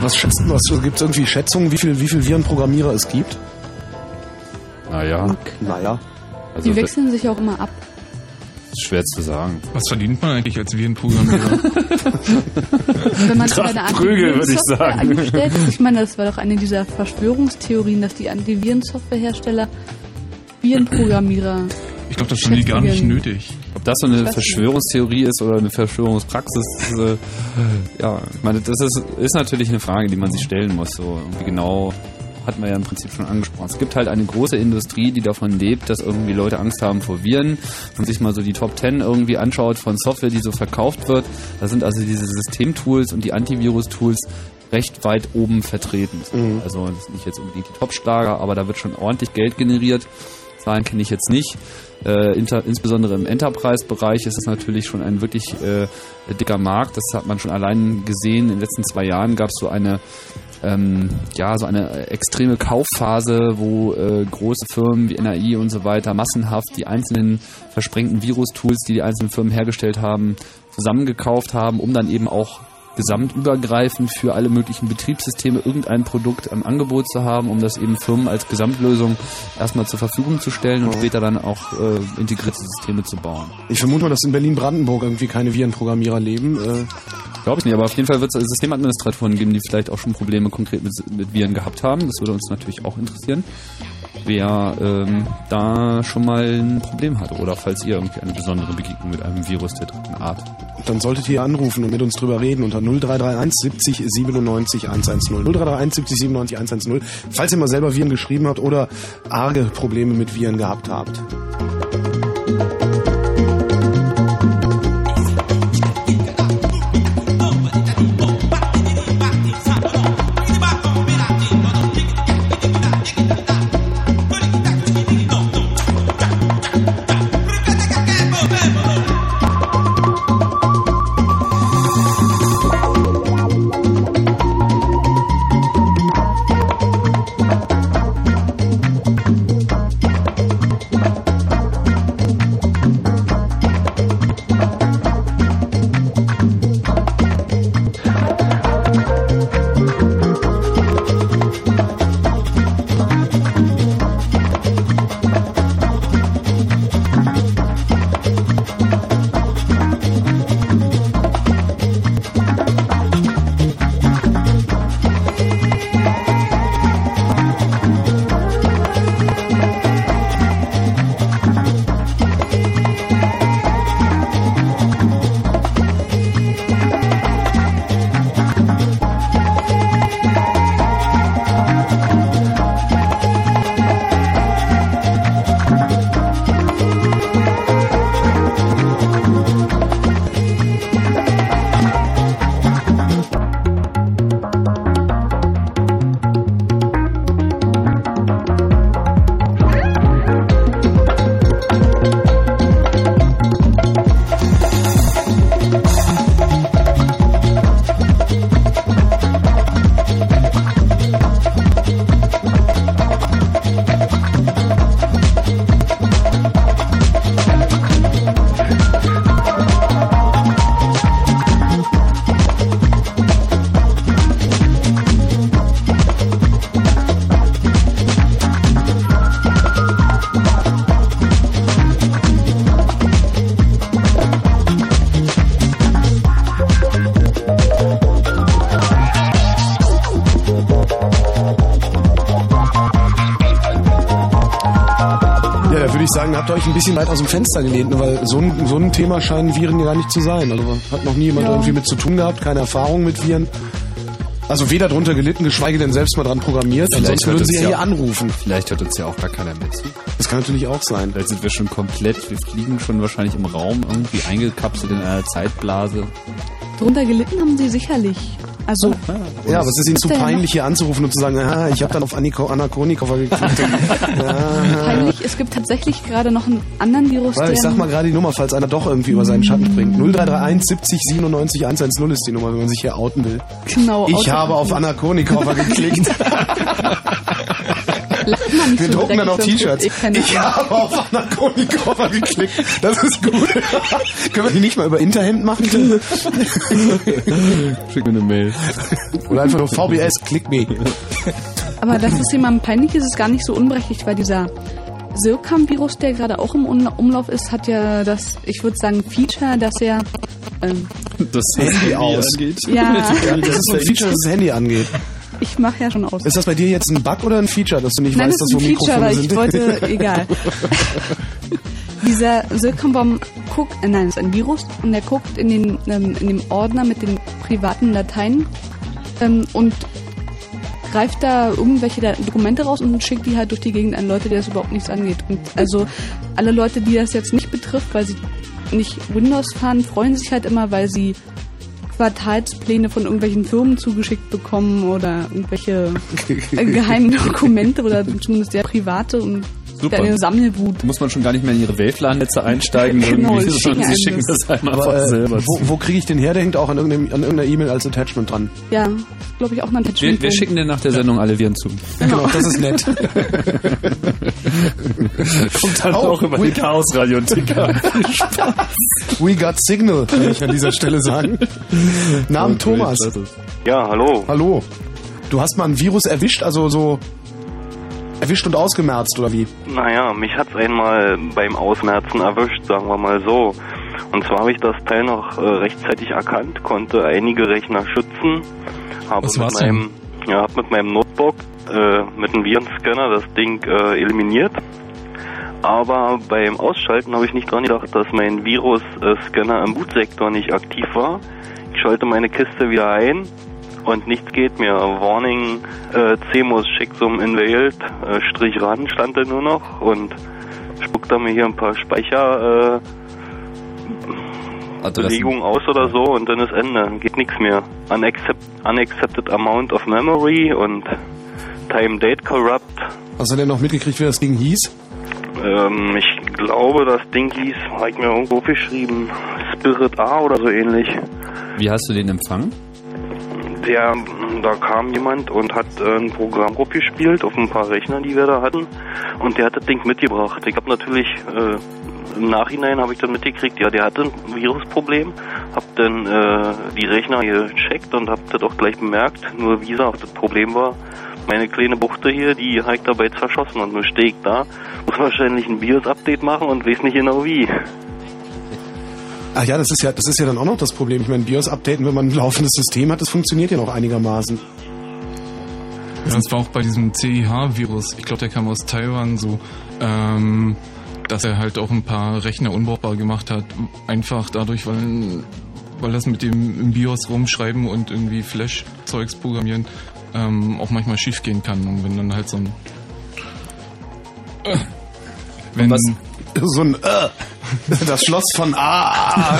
Was schätzen was Gibt es irgendwie Schätzungen, wie viel, wie viel Virenprogrammierer es gibt? Naja. Naja. Also Die wechseln sich auch immer ab. Ist schwer zu sagen. Was verdient man eigentlich als Virenprogrammierer? Wenn man eine Prügel, würde ich sagen. angestellt ist, ich meine, das war doch eine dieser Verschwörungstheorien, dass die Antivirensoftwarehersteller Virenprogrammierer Ich glaube, das haben die gar nicht nötig. Ob das so eine. Verschwörungstheorie ist oder eine Verschwörungspraxis, ist, äh, ja, ich meine, das ist, ist natürlich eine Frage, die man sich stellen muss. So irgendwie genau hat man ja im Prinzip schon angesprochen. Es gibt halt eine große Industrie, die davon lebt, dass irgendwie Leute Angst haben vor Viren. Wenn man sich mal so die Top 10 irgendwie anschaut von Software, die so verkauft wird, da sind also diese Systemtools und die Antivirus-Tools recht weit oben vertreten. Also das sind nicht jetzt unbedingt die Top-Schlager, aber da wird schon ordentlich Geld generiert. Zahlen kenne ich jetzt nicht. Äh, inter, insbesondere im Enterprise-Bereich ist es natürlich schon ein wirklich äh, dicker Markt. Das hat man schon allein gesehen. In den letzten zwei Jahren gab es so eine ähm, ja, so eine extreme Kaufphase, wo äh, große Firmen wie NAI und so weiter massenhaft die einzelnen versprengten Virus-Tools, die die einzelnen Firmen hergestellt haben, zusammengekauft haben, um dann eben auch gesamtübergreifend für alle möglichen Betriebssysteme irgendein Produkt am Angebot zu haben, um das eben Firmen als Gesamtlösung erstmal zur Verfügung zu stellen und später dann auch äh, integrierte Systeme zu bauen. Ich vermute mal, dass in Berlin-Brandenburg irgendwie keine Virenprogrammierer leben. Äh, Glaube ich nicht, aber auf jeden Fall wird es Systemadministratoren geben, die vielleicht auch schon Probleme konkret mit, mit Viren gehabt haben. Das würde uns natürlich auch interessieren, wer ähm, da schon mal ein Problem hatte oder falls ihr irgendwie eine besondere Begegnung mit einem Virus der dritten Art. dann solltet ihr anrufen und mit uns drüber reden unter 0331 70 97 110. 0331 70 97 110. Falls ihr mal selber Viren geschrieben habt oder arge Probleme mit Viren gehabt habt. Ein bisschen weit aus dem Fenster gelehnt, ne? weil so ein, so ein Thema scheinen Viren ja gar nicht zu sein. Also hat noch nie jemand Ja. irgendwie mit zu tun gehabt, keine Erfahrung mit Viren. Also weder drunter gelitten, geschweige denn selbst mal dran programmiert. Ansonsten würden sie ja hier anrufen. Vielleicht hört uns ja auch gar keiner zu. Das kann natürlich auch sein. Vielleicht sind wir schon komplett, wir fliegen schon wahrscheinlich im Raum irgendwie eingekapselt in einer Zeitblase. Drunter gelitten haben sie sicherlich. Also, Ja, aber es ist ihnen zu peinlich, hier anzurufen und zu sagen, ah, ich habe dann auf Anniko, Anna Konikova geklickt. peinlich, es gibt tatsächlich gerade noch einen anderen Virus, Weil ich sag mal gerade die Nummer, falls einer doch irgendwie über seinen Schatten springt. 0331 70 97 110 ist die Nummer, wenn man sich hier outen will. Genau, Ich habe auf Anna Konikova geklickt. Nicht Wir so drucken dann auch T-Shirts. Ich an. habe auf Anna Konikova geklickt. Das ist gut. Können wir die nicht mal über Interhand machen? Schick mir eine Mail. Oder einfach nur VBS, click me. Aber dass es jemandem peinlich ist, ist gar nicht so unberechtigt, weil dieser Sirkam-Virus, der gerade auch im Umlauf ist, hat ja das, ich würde sagen, Feature, dass er ähm, Das Handy aus. Ja. Das ist so ein Feature, das das Handy angeht. Ich mache ja schon aus. Ist das bei dir jetzt ein Bug oder ein Feature, dass du nicht Nein, weißt, das dass ist so ein Feature, Mikrofone weil sind? ich wollte, egal. Dieser Sirkam-Bomb guckt, äh, nein, es ist ein Virus und der guckt in, den, ähm, in dem Ordner mit den privaten Dateien ähm, und greift da irgendwelche Dokumente raus und schickt die halt durch die Gegend an Leute, die das überhaupt nichts angeht. Und also alle Leute, die das jetzt nicht betrifft, weil sie nicht Windows fahren, freuen sich halt immer, weil sie Quartalspläne von irgendwelchen Firmen zugeschickt bekommen oder irgendwelche geheimen Dokumente oder zumindest sehr private und Super. eine Sammelwut. Muss man schon gar nicht mehr in ihre WLAN-Netze einsteigen, Genau, irgendwie, sie schicken sie einem schicken das. einfach Aber, äh, selber wo, zu. wo kriege ich den her? Der hängt auch an irgendeinem- an irgendeiner E-Mail als Attachment dran. Ja, glaube ich auch ein Wir, wir schicken dir nach der Sendung alle Viren zu. Genau, das ist nett. Kommt dann Oh, auch über we- die Chaos-Radio-Ticker. We got signal, kann ich an dieser Stelle sagen. Namen Thomas. Ja, hallo. Hallo. Du hast mal ein Virus erwischt, also so erwischt und ausgemerzt, oder wie? Naja, mich hat's einmal beim Ausmerzen erwischt, sagen wir mal so. Und zwar habe ich das Teil noch äh, rechtzeitig erkannt, konnte einige Rechner schützen, habe Was mit denn? meinem, ja, hab mit meinem Notebook äh, mit einem Virenscanner das Ding äh, eliminiert. Aber beim Ausschalten habe ich nicht dran gedacht, dass mein Virus-Scanner im Bootsektor nicht aktiv war. Ich schalte meine Kiste wieder ein und nichts geht mehr. Warning, äh, CMOS Checksum Invalid, äh, Strich ran stand da nur noch und spuckt da mir hier ein paar Speicher äh, Adressen. Aus oder so und dann ist Ende. Geht nichts mehr. Unaccept, unaccepted amount of memory und Time Date Corrupt. Hast du denn noch mitgekriegt, wie das Ding hieß? Ähm, ich glaube, das Ding hieß, habe ich mir irgendwo geschrieben, Spirit A oder so ähnlich. Wie hast du den empfangen? Der, da kam jemand und hat äh, ein Programm gespielt auf ein paar Rechner, die wir da hatten. Und der hat das Ding mitgebracht. Ich habe natürlich äh, im Nachhinein habe ich dann mitgekriegt, ja, der hatte ein Virusproblem. Hab dann äh, die Rechner gecheckt und hab das auch gleich bemerkt. Nur wie gesagt, das Problem war, meine kleine Buchte hier, die habe ich dabei zerschossen und nur stehe ich da. Muss wahrscheinlich ein BIOS-Update machen und weiß nicht genau wie. Ach ja, das ist ja, das ist ja dann auch noch das Problem. Ich meine, BIOS updaten, wenn man ein laufendes System hat, das funktioniert ja noch einigermaßen. Ja, das war auch bei diesem CIH-Virus. Ich glaube, der kam aus Taiwan so, ähm, dass er halt auch ein paar Rechner unbrauchbar gemacht hat. Einfach dadurch, weil, weil das mit dem im BIOS rumschreiben und irgendwie Flash-Zeugs programmieren ähm, auch manchmal schief gehen kann. Und wenn dann halt so ein. Äh, wenn, was? So ein äh, das Schloss von A.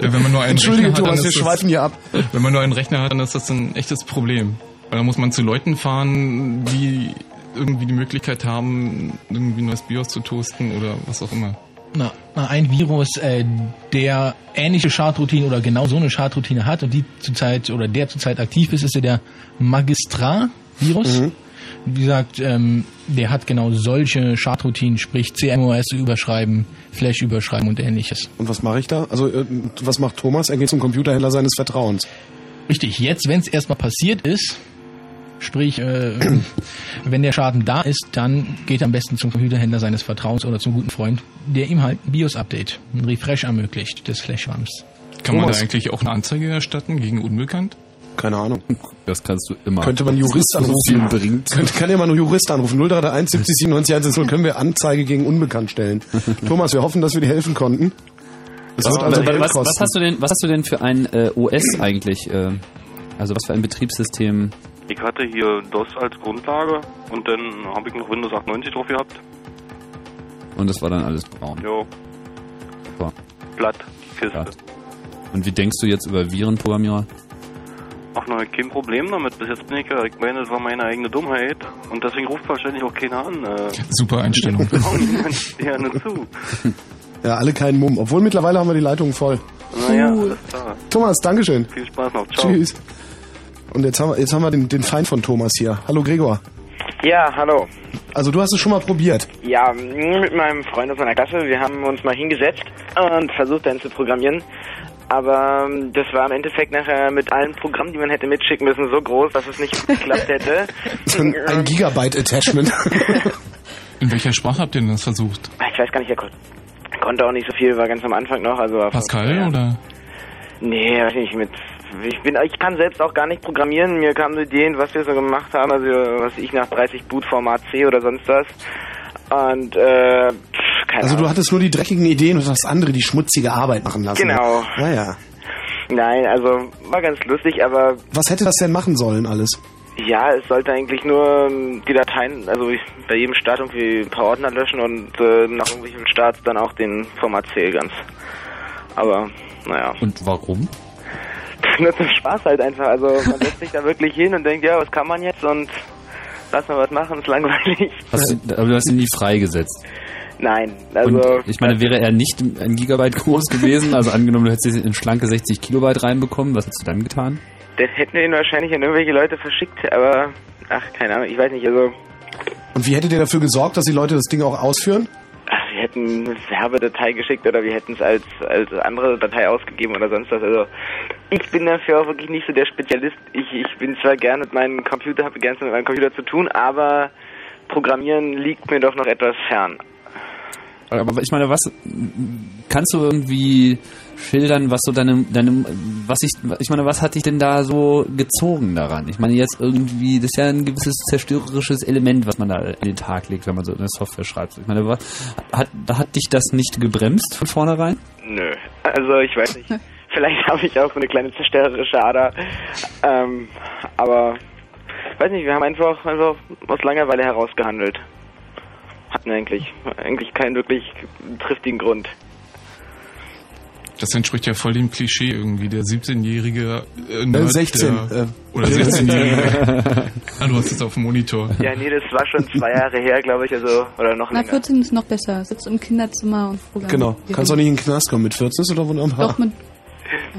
Ja, wenn man nur einen Entschuldige, Rechner hat, Thomas, dann wir ist das- schweifen hier ab. Wenn man nur einen Rechner hat, dann ist das ein echtes Problem. Weil dann muss man zu Leuten fahren, die irgendwie die Möglichkeit haben, irgendwie ein neues BIOS zu toasten oder was auch immer. Na, na, ein Virus, äh, der ähnliche Schadroutine oder genau so eine Schadroutine hat und die zurzeit oder der zurzeit aktiv ist, ist ja der Magistrat-Virus. Mhm. Wie gesagt, ähm, der hat genau solche Schadroutinen, sprich CMOS überschreiben, Flash überschreiben und ähnliches. Und was mache ich da? Also, äh, was macht Thomas? Er geht zum Computerhändler seines Vertrauens. Richtig, jetzt, wenn es erstmal passiert ist, sprich, äh, wenn der Schaden da ist, dann geht er am besten zum Computerhändler seines Vertrauens oder zum guten Freund, der ihm halt ein BIOS-Update, ein Refresh ermöglicht des Flash-RAMs. Kann man Thomas. da eigentlich auch eine Anzeige erstatten gegen Unbekannt? Keine Ahnung. Das kannst du immer. Könnte man Jurist Das anrufen. bringt. Könnte, kann ja mal einen Jurist anrufen. 0331 70 97 110 können wir Anzeige gegen Unbekannt stellen. Thomas, wir hoffen, dass wir dir helfen konnten. Es wird also Geld was, kosten. was hast du denn, was hast du denn für ein äh, OS eigentlich? Äh, also was für ein Betriebssystem? Ich hatte hier DOS als Grundlage und dann habe ich noch Windows 98 drauf gehabt. Und das war dann alles braun. Jo, Super. platt, Kiste. Platt. Und wie denkst du jetzt über Virenprogrammierer? Ach, noch kein Problem damit. Bis jetzt bin ich ja, ich meine, das war meine eigene Dummheit. Und deswegen ruft wahrscheinlich auch keiner an. Äh, Super Einstellung. ja, nur zu. Ja, alle keinen Mumm. Obwohl mittlerweile haben wir die Leitungen voll. Naja, alles klar. Thomas, Dankeschön. Viel Spaß noch. Ciao. Tschüss. Und jetzt haben wir, jetzt haben wir den, den Feind von Thomas hier. Hallo Gregor. Ja, hallo. Also du hast es schon mal probiert. Ja, mit meinem Freund aus meiner Klasse, wir haben uns mal hingesetzt und versucht dann zu programmieren. Aber ähm, das war im Endeffekt nachher mit allen Programmen, die man hätte mitschicken müssen, so groß, dass es nicht geklappt hätte. Ein, ein Gigabyte-Attachment. In welcher Sprache habt ihr denn das versucht? Ich weiß gar nicht, er kon konnte auch nicht so viel, war ganz am Anfang noch. Also Pascal ja. oder? Nee, weiß nicht, mit ich bin ich kann selbst auch gar nicht programmieren. Mir kamen so Ideen, was wir so gemacht haben, also was ich nach 30 Boot Format C oder sonst was. Und äh, keine Also du hattest nur die dreckigen Ideen und hast andere die schmutzige Arbeit machen lassen. Genau. Naja. Nein, also war ganz lustig, aber Was hätte das denn machen sollen alles? ja, es sollte eigentlich nur ähm, die Dateien, also bei jedem Start irgendwie ein paar Ordner löschen und äh, nach irgendwelchen Starts dann auch den Format C ganz. Aber naja. Und warum? Nur zum Spaß halt einfach. Also man setzt sich da wirklich hin und denkt, ja, was kann man jetzt und lass mal was machen, ist langweilig. Hast du, aber du hast ihn nie freigesetzt. Nein, also Und ich meine, wäre er nicht ein Gigabyte groß gewesen, also angenommen, du hättest in schlanke 60 Kilobyte reinbekommen, was hättest du dann getan? dann hätten wir ihn wahrscheinlich an irgendwelche Leute verschickt, aber ach, keine Ahnung, ich weiß nicht, also Und wie hättet ihr dafür gesorgt, dass die Leute das Ding auch ausführen? ach, wir hätten eine Werbedatei geschickt oder wir hätten es als, als andere Datei ausgegeben oder sonst was. Also ich bin dafür auch wirklich nicht so der Spezialist. Ich, ich bin zwar gern mit meinem Computer, habe gern mit meinem Computer zu tun, aber Programmieren liegt mir doch noch etwas fern. Aber ich meine, was kannst du irgendwie schildern, was so deine, deine, was ich, ich meine, was hat dich denn da so gezogen daran? Ich meine, jetzt irgendwie, das ist ja ein gewisses zerstörerisches Element, was man da an den Tag legt, wenn man so eine Software schreibt. Ich meine, was, hat, hat dich das nicht gebremst von vornherein? Nö, also ich weiß nicht. Vielleicht habe ich auch so eine kleine zerstörerische Ader. Ähm, aber weiß nicht, wir haben einfach, einfach aus Langeweile heraus gehandelt. Hatten eigentlich, eigentlich keinen wirklich triftigen Grund. Das entspricht ja voll dem Klischee irgendwie, der 17-jährige äh, Nerd, 16, Der, äh. oder 16-jährige. ah, du hast es auf dem Monitor. Ja, nee, das war schon zwei Jahre her, glaube ich, also, oder noch Na, länger. 14 ist noch besser. Sitzt im Kinderzimmer und programmiert. Genau. Kannst doch nicht in den Knast kommen mit 14, ist doch wunderbar. Doch mit.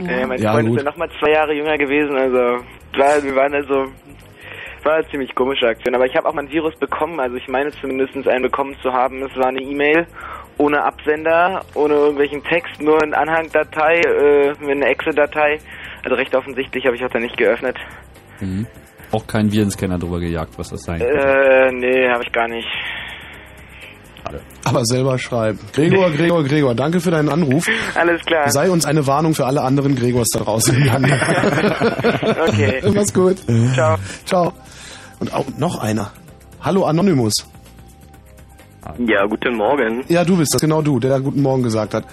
Ja, mein Ja, Freund gut. ist ja nochmal zwei Jahre jünger gewesen, also war, wir waren also war eine ziemlich komische Aktion. Aber ich habe auch mal ein Virus bekommen, also ich meine zumindest einen bekommen zu haben. Es war eine E-Mail ohne Absender, ohne irgendwelchen Text, nur eine Anhangdatei, äh, mit einer Excel-Datei. Also recht offensichtlich habe ich auch da nicht geöffnet. Mhm. Auch kein Virenscanner drüber gejagt, was das sein könnte. Äh, nee, habe ich gar nicht. Aber selber schreiben. Gregor, Gregor, Gregor, danke für deinen Anruf. Alles klar. Sei uns eine Warnung für alle anderen Gregors da draußen okay. Mach's gut. Ciao. Ciao. Und auch noch einer. Hallo Anonymous. Ja, guten Morgen. Ja, du bist das, genau du, der da guten Morgen gesagt hat.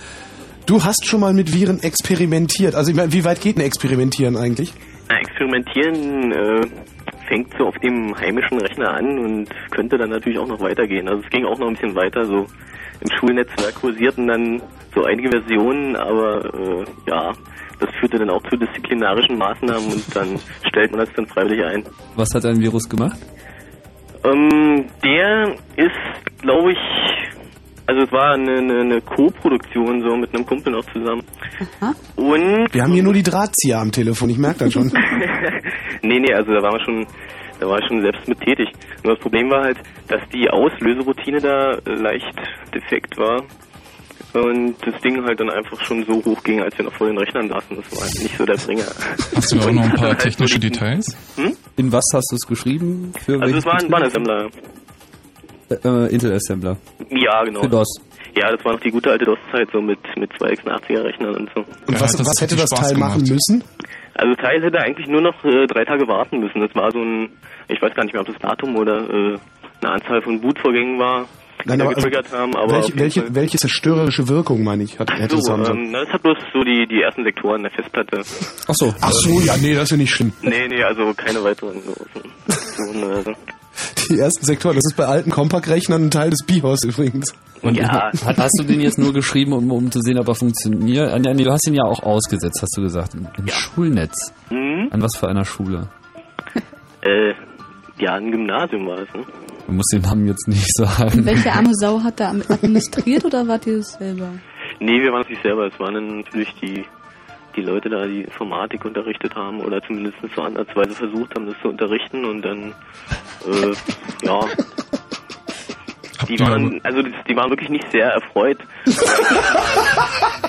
Du hast schon mal mit Viren experimentiert. Also ich meine, wie weit geht ein Experimentieren eigentlich? Na, Experimentieren äh, fängt so auf dem heimischen Rechner an und könnte dann natürlich auch noch weitergehen. Also es ging auch noch ein bisschen weiter. So im Schulnetzwerk kursierten dann so einige Versionen, aber äh, ja, das führte dann auch zu disziplinarischen Maßnahmen und dann stellt man das dann freiwillig ein. Was hat ein Virus gemacht? Ähm, der ist, glaube ich, also es war eine, eine, eine Co-Produktion so mit einem Kumpel noch zusammen. Und Wir haben hier nur die Drahtzieher am Telefon, ich merke das schon. nee, nee, also da waren wir schon, da war ich schon selbst mit tätig. Nur das Problem war halt, dass die Auslöseroutine da leicht defekt war. Und das Ding halt dann einfach schon so hoch ging, als wir noch vor den Rechnern saßen. Das war halt nicht so der Bringer. Hast du auch noch ein paar Halt technische die- Details? Hm? In was hast du es geschrieben? Für Also es war ein? Bannassembler. Äh, Intel Assembler. Ja, genau. Für DOS. Ja, das war noch die gute alte DOS-Zeit, so mit, mit 286er Rechnern und so. Und was, was hätte das Teil machen müssen? Also Teil hätte eigentlich nur noch äh, drei Tage warten müssen. Das war so ein, ich weiß gar nicht mehr, ob das Datum oder äh, eine Anzahl von Bootvorgängen war, die Nein, da aber also, getriggert haben. Aber welche, welche, welche zerstörerische Wirkung, meine ich, hat, hätte es so, haben ähm, das hat bloß so die, die ersten Sektoren der Festplatte. Ach so. Ach so, ja, nee, das ist ja nicht schlimm. Nee, nee, also keine weiteren großen Sektoren. Also. Die ersten Sektoren, das ist bei alten Compact-Rechnern ein Teil des BIOS übrigens. Und hat, hast du den jetzt nur geschrieben, um, um zu sehen, ob er funktioniert? Ah, nee, nee, du hast ihn ja auch ausgesetzt, hast du gesagt. Im, im Schulnetz. Mhm. An was für einer Schule? Äh, ja, ein Gymnasium war es, ne? Du musst den Namen jetzt nicht sagen. Welche arme Sau hat da administriert oder wart ihr das selber? Nee, wir waren es nicht selber. Es waren natürlich die, die Leute da, die Informatik unterrichtet haben oder zumindest so ansatzweise versucht haben, das zu unterrichten und dann, äh, ja. Die waren, also die waren wirklich nicht sehr erfreut.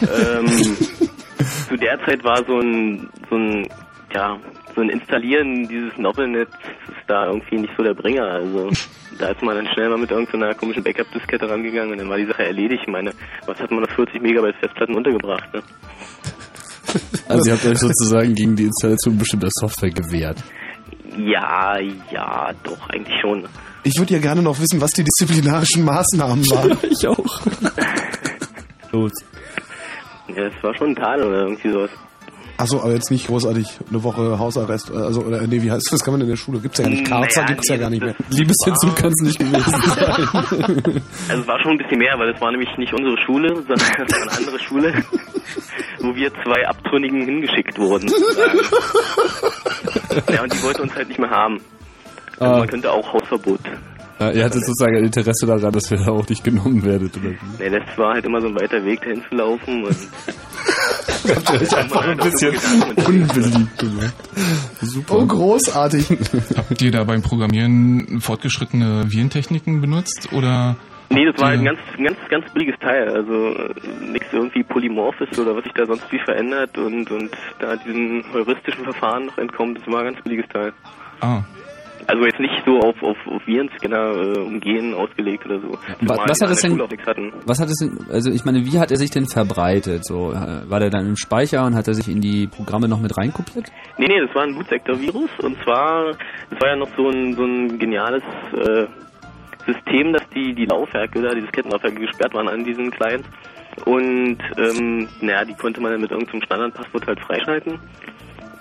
ähm, zu der Zeit war so ein, so ein, ja, so ein Installieren dieses Novelnet ist da irgendwie nicht so der Bringer. Also da ist man dann schnell mal mit irgendeiner komischen Backup-Diskette rangegangen und dann war die Sache erledigt. Ich meine, was hat man auf 40 Megabyte Festplatten untergebracht? Ne? Also ihr habt euch sozusagen gegen die Installation bestimmter Software gewehrt. Ja, ja, doch, eigentlich schon. Ich würde ja gerne noch wissen, was die disziplinarischen Maßnahmen waren. ich auch. Los. Ja, es war schon ein Tal oder irgendwie sowas. Achso, aber jetzt nicht großartig eine Woche Hausarrest. äh, Also, oder nee, wie heißt das? kann man in der Schule? Gibt's ja gar nicht. Karzer Naja, gibt's ja gar nicht mehr. das- Liebesentzug kann es nicht gewesen sein. Also es war schon ein bisschen mehr, weil das war nämlich nicht unsere Schule, sondern es war eine andere Schule, wo wir zwei Abtrünnigen hingeschickt wurden. ja, und die wollten uns halt nicht mehr haben. Also Ah. man könnte auch Hausverbot. Ja, ihr hattet sozusagen ein Interesse daran, dass ihr da auch nicht genommen werdet, oder wie? Nee, das war halt immer so ein weiter Weg dahin zu laufen und Habt ihr euch einfach ein bisschen unbeliebt gemacht. Super. Oh, großartig. Habt ihr da beim Programmieren fortgeschrittene Virentechniken benutzt oder? Nee, das war halt ein ganz, ganz, ganz billiges Teil. Also nichts irgendwie Polymorphes oder was sich da sonst wie verändert und, und da diesen heuristischen Verfahren noch entkommt. Das war ein ganz billiges Teil. Ah. Also jetzt nicht so auf, auf, auf Virenscanner äh, umgehen ausgelegt oder so. Was die hat es denn-. Was hat es denn, also ich meine, wie hat er sich denn verbreitet? So, äh, war der dann im Speicher und hat er sich in die Programme noch mit reinkopiert? Nee, nee, das war ein Bootsektor-Virus und zwar, das war ja noch so ein, so ein geniales äh, System, dass die, die Laufwerke oder die Diskettenlaufwerke gesperrt waren an diesen Clients und ähm, naja, die konnte man dann mit irgendeinem Standardpasswort halt freischalten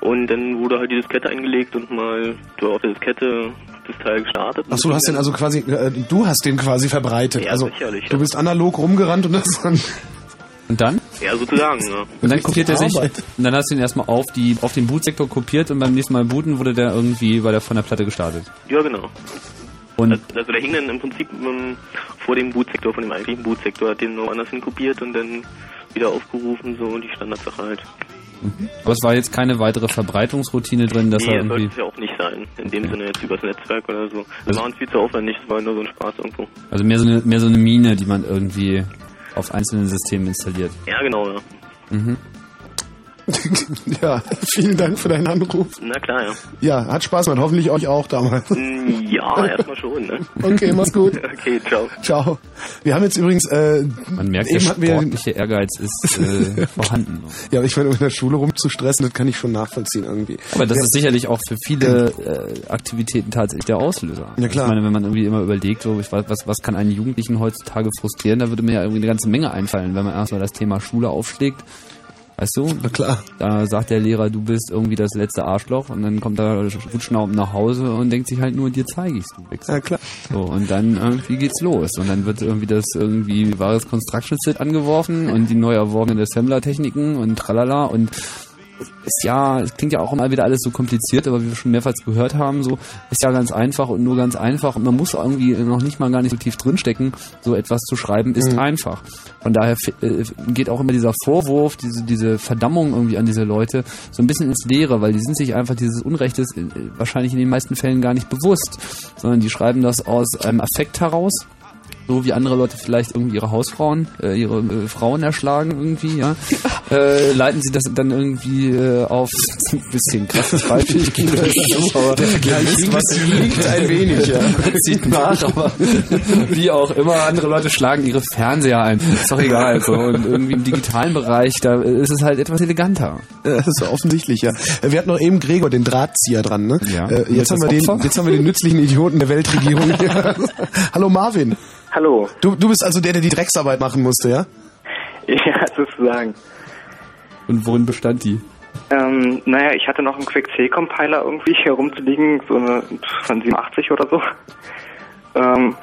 und dann wurde halt die Diskette eingelegt und mal so auf der Diskette das Teil gestartet. Achso, du hast den also quasi, äh, du hast den quasi verbreitet. Ja, also, sicherlich, du ja. bist analog rumgerannt und das dann. Und dann? Ja, sozusagen, ja. Und dann kopiert er sich, Arbeit. und dann hast du ihn erstmal auf die, auf den Bootsektor kopiert und beim nächsten Mal booten wurde der irgendwie, war der von der Platte gestartet. Ja, genau. Und Also, also der hing dann im Prinzip ähm, vor dem Bootsektor, von dem eigentlichen Bootsektor, hat den noch anders hin kopiert und dann wieder aufgerufen, so die Standardsache halt. aber es war jetzt keine weitere Verbreitungsroutine drin, dass nee, er das sollte irgendwie, es ja auch nicht sein. In dem Sinne jetzt übers Netzwerk oder so. Das war uns viel zu aufwendig, das war nur so ein Spaß irgendwo. also mehr so eine, mehr so eine Mine, die man irgendwie auf einzelnen Systemen installiert. Ja, genau, ja. Mhm. ja, vielen Dank für deinen Anruf. Na klar, ja. Ja, hat Spaß gemacht. Hoffentlich euch auch damals. Mm, Ja, erstmal schon, ne? Okay, mach's gut. Okay, ciao. Ciao. Wir haben jetzt übrigens. Äh, Man merkt, eben der sportliche Ehrgeiz ist äh, vorhanden. Ja, ich meine, in der Schule rumzustressen, das kann ich schon nachvollziehen irgendwie. Aber das ja. ist sicherlich auch für viele äh, Aktivitäten tatsächlich der Auslöser. Ja, klar. Ich meine, wenn man irgendwie immer überlegt, so, ich weiß, was, was kann einen Jugendlichen heutzutage frustrieren, da würde mir ja irgendwie eine ganze Menge einfallen, wenn man erstmal das Thema Schule aufschlägt. Weißt du? Na klar. Da sagt der Lehrer, du bist irgendwie das letzte Arschloch und dann kommt er rutschnaubend nach Hause und denkt sich halt nur, dir zeige ich's, du Wichser. Ja, klar. So, und dann irgendwie geht's los. Und dann wird irgendwie das irgendwie wahres Construction Set angeworfen und die neu erworbenen Assembler-Techniken und tralala und ist ja, es klingt ja auch immer wieder alles so kompliziert, aber wie wir schon mehrfach gehört haben, so ist ja ganz einfach und nur ganz einfach und man muss irgendwie noch nicht mal gar nicht so tief drinstecken, so etwas zu schreiben ist Mhm. einfach. Von daher äh, geht auch immer dieser Vorwurf, diese diese Verdammung irgendwie an diese Leute so ein bisschen ins Leere, weil die sind sich einfach dieses Unrechtes äh, wahrscheinlich in den meisten Fällen gar nicht bewusst, sondern die schreiben das aus einem Affekt heraus so wie andere Leute vielleicht irgendwie ihre Hausfrauen, äh, ihre äh, Frauen erschlagen irgendwie, ja, äh, leiten sie das dann irgendwie äh, auf ein bisschen krasses Beispiel, ich gebe das zu, aber Der Vergleich liegt ein wenig, ja. zieht nach, aber wie auch immer, andere Leute schlagen ihre Fernseher ein. Ist doch egal. So. Und irgendwie im digitalen Bereich, da ist es halt etwas eleganter. Das ist offensichtlich, ja. Äh, Wir hatten noch eben Gregor, den Drahtzieher dran, ne? Ja. Äh, jetzt, haben wir den, jetzt haben wir den nützlichen Idioten der Weltregierung hier. Hallo Marvin. Hallo. Du, du bist also der, der die Drecksarbeit machen musste, ja? Ja, sozusagen. Und worin bestand die? Ähm, naja, ich hatte noch einen Quick-C-Compiler irgendwie hier rumzuliegen, so eine von 87 oder so. Ähm,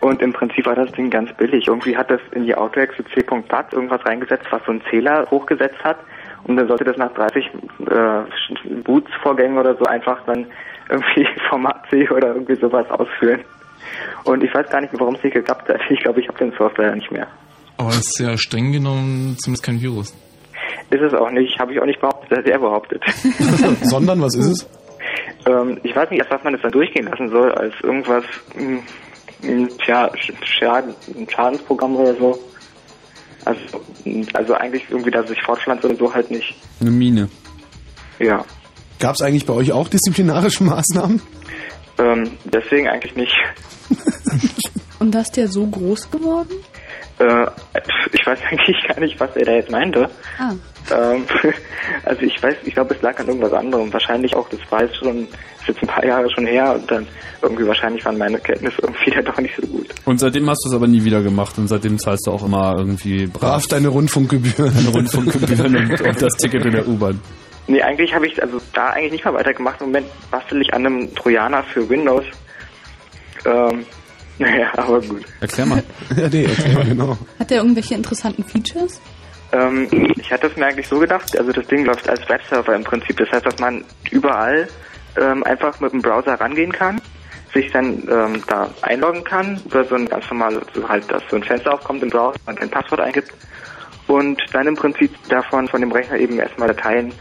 und im Prinzip war das Ding ganz billig. Irgendwie hat das in die AutoXC.bat irgendwas reingesetzt, was so einen Zähler hochgesetzt hat. Und dann sollte das nach 30 äh, Boots-Vorgängen oder so einfach dann irgendwie Format C oder irgendwie sowas ausführen. Und ich weiß gar nicht, warum es nicht geklappt hat. Ich glaube, ich habe den Software nicht mehr. Aber es ist ja streng genommen zumindest kein Virus. Ist es auch nicht, habe ich auch nicht behauptet, das hat er behauptet. Sondern, was ist es? ähm, ich weiß nicht, erst was man das dann durchgehen lassen soll, als irgendwas, mh, mh, tja, Sch- Schaden, ein Schadensprogramm oder so. Also, also eigentlich irgendwie, dass es sich fortpflanzt oder so halt nicht. Eine Mine. Ja. Gab es eigentlich bei euch auch disziplinarische Maßnahmen? Ähm, deswegen eigentlich nicht. Und ist der so groß geworden? Äh, ich weiß eigentlich gar nicht, was er da jetzt meinte. Ah. Ähm, also ich weiß, ich glaube, es lag an irgendwas anderem. Wahrscheinlich auch, das war jetzt schon, ist jetzt ein paar Jahre schon her und dann irgendwie wahrscheinlich waren meine Kenntnisse irgendwie dann doch nicht so gut. Und seitdem hast du es aber nie wieder gemacht und seitdem zahlst du auch immer irgendwie brav Brav deine Rundfunkgebühren. deine Rundfunkgebühren und, und das Ticket in der U-Bahn. Nee, eigentlich habe ich also da eigentlich nicht mal weitergemacht. Im Moment bastel ich an einem Trojaner für Windows. Ähm, naja, aber gut. Erklär mal. ja, nee, erklär mal genau. Hat der irgendwelche interessanten Features? Ähm, ich hatte es mir eigentlich so gedacht, also das Ding läuft als Webserver im Prinzip. Das heißt, dass man überall ähm, einfach mit dem Browser rangehen kann, sich dann ähm, da einloggen kann, über so ein ganz normales, so halt, dass so ein Fenster aufkommt im Browser, man ein Passwort eingibt und dann im Prinzip davon von dem Rechner eben erstmal Dateien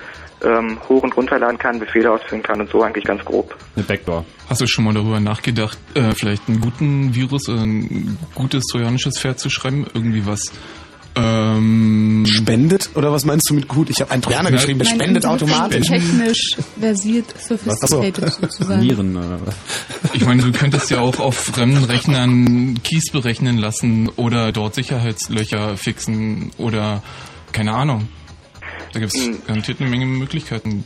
ähm, hoch und runterladen kann, Befehle ausführen kann und so eigentlich ganz grob. Eine Backdoor. Hast du schon mal darüber nachgedacht, äh, vielleicht einen guten Virus, äh, ein gutes trojanisches Pferd zu schreiben? Irgendwie was ähm, Spendet? Oder was meinst du mit gut? Ich habe einen Trojaner geschrieben, der spendet von automatisch. Technisch versiert, sophisticated sozusagen. Nieren oder was? Ich meine, du könntest ja auch auf fremden Rechnern Keys berechnen lassen oder dort Sicherheitslöcher fixen oder keine Ahnung. Da gibt es garantiert eine Menge Möglichkeiten.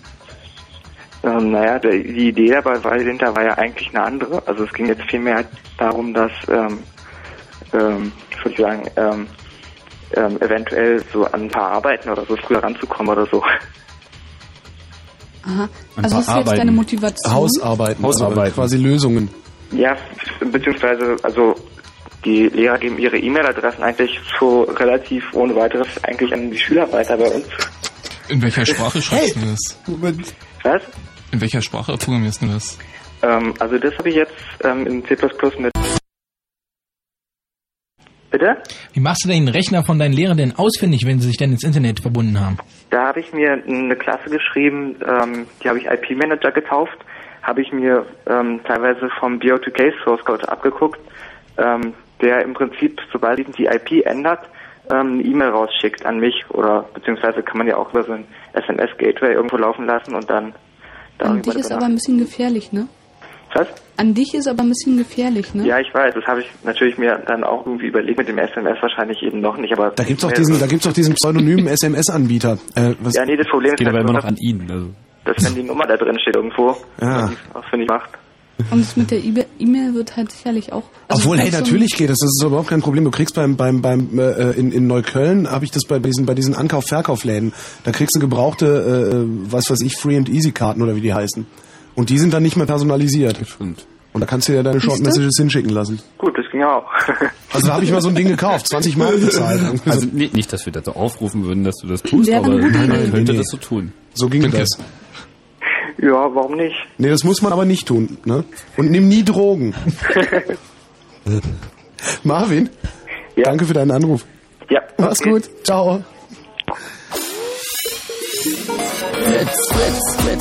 Ähm, naja, der, die Idee dabei war, dahinter war ja eigentlich eine andere. Also es ging jetzt vielmehr darum, dass, ähm, ähm, ich würde sagen, ähm, ähm, eventuell so an ein paar Arbeiten oder so früher ranzukommen oder so. Aha. Ein Also paar ist jetzt deine Motivation? Hausarbeiten. Hausarbeiten. also Quasi Lösungen. Ja, beziehungsweise, also die Lehrer geben ihre E-Mail-Adressen eigentlich so relativ ohne weiteres eigentlich an die Schüler weiter bei uns. In welcher Sprache schreibst du das? Was? In welcher Sprache programmierst du das? Ähm, also das habe ich jetzt ähm, in C++ mit... Bitte? Wie machst du den Rechner von deinen Lehrern denn ausfindig, wenn sie sich denn ins Internet verbunden haben? Da habe ich mir eine Klasse geschrieben, ähm, die habe ich IP-Manager getauft, habe ich mir ähm, teilweise vom BO2K Source Code abgeguckt, ähm, der im Prinzip, sobald sich die IP ändert, ähm, eine E-Mail rausschickt an mich oder beziehungsweise kann man ja auch über so ein SMS-Gateway irgendwo laufen lassen und dann An dich ist aber ein bisschen gefährlich, ne? Was? An dich ist aber ein bisschen gefährlich, ne? Ja, ich weiß, das habe ich natürlich mir dann auch irgendwie überlegt mit dem SMS wahrscheinlich eben noch nicht, aber Da gibt's auch diesen, da gibt's auch diesen pseudonymen SMS-Anbieter. Äh, was? Ja, nee, das Problem ist Geht halt aber immer noch an ihn. Also. dass wenn die Nummer da drin steht irgendwo, Ja. die ausfindig macht. Und das mit der E-Mail wird halt sicherlich auch. also Obwohl, hey, so natürlich geht das. Das ist überhaupt kein Problem. Du kriegst beim beim beim äh, in, in Neukölln habe ich das bei diesen bei diesen Ankauf-Verkaufläden. Da kriegst du gebrauchte, äh, was weiß ich, Free and Easy Karten oder wie die heißen. Und die sind dann nicht mehr personalisiert. Stimmt. Und da kannst du dir deine Short? Messages hinschicken lassen. Gut, das ging ja auch. Also da habe ich mal so ein Ding gekauft, 20 Mark bezahlt. Also nicht, dass wir dazu aufrufen würden, dass du das tust, aber man könnte Nee. das so tun. So ging das. Ja, warum nicht? Nee, das muss man aber nicht tun. Ne? Und nimm nie Drogen. Marvin, Ja. danke für deinen Anruf. Ja. Mach's okay. gut. Ciao.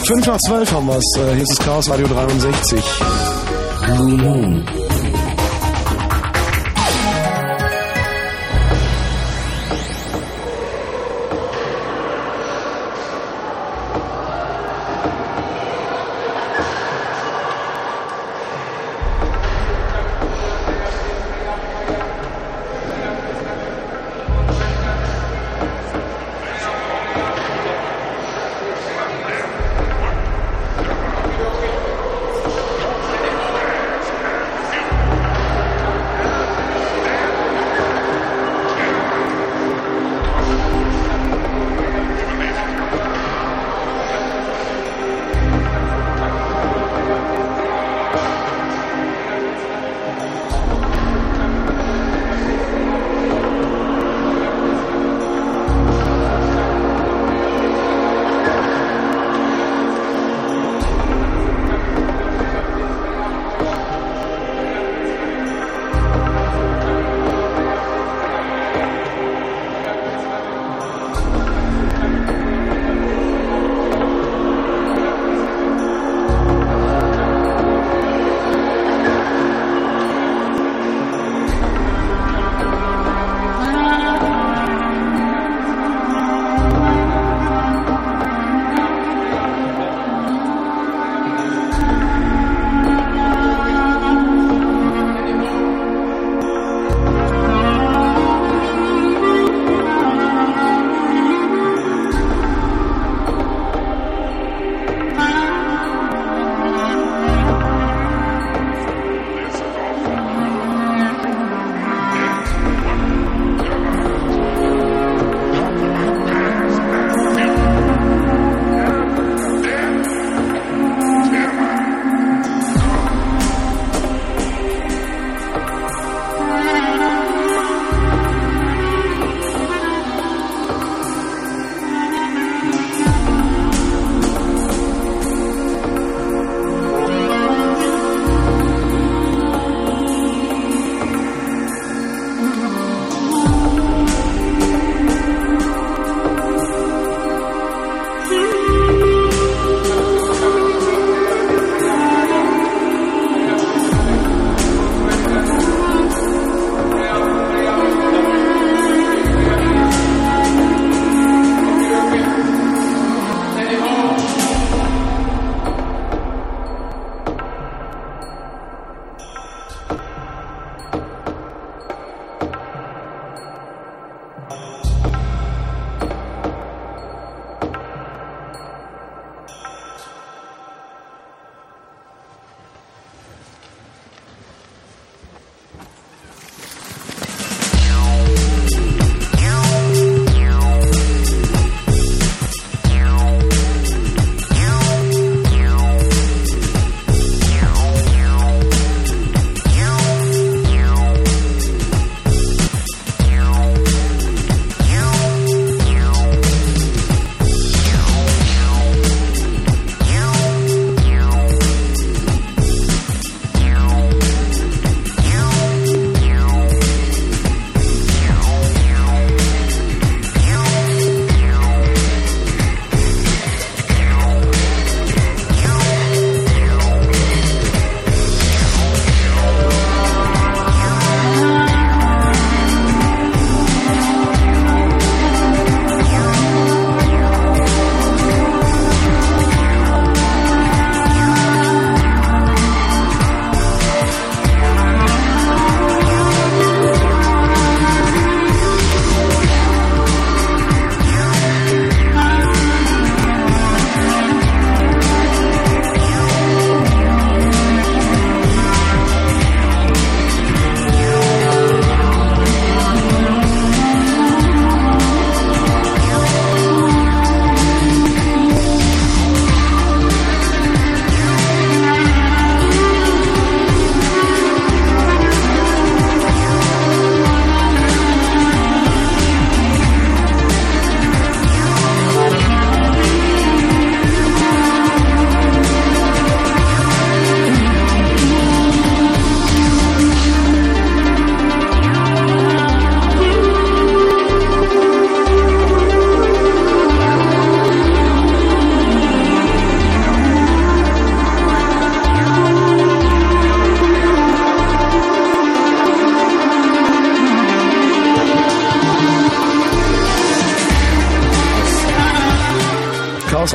5 nach 12 haben wir's. Äh, Hier ist das Chaos Radio 63. Blue Moon.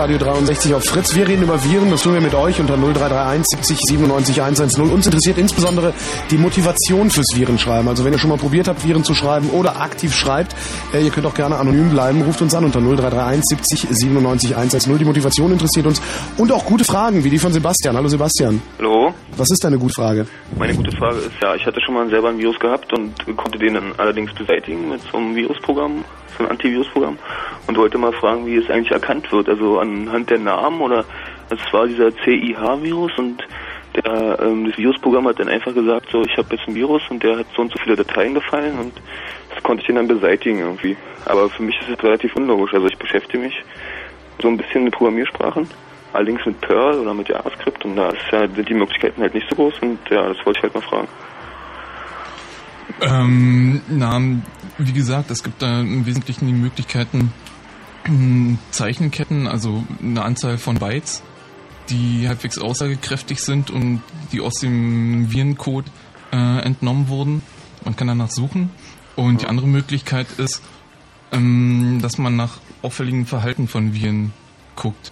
Radio 63 auf Fritz. Wir reden über Viren, das tun wir mit euch unter 0331 70 97 110. Uns interessiert insbesondere die Motivation fürs Virenschreiben. Also wenn ihr schon mal probiert habt, Viren zu schreiben oder aktiv schreibt, äh, ihr könnt auch gerne anonym bleiben. Ruft uns an unter 0331 70 97 110. Die Motivation interessiert uns und auch gute Fragen, wie die von Sebastian. Hallo Sebastian. Hallo? Was ist deine gute Frage? Meine gute Frage ist, ja, ich hatte schon mal selber ein Virus gehabt und konnte den dann allerdings beseitigen mit so einem Virusprogramm, so einem Antivirusprogramm und wollte mal fragen, wie es eigentlich erkannt wird. Also anhand der Namen oder es war dieser CIH-Virus und der, ähm, das Virusprogramm hat dann einfach gesagt, so ich habe jetzt ein Virus und der hat so und so viele Dateien gefallen und das konnte ich den dann beseitigen irgendwie. Aber für mich ist es relativ unlogisch. Also ich beschäftige mich so ein bisschen mit Programmiersprachen, allerdings mit Perl oder mit JavaScript und da ist ja, sind die Möglichkeiten halt nicht so groß und ja, das wollte ich halt mal fragen. Ähm, na, wie gesagt, es gibt da im Wesentlichen die Möglichkeiten, Zeichenketten, also eine Anzahl von Bytes, die halbwegs aussagekräftig sind und die aus dem Virencode äh, entnommen wurden. Man kann danach suchen. Und die andere Möglichkeit ist, ähm, dass man nach auffälligen Verhalten von Viren guckt.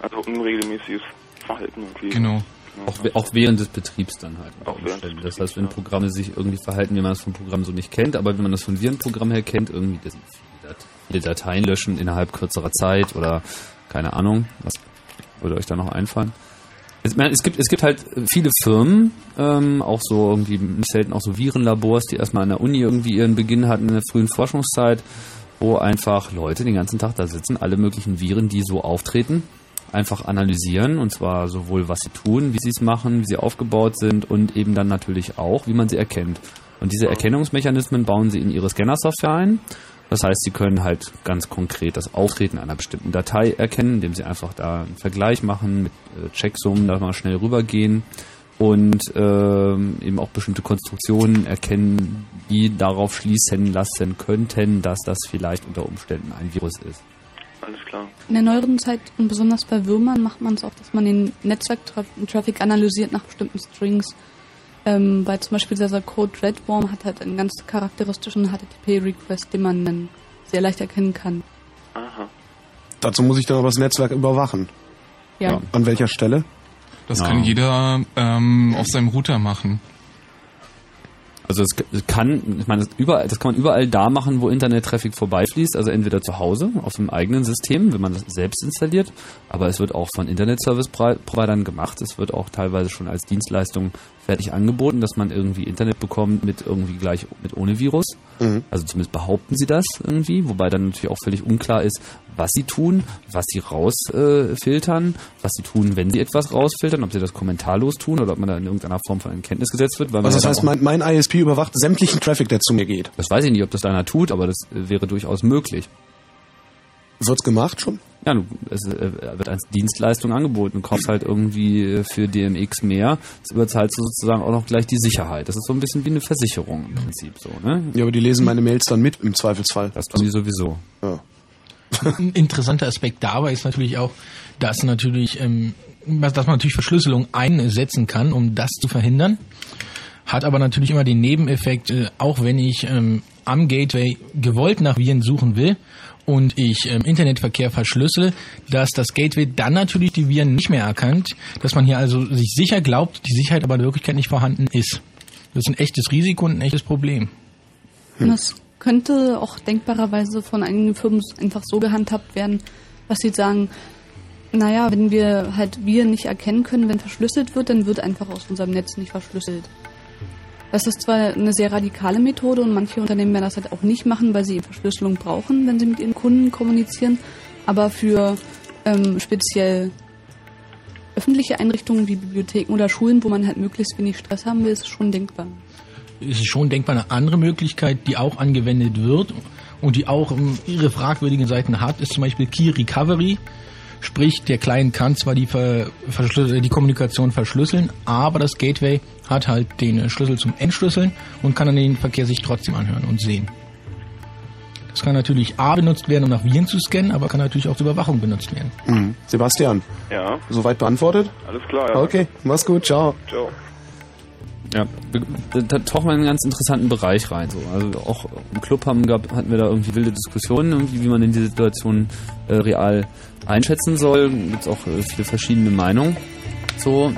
Also unregelmäßiges Verhalten irgendwie. Genau. Auch, auch während des Betriebs dann halt. Auch während des das heißt, wenn Programme sich irgendwie verhalten, wie man das vom Programm so nicht kennt, aber wenn man das von Virenprogramm her kennt, irgendwie das, viele Dateien löschen innerhalb kürzerer Zeit oder keine Ahnung, was würde euch da noch einfallen? Es, gibt, es gibt halt viele Firmen, ähm, auch so irgendwie selten auch so Virenlabors, die erstmal an der Uni irgendwie ihren Beginn hatten in der frühen Forschungszeit, wo einfach Leute den ganzen Tag da sitzen, alle möglichen Viren, die so auftreten, einfach analysieren und zwar sowohl was sie tun, wie sie es machen, wie sie aufgebaut sind und eben dann natürlich auch, wie man sie erkennt. Und diese Erkennungsmechanismen bauen sie in ihre Scanner-Software ein. Das heißt, sie können halt ganz konkret das Auftreten einer bestimmten Datei erkennen, indem sie einfach da einen Vergleich machen, mit äh, Checksummen da mal schnell rübergehen und ähm, eben auch bestimmte Konstruktionen erkennen, die darauf schließen lassen könnten, dass das vielleicht unter Umständen ein Virus ist. Alles klar. In der neueren Zeit und besonders bei Würmern macht man es auch, dass man den Netzwerktraffic analysiert nach bestimmten Strings. Ähm, weil zum Beispiel dieser Code Redworm hat halt einen ganz charakteristischen HTTP-Request, den man dann sehr leicht erkennen kann. Aha. Dazu muss ich dann aber das Netzwerk überwachen. Ja. An welcher Stelle? Das Ja. kann jeder ähm, auf seinem Router machen. Also es kann, ich meine, das, überall, das kann man überall da machen, wo Internet-Traffic vorbeifließt, also entweder zu Hause auf dem eigenen System, wenn man das selbst installiert, aber es wird auch von Internet-Service-Providern gemacht, es wird auch teilweise schon als Dienstleistung fertig angeboten, dass man irgendwie Internet bekommt mit irgendwie gleich mit ohne Virus. Also zumindest behaupten sie das irgendwie, wobei dann natürlich auch völlig unklar ist, was sie tun, was sie rausfiltern, äh, was sie tun, wenn sie etwas rausfiltern, ob sie das kommentarlos tun oder ob man da in irgendeiner Form von Kenntnis gesetzt wird. Man Also das heißt, mein, mein ISP überwacht sämtlichen Traffic, der zu mir geht. das weiß ich nicht, ob das einer tut, aber das wäre durchaus möglich. Wird's gemacht schon? Ja, du, es äh, wird als Dienstleistung angeboten. Du kaufst halt irgendwie äh, für DMX mehr. Das überzahlst du sozusagen auch noch gleich die Sicherheit. Das ist so ein bisschen wie eine Versicherung im Prinzip so, ne? Ja, aber die lesen meine Mails dann mit im Zweifelsfall. Das tun die sowieso. Ja. Ein interessanter Aspekt dabei ist natürlich auch, dass natürlich, ähm, dass man natürlich Verschlüsselung einsetzen kann, um das zu verhindern. Hat aber natürlich immer den Nebeneffekt, äh, auch wenn ich ähm, am Gateway gewollt nach Viren suchen will und ich ähm, Internetverkehr verschlüssel, dass das Gateway dann natürlich die Viren nicht mehr erkannt, dass man hier also sich sicher glaubt, die Sicherheit aber in Wirklichkeit nicht vorhanden ist. Das ist ein echtes Risiko und ein echtes Problem. Und das könnte auch denkbarerweise von einigen Firmen einfach so gehandhabt werden, dass sie sagen, naja, wenn wir halt wir nicht erkennen können, wenn verschlüsselt wird, dann wird einfach aus unserem Netz nicht verschlüsselt. Das ist zwar eine sehr radikale Methode und manche Unternehmen werden das halt auch nicht machen, weil sie Verschlüsselung brauchen, wenn sie mit ihren Kunden kommunizieren, aber für ähm, speziell öffentliche Einrichtungen wie Bibliotheken oder Schulen, wo man halt möglichst wenig Stress haben will, ist es schon denkbar. es ist schon denkbar eine andere Möglichkeit, die auch angewendet wird und die auch ähm, ihre fragwürdigen Seiten hat, ist zum Beispiel Key Recovery. Sprich, der Client kann zwar die, Ver die Kommunikation verschlüsseln, aber das Gateway hat halt den äh, Schlüssel zum Entschlüsseln und kann dann den Verkehr sich trotzdem anhören und sehen. Das kann natürlich A benutzt werden, um nach Viren zu scannen, aber kann natürlich auch zur Überwachung benutzt werden. Mhm. Sebastian, Ja, soweit beantwortet? alles klar. Ja. Okay, mach's gut, ciao. Ciao. Ja, da, tauchen wir in einen ganz interessanten Bereich rein. So. Also auch im Club haben, gab, hatten wir da irgendwie wilde Diskussionen, irgendwie, wie man in die Situation äh, real einschätzen soll. Gibt es auch äh, viele verschiedene Meinungen. So,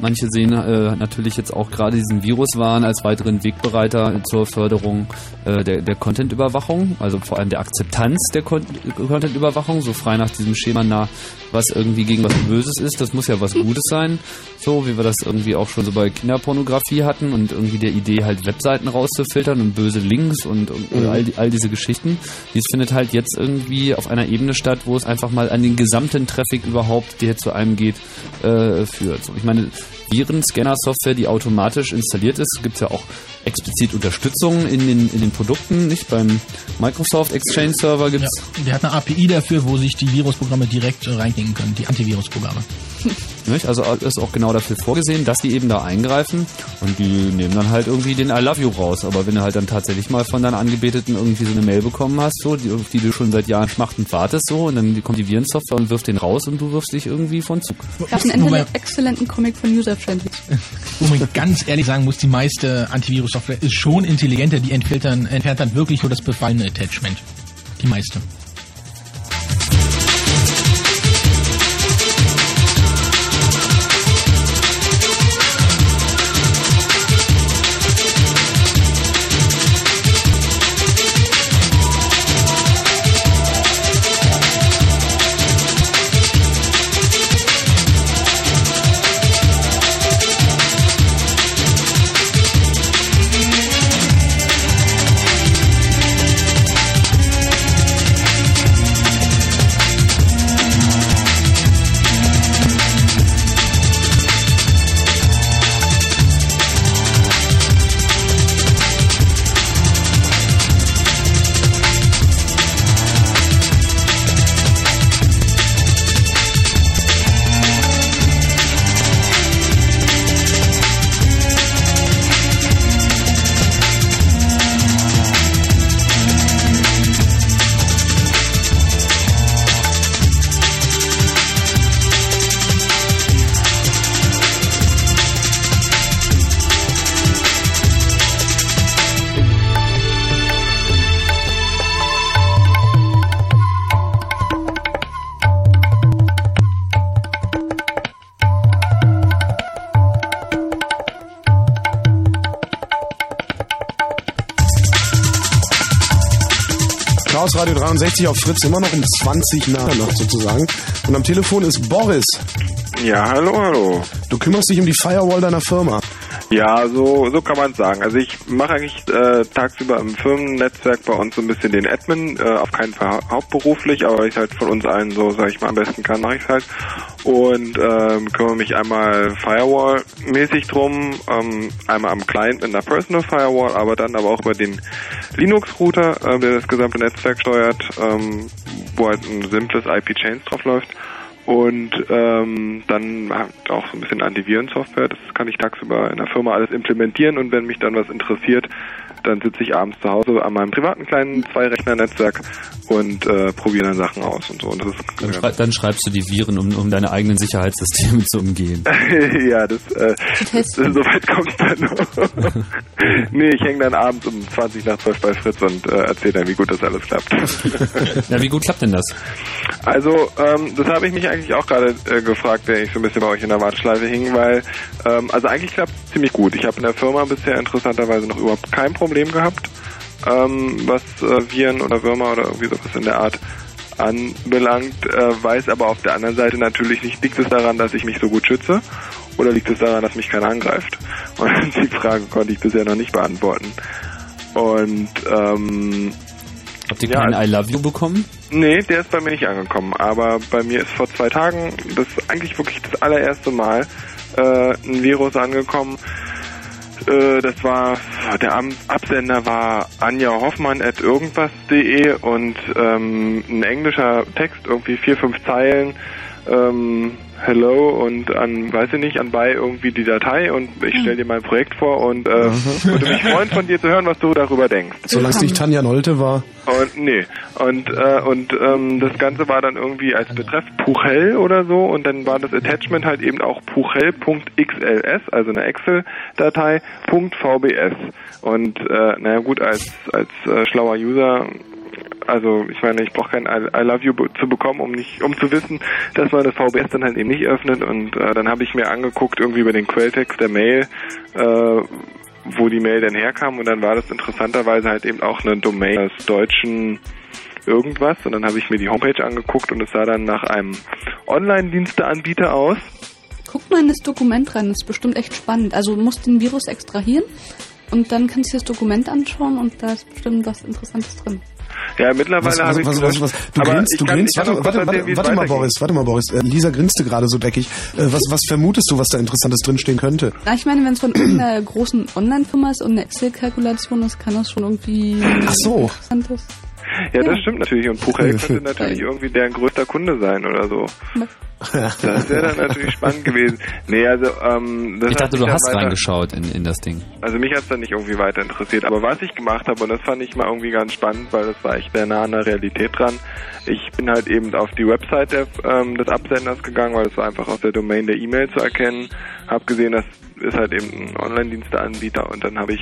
manche sehen äh, natürlich jetzt auch gerade diesen Viruswahn als weiteren Wegbereiter zur Förderung äh, der, der Content-Überwachung, also vor allem der Akzeptanz der Con Content-Überwachung, so frei nach diesem Schema nach, was irgendwie gegen was Böses ist, das muss ja was Gutes sein, so wie wir das irgendwie auch schon so bei Kinderpornografie hatten und irgendwie der Idee halt Webseiten rauszufiltern und böse Links und, und Mhm. all, die, all diese Geschichten. Dies findet halt jetzt irgendwie auf einer Ebene statt, wo es einfach mal an den gesamten Traffic überhaupt, der zu einem geht, äh, führt. So, ich meine, Virenscanner-Software, die automatisch installiert ist, gibt es ja auch explizit Unterstützung in den, in den Produkten, nicht? Beim Microsoft Exchange Server gibt es Der hat eine API dafür, wo sich die Virusprogramme direkt äh, reinklicken können, die Antivirusprogramme. Nicht? Also ist auch genau dafür vorgesehen, dass die eben da eingreifen und die nehmen dann halt irgendwie den I love you raus. Aber wenn du halt dann tatsächlich mal von deinen Angebeteten irgendwie so eine Mail bekommen hast, so, die, auf die du schon seit Jahren schmachtend wartest, so, und dann kommt die Virensoftware und wirft den raus und du wirfst dich irgendwie von Zug. gab einen Wobei- entele- exzellenten Comic von User Friendly. Wo man ganz ehrlich sagen muss, die meiste Antivirus-Software ist schon intelligenter, die entfernt dann, entfernt dann wirklich nur das befallene Attachment. Die meiste. Radio 63 auf Fritz immer noch um 20 nach noch sozusagen. Und am Telefon ist Boris. Ja, hallo, hallo. Du kümmerst dich um die Firewall deiner Firma. Ja, so, so kann man sagen. Also ich mache eigentlich äh, tagsüber im Firmennetzwerk bei uns so ein bisschen den Admin, äh, auf keinen Fall hauptberuflich, aber ich halt von uns allen so, sag ich mal, am besten kann, mache ich halt. Und ähm, kümmere mich einmal Firewall-mäßig drum, ähm, einmal am Client in der Personal Firewall, aber dann aber auch über den Linux-Router, äh, der das gesamte Netzwerk steuert, ähm, wo halt ein simples IP-Chains drauf läuft. Und ähm, dann auch so ein bisschen Antivirensoftware. Das kann ich tagsüber in der Firma alles implementieren und wenn mich dann was interessiert, dann sitze ich abends zu Hause an meinem privaten kleinen Zwei-Rechner-Netzwerk und äh, probiere dann Sachen aus und so. Und das ist Dann, schrei dann schreibst du die Viren, um, um deine eigenen Sicherheitssysteme zu umgehen. ja, das, äh, das so weit kommt dann noch. nee, ich hänge dann abends um 20 nach 12 bei Fritz und äh, erzähle dann, wie gut das alles klappt. ja, wie gut klappt denn das? Also, ähm, das habe ich mich eigentlich auch gerade äh, gefragt, der ich so ein bisschen bei euch in der Warteschleife hing, weil, ähm, also eigentlich klappt es ziemlich gut. Ich habe in der Firma bisher interessanterweise noch überhaupt kein Problem gehabt, ähm, was äh, Viren oder Würmer oder irgendwie sowas in der Art anbelangt, äh, weiß aber auf der anderen Seite natürlich nicht, liegt es daran, dass ich mich so gut schütze oder liegt es daran, dass mich keiner angreift? Und die Frage konnte ich bisher noch nicht beantworten. Und ähm, Habt ihr keinen I Love You bekommen? Nee, der ist bei mir nicht angekommen. Aber bei mir ist vor zwei Tagen, das ist eigentlich wirklich das allererste Mal, äh, ein Virus angekommen. Äh, das war, der Absender war Anja Hoffmann at irgendwas.de und ähm, ein englischer Text, irgendwie vier, fünf Zeilen, ähm, hello und an, weiß ich nicht, anbei irgendwie die Datei und ich stelle dir mein Projekt vor und äh, würde mich freuen von dir zu hören, was du darüber denkst. Solange es nicht Tanja Nolte war. Und nee. Und äh, und ähm, das Ganze war dann irgendwie als Betreff Puchel oder so und dann war das Attachment halt eben auch puchel.xls, also eine Excel-Datei, .vbs. Und äh, naja gut, als als äh, schlauer User also ich meine, ich brauche kein I, Love You zu bekommen, um nicht, um zu wissen, dass man das VBS dann halt eben nicht öffnet. Und äh, dann habe ich mir angeguckt irgendwie über den Quelltext der Mail, äh, wo die Mail denn herkam. Und dann war das interessanterweise halt eben auch eine Domain des deutschen irgendwas. Und dann habe ich mir die Homepage angeguckt und es sah dann nach einem Online-Diensteanbieter aus. Guck mal in das Dokument rein, das ist bestimmt echt spannend. Also du musst den Virus extrahieren und dann kannst du das Dokument anschauen und da ist bestimmt was Interessantes drin. Ja, mittlerweile Was, habe ich was, was, was, du aber grinst, du grinst. Warte, warte, warte, warte mal. Boris, warte mal, Boris. Äh, Lisa grinste gerade so deckig. Äh, was, was vermutest du, was da Interessantes drinstehen könnte? Na, ich meine, wenn es von irgendeiner großen Online-Firma ist und eine Excel-Kalkulation ist, kann das schon irgendwie Ach so. Interessantes. Ja, das stimmt natürlich. Und Puchel könnte natürlich irgendwie deren größter Kunde sein oder so. Das wäre dann natürlich spannend gewesen. Nee, also, ähm, das Ich hat dachte, du hast weiter, reingeschaut in, in das Ding. Also mich hat's dann nicht irgendwie weiter interessiert. Aber was ich gemacht habe, und das fand ich mal irgendwie ganz spannend, weil das war echt sehr nah an der Realität dran. Ich bin halt eben auf die Website der, ähm, des Absenders gegangen, weil es war einfach aus der Domain der E-Mail zu erkennen. Hab gesehen, das ist halt eben ein Online-Diensteanbieter und dann habe ich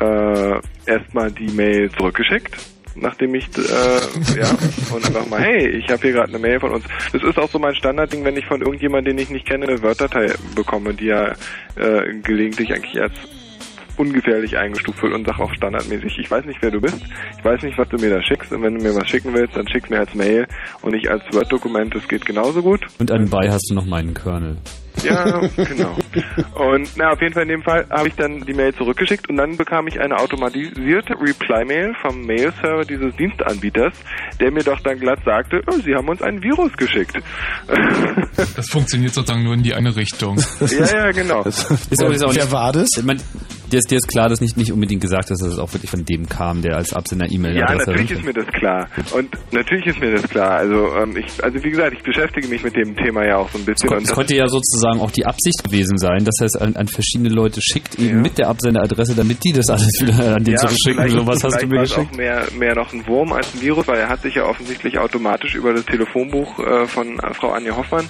äh, erstmal die Mail zurückgeschickt nachdem ich äh, ja und einfach mal hey ich habe hier gerade eine Mail von uns das ist auch so mein Standardding wenn ich von irgendjemandem den ich nicht kenne eine Word-Datei bekomme die ja äh, gelegentlich eigentlich als ungefährlich eingestuft wird und sag auch standardmäßig, ich weiß nicht, wer du bist, ich weiß nicht, was du mir da schickst und wenn du mir was schicken willst, dann schick mir als Mail und nicht als Word-Dokument, das geht genauso gut. Und anbei hast du noch meinen Kernel. Ja, genau. Und na, auf jeden Fall in dem Fall habe ich dann die Mail zurückgeschickt und dann bekam ich eine automatisierte Reply-Mail vom Mail-Server dieses Dienstanbieters, der mir doch dann glatt sagte, oh, sie haben uns ein Virus geschickt. Das funktioniert sozusagen nur in die eine Richtung. ja, ja, genau. Ist auch, ist auch Wer nicht, war das? Ich mein, dir, ist, dir ist klar, dass nicht, nicht unbedingt gesagt ist, dass es auch wirklich von dem kam, der als Absender E-Mail Ja, natürlich ist mir das klar. Und natürlich ist mir das klar. Also, ähm, ich, also wie gesagt, ich beschäftige mich mit dem Thema ja auch so ein bisschen. Und das- konnte ja sozusagen auch die Absicht gewesen sein, dass er es an, an verschiedene Leute schickt, eben mit der Absenderadresse, damit die das alles wieder an den zurückschicken. vielleicht- So, was hast du mir war es geschickt? auch mehr, mehr noch ein Wurm als ein Virus, weil er hat sich ja offensichtlich automatisch über das Telefonbuch äh, von äh, Frau Anja Hoffmann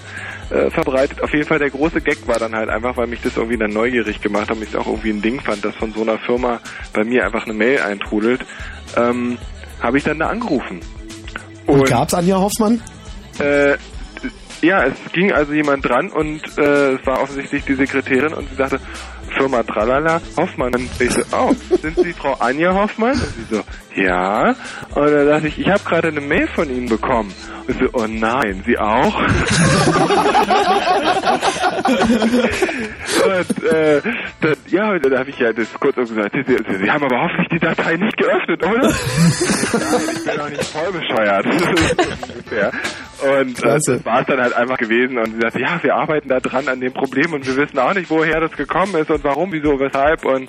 äh, verbreitet. Auf jeden Fall der große Gag war dann halt einfach, weil mich das irgendwie dann neugierig gemacht hat und ich auch irgendwie ein Ding fand, dass von so einer Firma bei mir einfach eine Mail eintrudelt, ähm, habe ich dann da angerufen. Und gab's Anja Hoffmann? Äh, ja, es ging also jemand dran und äh, es war offensichtlich die Sekretärin und sie sagte, Firma Tralala, Hoffmann. Und ich so, oh, sind Sie Frau Anja Hoffmann? Und sie so, ja. Und dann dachte ich, ich habe gerade eine Mail von Ihnen bekommen. Und ich so, oh nein, Sie auch? und äh, dann, ja, und dann habe ich ja das kurz auch gesagt, Sie, Sie, Sie haben aber hoffentlich die Datei nicht geöffnet, oder? nein, ich bin doch nicht voll bescheuert. ungefähr. Und äh, Klasse. das war es dann halt einfach gewesen. Und sie sagte, ja, wir arbeiten da dran an dem Problem und wir wissen auch nicht, woher das gekommen ist und warum, wieso, weshalb. Und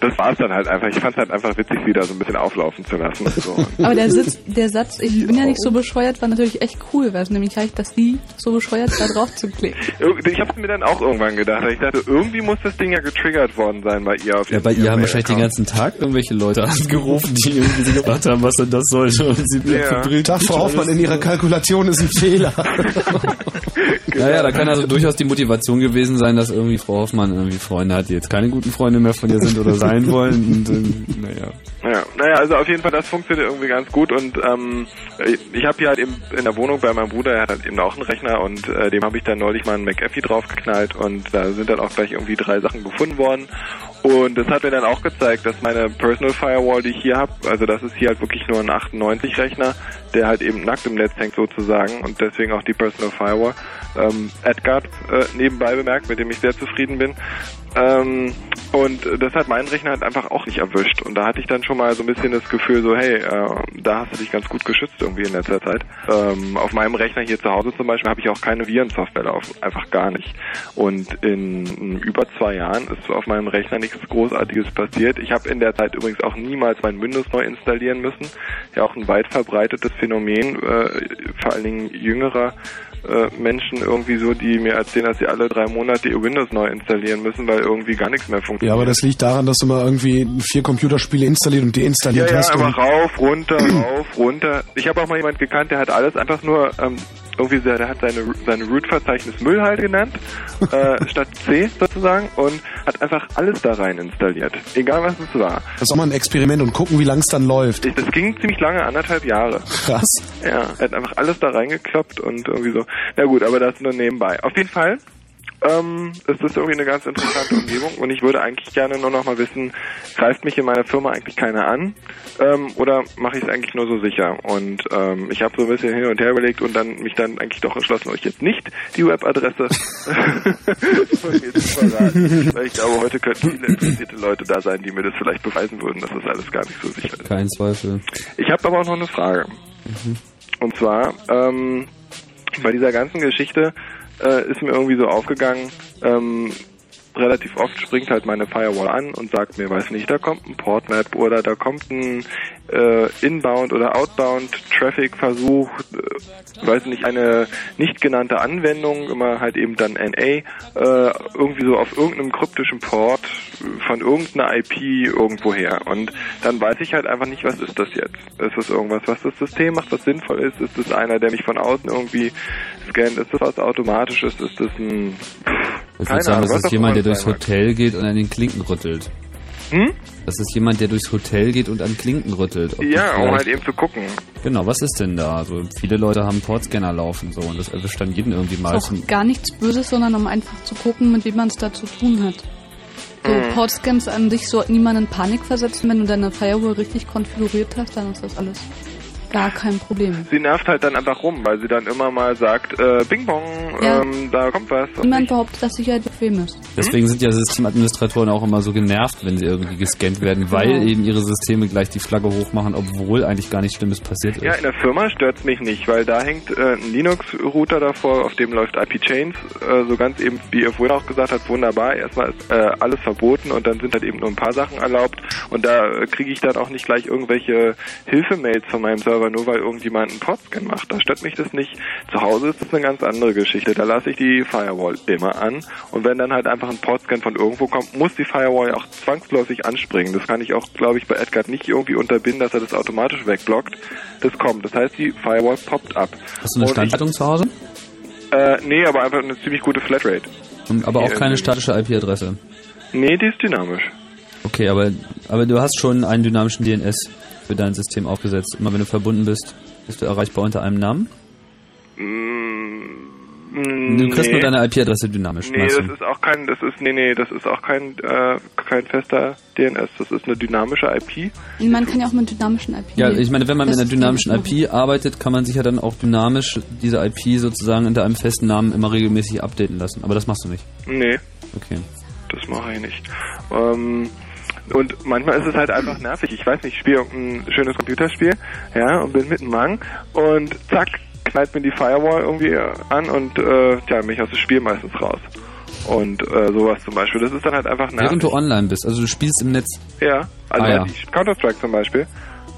das war es dann halt einfach. Ich fand es halt einfach witzig, sie da so ein bisschen auflaufen zu lassen. So. Aber der, Sitz, der Satz, ich bin ja nicht so bescheuert, war natürlich echt cool, weil es nämlich reicht, dass die so bescheuert da drauf zu klicken. Ich habe mir dann auch irgendwann gedacht. Ich dachte, irgendwie muss das Ding ja getriggert worden sein bei ihr auf Ja, bei ihr haben wahrscheinlich den ganzen Tag irgendwelche Leute angerufen, die irgendwie sich gefragt haben, was denn das sollte. Und sie Ja. Tag, Frau. Hoffmann, in Ihrer Kalkulation ist ein Fehler. Naja, da kann also durchaus die Motivation gewesen sein, dass irgendwie Frau Hoffmann irgendwie Freunde hat, die jetzt keine guten Freunde mehr von ihr sind oder sein wollen. Und, ähm, naja. Ja, naja, also auf jeden Fall, das funktioniert irgendwie ganz gut und ähm, ich- ich habe hier halt eben in der Wohnung bei meinem Bruder, er hat halt eben auch einen Rechner und äh, dem habe ich dann neulich mal einen McAfee draufgeknallt und da sind dann auch gleich irgendwie drei Sachen gefunden worden und das hat mir dann auch gezeigt, dass meine Personal Firewall, die ich hier habe, also das ist hier halt wirklich nur ein 98 Rechner, der halt eben nackt im Netz hängt sozusagen und deswegen auch die Personal Firewall. Ähm, Edgard äh, nebenbei bemerkt, mit dem ich sehr zufrieden bin. Ähm, und das hat meinen Rechner halt einfach auch nicht erwischt. Und da hatte ich dann schon mal so ein bisschen das Gefühl, so hey, äh, da hast du dich ganz gut geschützt irgendwie in letzter Zeit. Ähm, auf meinem Rechner hier zu Hause zum Beispiel habe ich auch keine Virensoftware laufen, einfach gar nicht. Und in, in über zwei Jahren ist auf meinem Rechner nichts Großartiges passiert. Ich habe in der Zeit übrigens auch niemals mein Windows neu installieren müssen. Ja, auch ein weit verbreitetes Phänomen, äh, vor allen Dingen jüngerer äh, Menschen irgendwie so, die mir erzählen, dass sie alle drei Monate ihr Windows neu installieren müssen, weil irgendwie gar nichts mehr funktioniert. Ja, aber das liegt daran, dass du mal irgendwie vier Computerspiele installiert und deinstalliert Ja, ja, hast. und einfach rauf, runter, rauf, runter. Ich habe auch mal jemand gekannt, der hat alles einfach nur ähm, irgendwie, sehr, der hat seine seine Root-Verzeichnis Müll halt genannt, äh, statt C sozusagen und hat einfach alles da rein installiert, egal was es war. das ist auch mal ein Experiment und gucken, wie lang es dann läuft. Das ging ziemlich lange, anderthalb Jahre. Krass. Ja, er hat einfach alles da reingekloppt und irgendwie so. Na gut, aber das nur nebenbei. Auf jeden Fall ähm, ist das irgendwie eine ganz interessante Umgebung und ich würde eigentlich gerne nur noch mal wissen, greift mich in meiner Firma eigentlich keiner an ähm, oder mache ich es eigentlich nur so sicher? Und ähm, ich habe so ein bisschen hin und her überlegt und dann mich dann eigentlich doch entschlossen, euch jetzt nicht die Webadresse von mir zu verraten, weil ich glaube, heute könnten viele interessierte Leute da sein, die mir das vielleicht beweisen würden, dass das alles gar nicht so sicher ist. Kein Zweifel. Ich habe aber auch noch eine Frage. Und zwar, ähm, bei dieser ganzen Geschichte äh, ist mir irgendwie so aufgegangen, ähm, relativ oft springt halt meine Firewall an und sagt mir, weiß nicht, da kommt ein Portmap oder da kommt ein äh, Inbound oder Outbound Traffic-Versuch, äh, weiß nicht, eine nicht genannte Anwendung, immer halt eben dann NA, äh, irgendwie so auf irgendeinem kryptischen Port von irgendeiner IP irgendwoher. Und dann weiß ich halt einfach nicht, was ist das jetzt? Ist das irgendwas, was das System macht, was sinnvoll ist? Ist das einer, der mich von außen irgendwie scannt? Ist das was Automatisches? Ist das ein... Ich Keine würde sagen, Ahnung, das ist jemand, der durchs. Hotel geht und an den Klinken rüttelt. Hm? Das ist jemand, der durchs Hotel geht und an Klinken rüttelt. Ja, um halt eben zu gucken. Genau, was ist denn da? Also viele Leute haben Portscanner laufen so und das erwischt dann jeden irgendwie mal. Ist auch gar nichts Böses, sondern um einfach zu gucken, mit wem man es da zu tun hat. So Mhm. Portscans an sich sollten niemanden in Panik versetzen. Wenn du deine Firewall richtig konfiguriert hast, dann ist das alles gar kein Problem. Sie nervt halt dann einfach rum, weil sie dann immer mal sagt, äh, Bing Bong, Ja. ähm, da kommt was. Und Niemand behauptet, dass Sicherheit bequem ist. Deswegen sind ja Systemadministratoren auch immer so genervt, wenn sie irgendwie gescannt werden, weil Genau. eben ihre Systeme gleich die Flagge hochmachen, obwohl eigentlich gar nichts Schlimmes passiert ist. Ja, in der Firma stört's mich nicht, weil da hängt äh, ein Linux-Router davor, auf dem läuft IP-Chains, äh, so ganz eben, wie ihr vorhin auch gesagt habt, wunderbar. Erstmal ist äh, alles verboten und dann sind halt eben nur ein paar Sachen erlaubt und da äh, kriege ich dann auch nicht gleich irgendwelche Hilfemails von meinem Server, nur weil irgendjemand einen Portscan macht. Da stört mich das nicht. Zu Hause ist das eine ganz andere Geschichte. Da lasse ich die Firewall immer an und wenn dann halt einfach ein Portscan von irgendwo kommt, muss die Firewall auch zwangsläufig anspringen. Das kann ich auch, glaube ich, bei Edgar nicht irgendwie unterbinden, dass er das automatisch wegblockt. Das kommt. Das heißt, die Firewall poppt ab. Hast du eine Standleitung zu Hause? Äh, nee, aber einfach eine ziemlich gute Flatrate. Und, aber auch Die, keine äh, statische IP-Adresse. Nee, die ist dynamisch. Okay, aber, aber du hast schon einen dynamischen DNS für dein System aufgesetzt. Immer wenn du verbunden bist, bist du erreichbar unter einem Namen. Du kriegst nee. nur deine IP-Adresse dynamisch. Nee, das du? ist auch kein, das ist, nee, nee, das ist auch kein, äh, kein fester DNS. Das ist eine dynamische IP. Man kann ja auch mit dynamischen IP. Ja, ich meine, wenn man mit einer dynamischen IP arbeitet, kann man sich ja dann auch dynamisch diese IP sozusagen unter einem festen Namen immer regelmäßig updaten lassen. Aber das machst du nicht. Nee, Okay. das mache ich nicht. Ähm, und manchmal ist es halt einfach nervig. Ich weiß nicht, ich spiele ein schönes Computerspiel, ja, und bin mit einem Mang und zack, knallt mir die Firewall irgendwie an und äh, ja, mich aus dem Spiel meistens raus. Und äh, sowas zum Beispiel. Das ist dann halt einfach nervig. Während du online bist, also du spielst im Netz. Ja, also Ah, ja. halt die Counter-Strike zum Beispiel.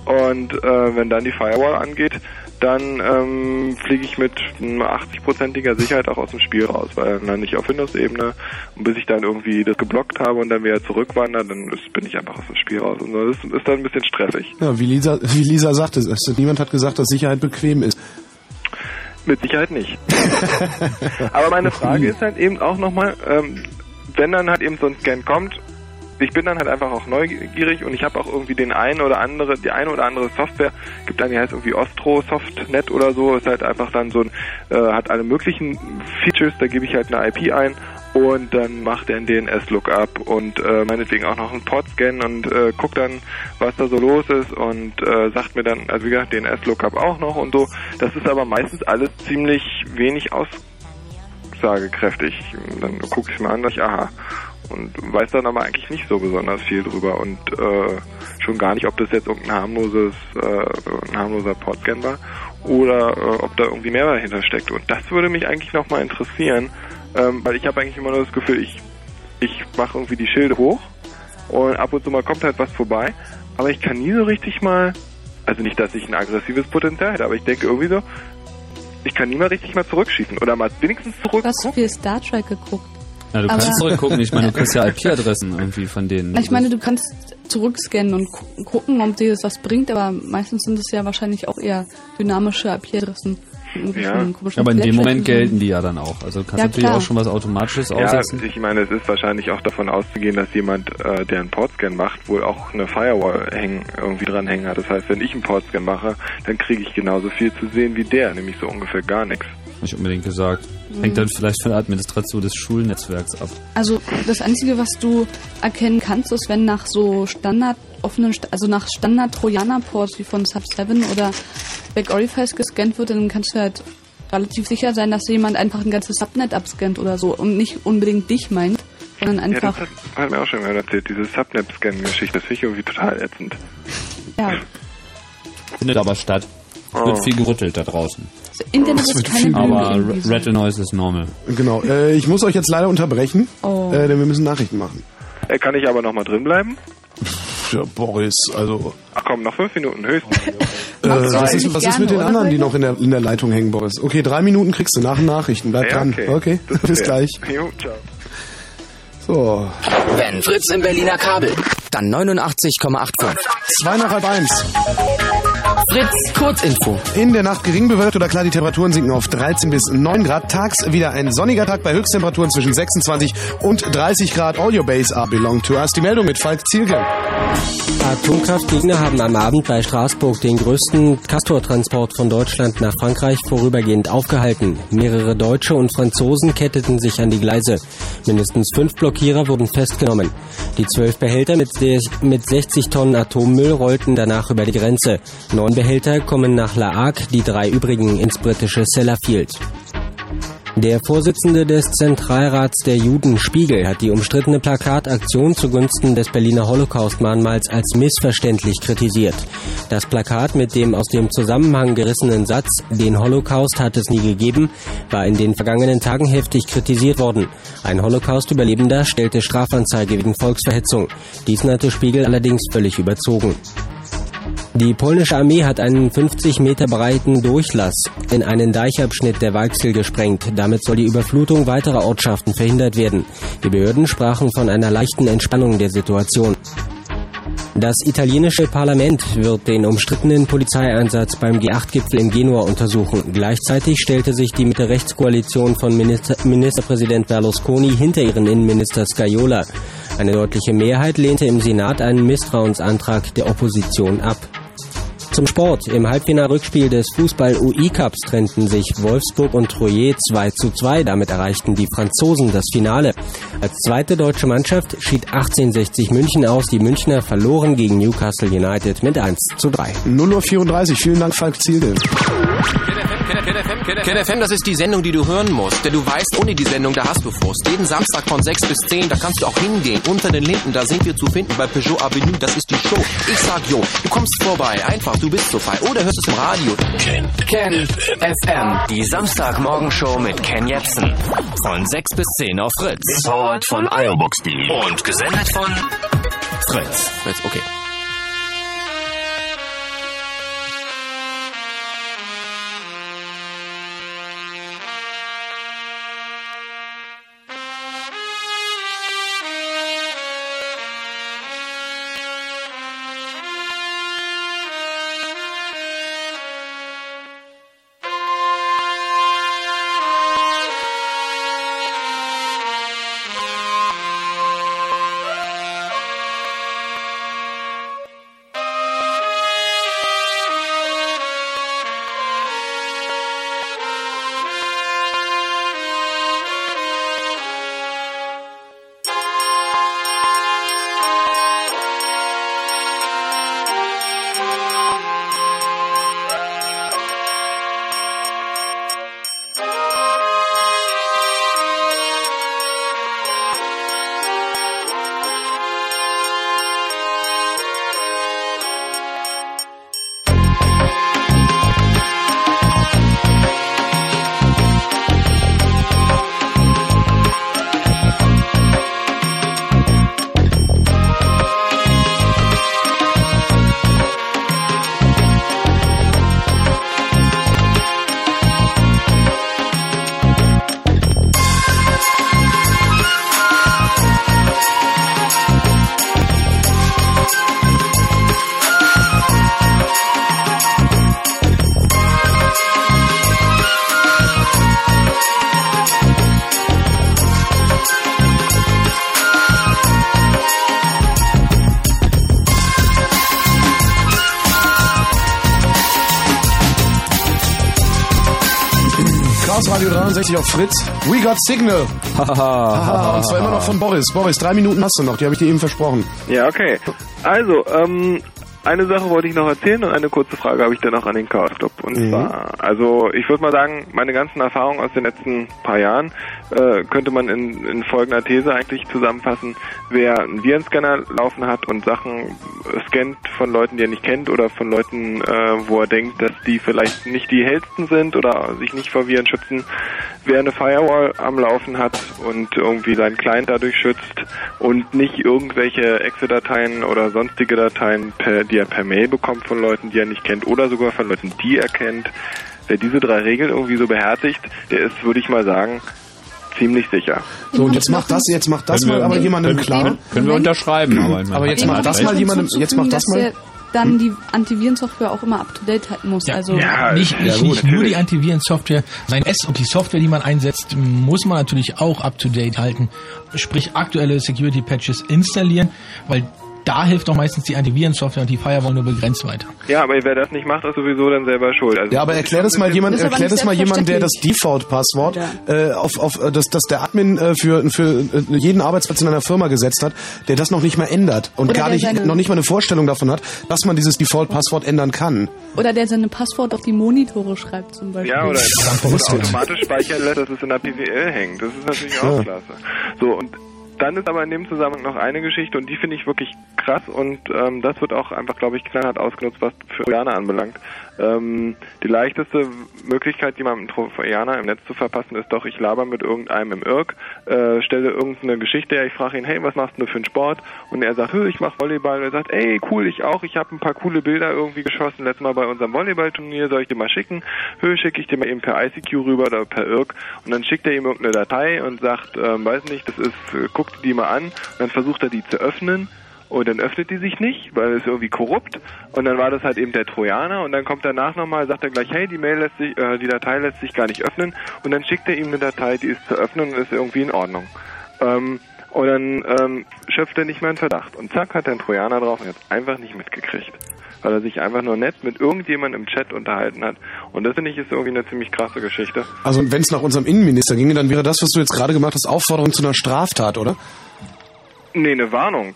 Und äh, wenn dann die Firewall angeht, dann ähm, fliege ich mit einer 80-prozentiger Sicherheit auch aus dem Spiel raus, weil dann nicht auf Windows-Ebene und bis ich dann irgendwie das geblockt habe und dann wieder zurückwandere, dann ist, bin ich einfach aus dem Spiel raus. Und das ist, ist dann ein bisschen stressig. Ja, wie Lisa, wie Lisa sagte, es, niemand hat gesagt, dass Sicherheit bequem ist. Mit Sicherheit nicht. Aber meine Frage ist halt eben auch nochmal, ähm, wenn dann halt eben so ein Scan kommt, ich bin dann halt einfach auch neugierig und ich habe auch irgendwie den einen oder andere, die eine oder andere Software, gibt dann, die heißt irgendwie Ostro Softnet oder so, ist halt einfach dann so ein, äh, hat alle möglichen Features, da gebe ich halt eine IP ein und dann macht er einen DNS-Lookup und äh, meinetwegen auch noch einen Port-Scan und äh, guckt dann, was da so los ist und äh, sagt mir dann, also wie gesagt, DNS-Lookup auch noch und so. Das ist aber meistens alles ziemlich wenig aussagekräftig. Dann gucke ich mir an, dass ich, aha, und weiß dann aber eigentlich nicht so besonders viel drüber und äh, schon gar nicht, ob das jetzt irgendein harmloses, äh, ein harmloser Portscan war oder äh, ob da irgendwie mehr dahinter steckt. Und das würde mich eigentlich nochmal interessieren, ähm, weil ich habe eigentlich immer nur das Gefühl, ich, ich mache irgendwie die Schilde hoch und ab und zu mal kommt halt was vorbei, aber ich kann nie so richtig mal, also nicht, dass ich ein aggressives Potenzial hätte, aber ich denke irgendwie so, Ich kann nie mal richtig mal zurückschießen oder mal wenigstens zurück. Du hast viel Star Trek geguckt. Ja, du Aber- kannst zurückgucken. Ich meine, du kriegst ja IP-Adressen irgendwie von denen. Ich meine, du kannst zurückscannen und gu- gucken, ob dir das was bringt, aber meistens sind es ja wahrscheinlich auch eher dynamische IP-Adressen. von irgendwelchen komischen aber in dem Moment gelten die ja dann auch. Also du kannst Ja, natürlich klar. auch schon was Automatisches Ja, aussetzen. ich meine, es ist wahrscheinlich auch davon auszugehen, dass jemand, äh, der einen Portscan macht, wohl auch eine Firewall hängen, irgendwie dranhängen hat. Das heißt, wenn ich einen Portscan mache, dann kriege ich genauso viel zu sehen wie der, nämlich so ungefähr gar nichts. Nicht unbedingt gesagt. Hängt Mhm. dann vielleicht von der Administration des Schulnetzwerks ab. Also das Einzige, was du erkennen kannst, ist, wenn nach so Standard offenen, St- also nach Standard Trojaner-Ports wie von Sub7 oder Back Orifice gescannt wird, dann kannst du halt relativ sicher sein, dass jemand einfach ein ganzes Subnet abscannt oder so und nicht unbedingt dich meint, sondern Ja, einfach das hat, hat mir auch schon mal erzählt, diese Subnet-Scan-Geschichte, das finde ich irgendwie total ätzend. ja, Findet aber statt. Es Oh. wird viel gerüttelt da draußen. Internet Das ist keine Aber. Rattle Noise ist normal. Genau. Äh, ich muss euch jetzt leider unterbrechen, Oh. äh, denn wir müssen Nachrichten machen. Äh, kann ich aber noch mal drin bleiben? Ja, Boris, also. Ach komm, noch fünf Minuten höchstens. Äh, was ist, was ist mit den anderen, die noch in der, in der Leitung hängen, Boris? Okay, drei Minuten kriegst du nach den Nachrichten. Bleib Ja, dran. okay. Bis fair. gleich. Jo, ciao. So. Wenn Fritz im Berliner Kabel, dann 89,85. Zwei nach halb eins. Fritz, Kurzinfo. In der Nacht gering bewölkt oder klar, die Temperaturen sinken auf 13 bis 9 Grad. Tags wieder ein sonniger Tag bei Höchsttemperaturen zwischen 26 und 30 Grad. All your base are belong to us. Die Meldung mit Falk Zielke. Atomkraftgegner haben am Abend bei Straßburg den größten Castor-Transport von Deutschland nach Frankreich vorübergehend aufgehalten. Mehrere Deutsche und Franzosen ketteten sich an die Gleise. Mindestens fünf Blockierer wurden festgenommen. Die zwölf Behälter mit, mit 60 Tonnen Atommüll rollten danach über die Grenze. Neun Behälter kommen nach La Hague, die drei übrigen ins britische Sellafield. Der Vorsitzende des Zentralrats der Juden Spiegel hat die umstrittene Plakataktion zugunsten des Berliner Holocaust-Mahnmals als missverständlich kritisiert. Das Plakat mit dem aus dem Zusammenhang gerissenen Satz Den Holocaust hat es nie gegeben, war in den vergangenen Tagen heftig kritisiert worden. Ein Holocaust-Überlebender stellte Strafanzeige wegen Volksverhetzung. Dies nannte Spiegel allerdings völlig überzogen. Die polnische Armee hat einen 50 Meter breiten Durchlass in einen Deichabschnitt der Weichsel gesprengt. Damit soll die Überflutung weiterer Ortschaften verhindert werden. Die Behörden sprachen von einer leichten Entspannung der Situation. Das italienische Parlament wird den umstrittenen Polizeieinsatz beim G8-Gipfel in Genua untersuchen. Gleichzeitig stellte sich die Mitte-Rechts-Koalition von Minister Ministerpräsident Berlusconi hinter ihren Innenminister Scajola. Eine deutliche Mehrheit lehnte im Senat einen Misstrauensantrag der Opposition ab. Zum Sport. Im Halbfinalrückspiel des Fußball-UI-Cups trennten sich Wolfsburg und Troyes 2 zu 2. Damit erreichten die Franzosen das Finale. Als zweite deutsche Mannschaft schied 1860 München aus. Die Münchner verloren gegen Newcastle United mit 1 zu 3. 0 Uhr 34. Vielen Dank, Falk Zielke. KenFM, das ist die Sendung, die du hören musst. Denn du weißt, ohne die Sendung, da hast du Frust. Jeden Samstag von 6 bis 10, da kannst du auch hingehen. Unter den Linden, da sind wir zu finden bei Peugeot Avenue. Das ist die Show. Ich sag jo, du kommst vorbei. Einfach, du bist so frei. Oder hörst es im Radio. Ken. Ken FM. Die Samstagmorgenshow mit Ken Jepsen. Von 6 bis 10 auf Fritz. Powered von iObox.de. Und gesendet von Fritz. Fritz, okay. Radio 63 auf Fritz. We got Signal. Haha, und zwar immer noch von Boris. Boris, drei Minuten hast du noch, die habe ich dir eben versprochen. Ja, okay. Also, ähm, eine Sache wollte ich noch erzählen und eine kurze Frage habe ich dann noch an den Chaos Club. Und Mhm. zwar, also ich würde mal sagen, meine ganzen Erfahrungen aus den letzten paar Jahren äh, könnte man in, in folgender These eigentlich zusammenfassen. Wer einen Virenscanner laufen hat und Sachen scannt von Leuten, die er nicht kennt oder von Leuten, äh, wo er denkt, dass die vielleicht nicht die hellsten sind oder sich nicht vor Viren schützen, wer eine Firewall am Laufen hat und irgendwie seinen Client dadurch schützt und nicht irgendwelche Exe-Dateien oder sonstige Dateien, per, die er per Mail bekommt von Leuten, die er nicht kennt oder sogar von Leuten, die er kennt, wer diese drei Regeln irgendwie so beherzigt, der ist, würde ich mal sagen, ziemlich sicher. So, und jetzt macht das, jetzt macht das Können mal aber jemandem können- klar. können- können wir unterschreiben, aber aber jetzt macht das mal jemandem, jetzt macht das dass mal. der dann die Antivirensoftware auch immer up to date halten muss. also nicht, nicht, nicht nur die Antivirensoftware, sein S und die Software, die man einsetzt, muss man natürlich auch up to date halten. Sprich aktuelle Security Patches installieren, weil da hilft doch meistens die Antivirensoftware und die Firewall nur begrenzt weiter. Ja, aber wer das nicht macht, ist sowieso dann selber schuld. Also Ja, aber erklär das mal jemand, erklär das mal jemand, der das Default-Passwort äh, auf, auf äh, das, das der Admin äh, für, für äh, jeden Arbeitsplatz in einer Firma gesetzt hat, der das noch nicht mal ändert und Oder gar nicht seine- noch nicht mal eine Vorstellung davon hat, dass man dieses Default-Passwort ändern kann. Oder der seine Passwort auf die Monitore schreibt zum Beispiel. Ja, oder, oder automatisch speichern lässt, dass es in der PWL hängt. Das ist natürlich auch Ja. klasse. So, und dann ist aber in dem Zusammenhang noch eine Geschichte und die finde ich wirklich krass und ähm, das wird auch einfach, glaube ich, knallhart ausgenutzt, was für Trojaner anbelangt. Ähm, die leichteste Möglichkeit, jemandem Trojaner im Netz zu verpassen, ist doch, ich laber mit irgendeinem im Irk, äh, stelle irgendeine Geschichte her, ich frage ihn, hey, was machst du für einen Sport? Und er sagt, "Hö, ich mache Volleyball. Und er sagt, ey, cool, ich auch, ich habe ein paar coole Bilder irgendwie geschossen, letztes Mal bei unserem Volleyballturnier, soll ich dir mal schicken? Hö, schicke ich dir mal eben per ICQ rüber oder per Irk. Und dann schickt er ihm irgendeine Datei und sagt, ähm, weiß nicht, das ist, äh, guck die mal an. Und dann versucht er die zu öffnen. Und dann öffnet die sich nicht, weil es irgendwie korrupt. Und dann war das halt eben der Trojaner. Und dann kommt danach nochmal, sagt er gleich, hey, die Mail lässt sich, äh, die Datei lässt sich gar nicht öffnen. Und dann schickt er ihm eine Datei, die ist zu öffnen und ist irgendwie in Ordnung. Ähm, und dann ähm, schöpft er nicht mehr in Verdacht. Und zack, hat er einen Trojaner drauf und hat einfach nicht mitgekriegt. Weil er sich einfach nur nett mit irgendjemandem im Chat unterhalten hat. Und das finde ich ist irgendwie eine ziemlich krasse Geschichte. Also wenn es nach unserem Innenminister ginge, dann wäre das, was du jetzt gerade gemacht hast, Aufforderung zu einer Straftat, oder? Nee, eine Warnung.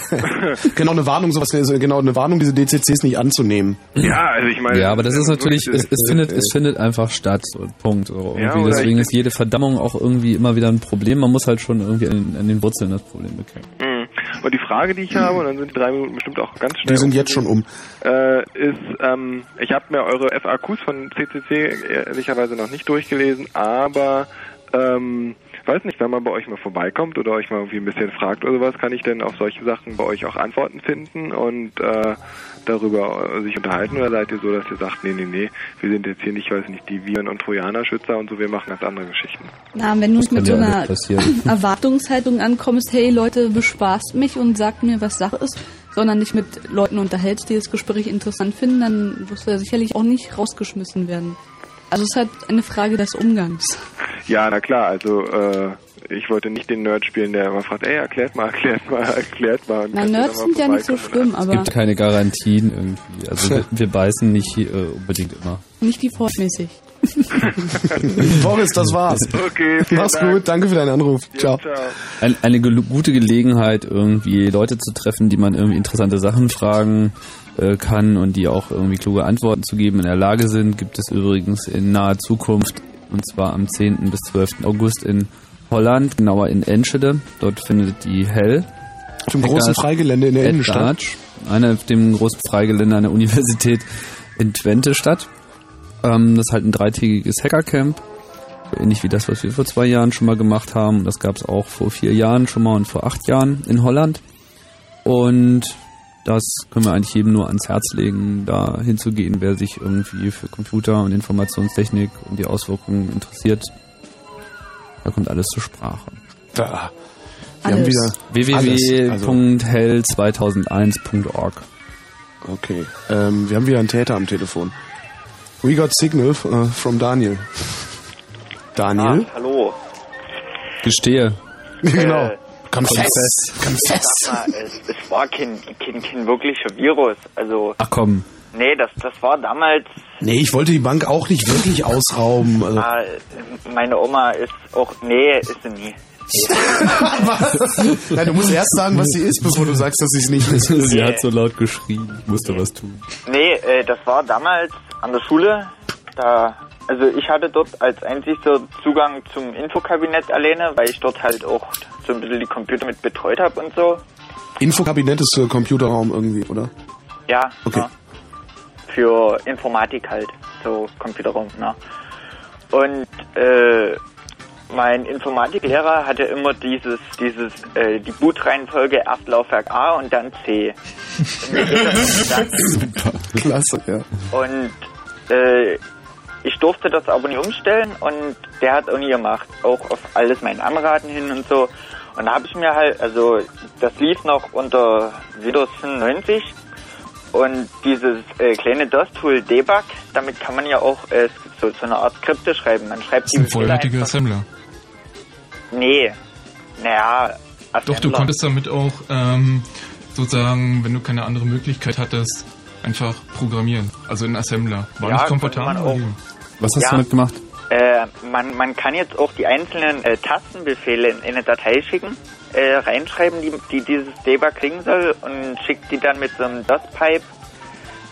genau eine Warnung, sowas, genau eine Warnung, diese DCCs nicht anzunehmen. Ja, also ich meine. Ja, aber das ist natürlich, es, es, findet, äh, es findet einfach statt. Punkt. So, Ja, Deswegen ist jede Verdammung auch irgendwie immer wieder ein Problem. Man muss halt schon irgendwie an, an den Wurzeln das Problem bekämpfen. Mhm. Und die Frage, die ich habe, und dann sind die drei Minuten bestimmt auch ganz schnell. Die sind jetzt schon um. Äh, ist, ähm, ich habe mir eure FAQs von CCC ehrlicherweise noch nicht durchgelesen, aber ähm, weiß nicht, wenn man bei euch mal vorbeikommt oder euch mal irgendwie ein bisschen fragt oder sowas, kann ich denn auf solche Sachen bei euch auch Antworten finden und äh, darüber äh, sich unterhalten oder seid ihr so, dass ihr sagt, nee, nee, nee, wir sind jetzt hier nicht, weiß nicht, die Viren- und Trojaner-Schützer und so, wir machen ganz andere Geschichten. Na, wenn du mit so einer. Erwartungshaltung ankommst, hey Leute, bespaßt mich und sagt mir, was Sache ist, sondern dich mit Leuten unterhältst, die das Gespräch interessant finden, dann wirst du ja sicherlich auch nicht rausgeschmissen werden. Also es ist halt eine Frage des Umgangs. Ja, na klar, also äh, ich wollte nicht den Nerd spielen, der immer fragt, ey, erklärt mal, erklärt mal, erklärt mal. Na, Nerds sind ja nicht so schlimm, Es aber gibt keine Garantien irgendwie. Also wir, wir beißen nicht äh, unbedingt immer. nicht defaultmäßig. Boris, das war's. Okay, Mach's Dank. gut, danke für deinen Anruf. Ciao. Ein, eine gute Gelegenheit, irgendwie Leute zu treffen, die man irgendwie interessante Sachen fragen äh, kann und die auch irgendwie kluge Antworten zu geben in der Lage sind, gibt es übrigens in naher Zukunft, und zwar am 10. bis 12. August in Holland, genauer in Enschede. Dort findet die Hell Auf dem großen Freigelände in der at Innenstadt. Einer dem großen Freigelände an der Universität in Twente statt. Ähm, das ist halt ein dreitägiges Hackercamp, ähnlich wie das, was wir vor zwei Jahren schon mal gemacht haben. Das gab es auch vor vier Jahren schon mal und vor acht Jahren in Holland. Und das können wir eigentlich jedem nur ans Herz legen, da hinzugehen, wer sich irgendwie für Computer und Informationstechnik und die Auswirkungen interessiert. Da kommt alles zur Sprache. Da. Wir haben wieder alles. Also, www.hell2001.org okay. Ähm, wir haben wieder einen Täter am Telefon. We got signal uh, from Daniel. Daniel? Ah, hallo. Gestehe. genau. Äh, Confess. Confess. Sag mal, es, es war kein, kein, kein wirklicher Virus. Also, Ach komm. Nee, das, das war damals, Nee, ich wollte die Bank auch nicht wirklich ausrauben. Also, ah, meine Oma ist auch, nee, ist sie nie. Nein, du musst erst sagen, was sie ist, bevor du sagst, dass sie es nicht ist. Sie hat so laut geschrien, ich musste was tun. Nee, äh, das war damals an der Schule. Da, also ich hatte dort als einzigster Zugang zum Infokabinett alleine, weil ich dort halt auch so ein bisschen die Computer mit betreut habe und so. Infokabinett ist äh, Computerraum irgendwie, oder? Ja, Okay. ja. für Informatik halt, so Computerraum, ne? Und äh, mein Informatiklehrer hatte immer dieses, dieses, äh, die Bootreihenfolge erst Laufwerk A und dann C. Und dann- Klasse, ja. Und äh, ich durfte das aber nie umstellen und der hat auch nie gemacht. Auch auf alles mein Anraten hin und so. Und da habe ich mir halt, also das lief noch unter Windows 95 und dieses äh, kleine DOS-Tool Debug, damit kann man ja auch äh, so, so eine Art Skripte schreiben. Man schreibt Das ist ein vollwertiger Assembler. Nee, naja, Doch, du Assembler. konntest damit auch ähm, sozusagen, wenn du keine andere Möglichkeit hattest, einfach programmieren. Also in Assembler. War Ja, nicht komfortabel. Was hast Ja. du damit gemacht? Äh, man, man kann jetzt auch die einzelnen äh, Tastenbefehle in, in eine Datei schicken, äh, reinschreiben, die, die dieses Debug kriegen soll und schickt die dann mit so einem DOS-Pipe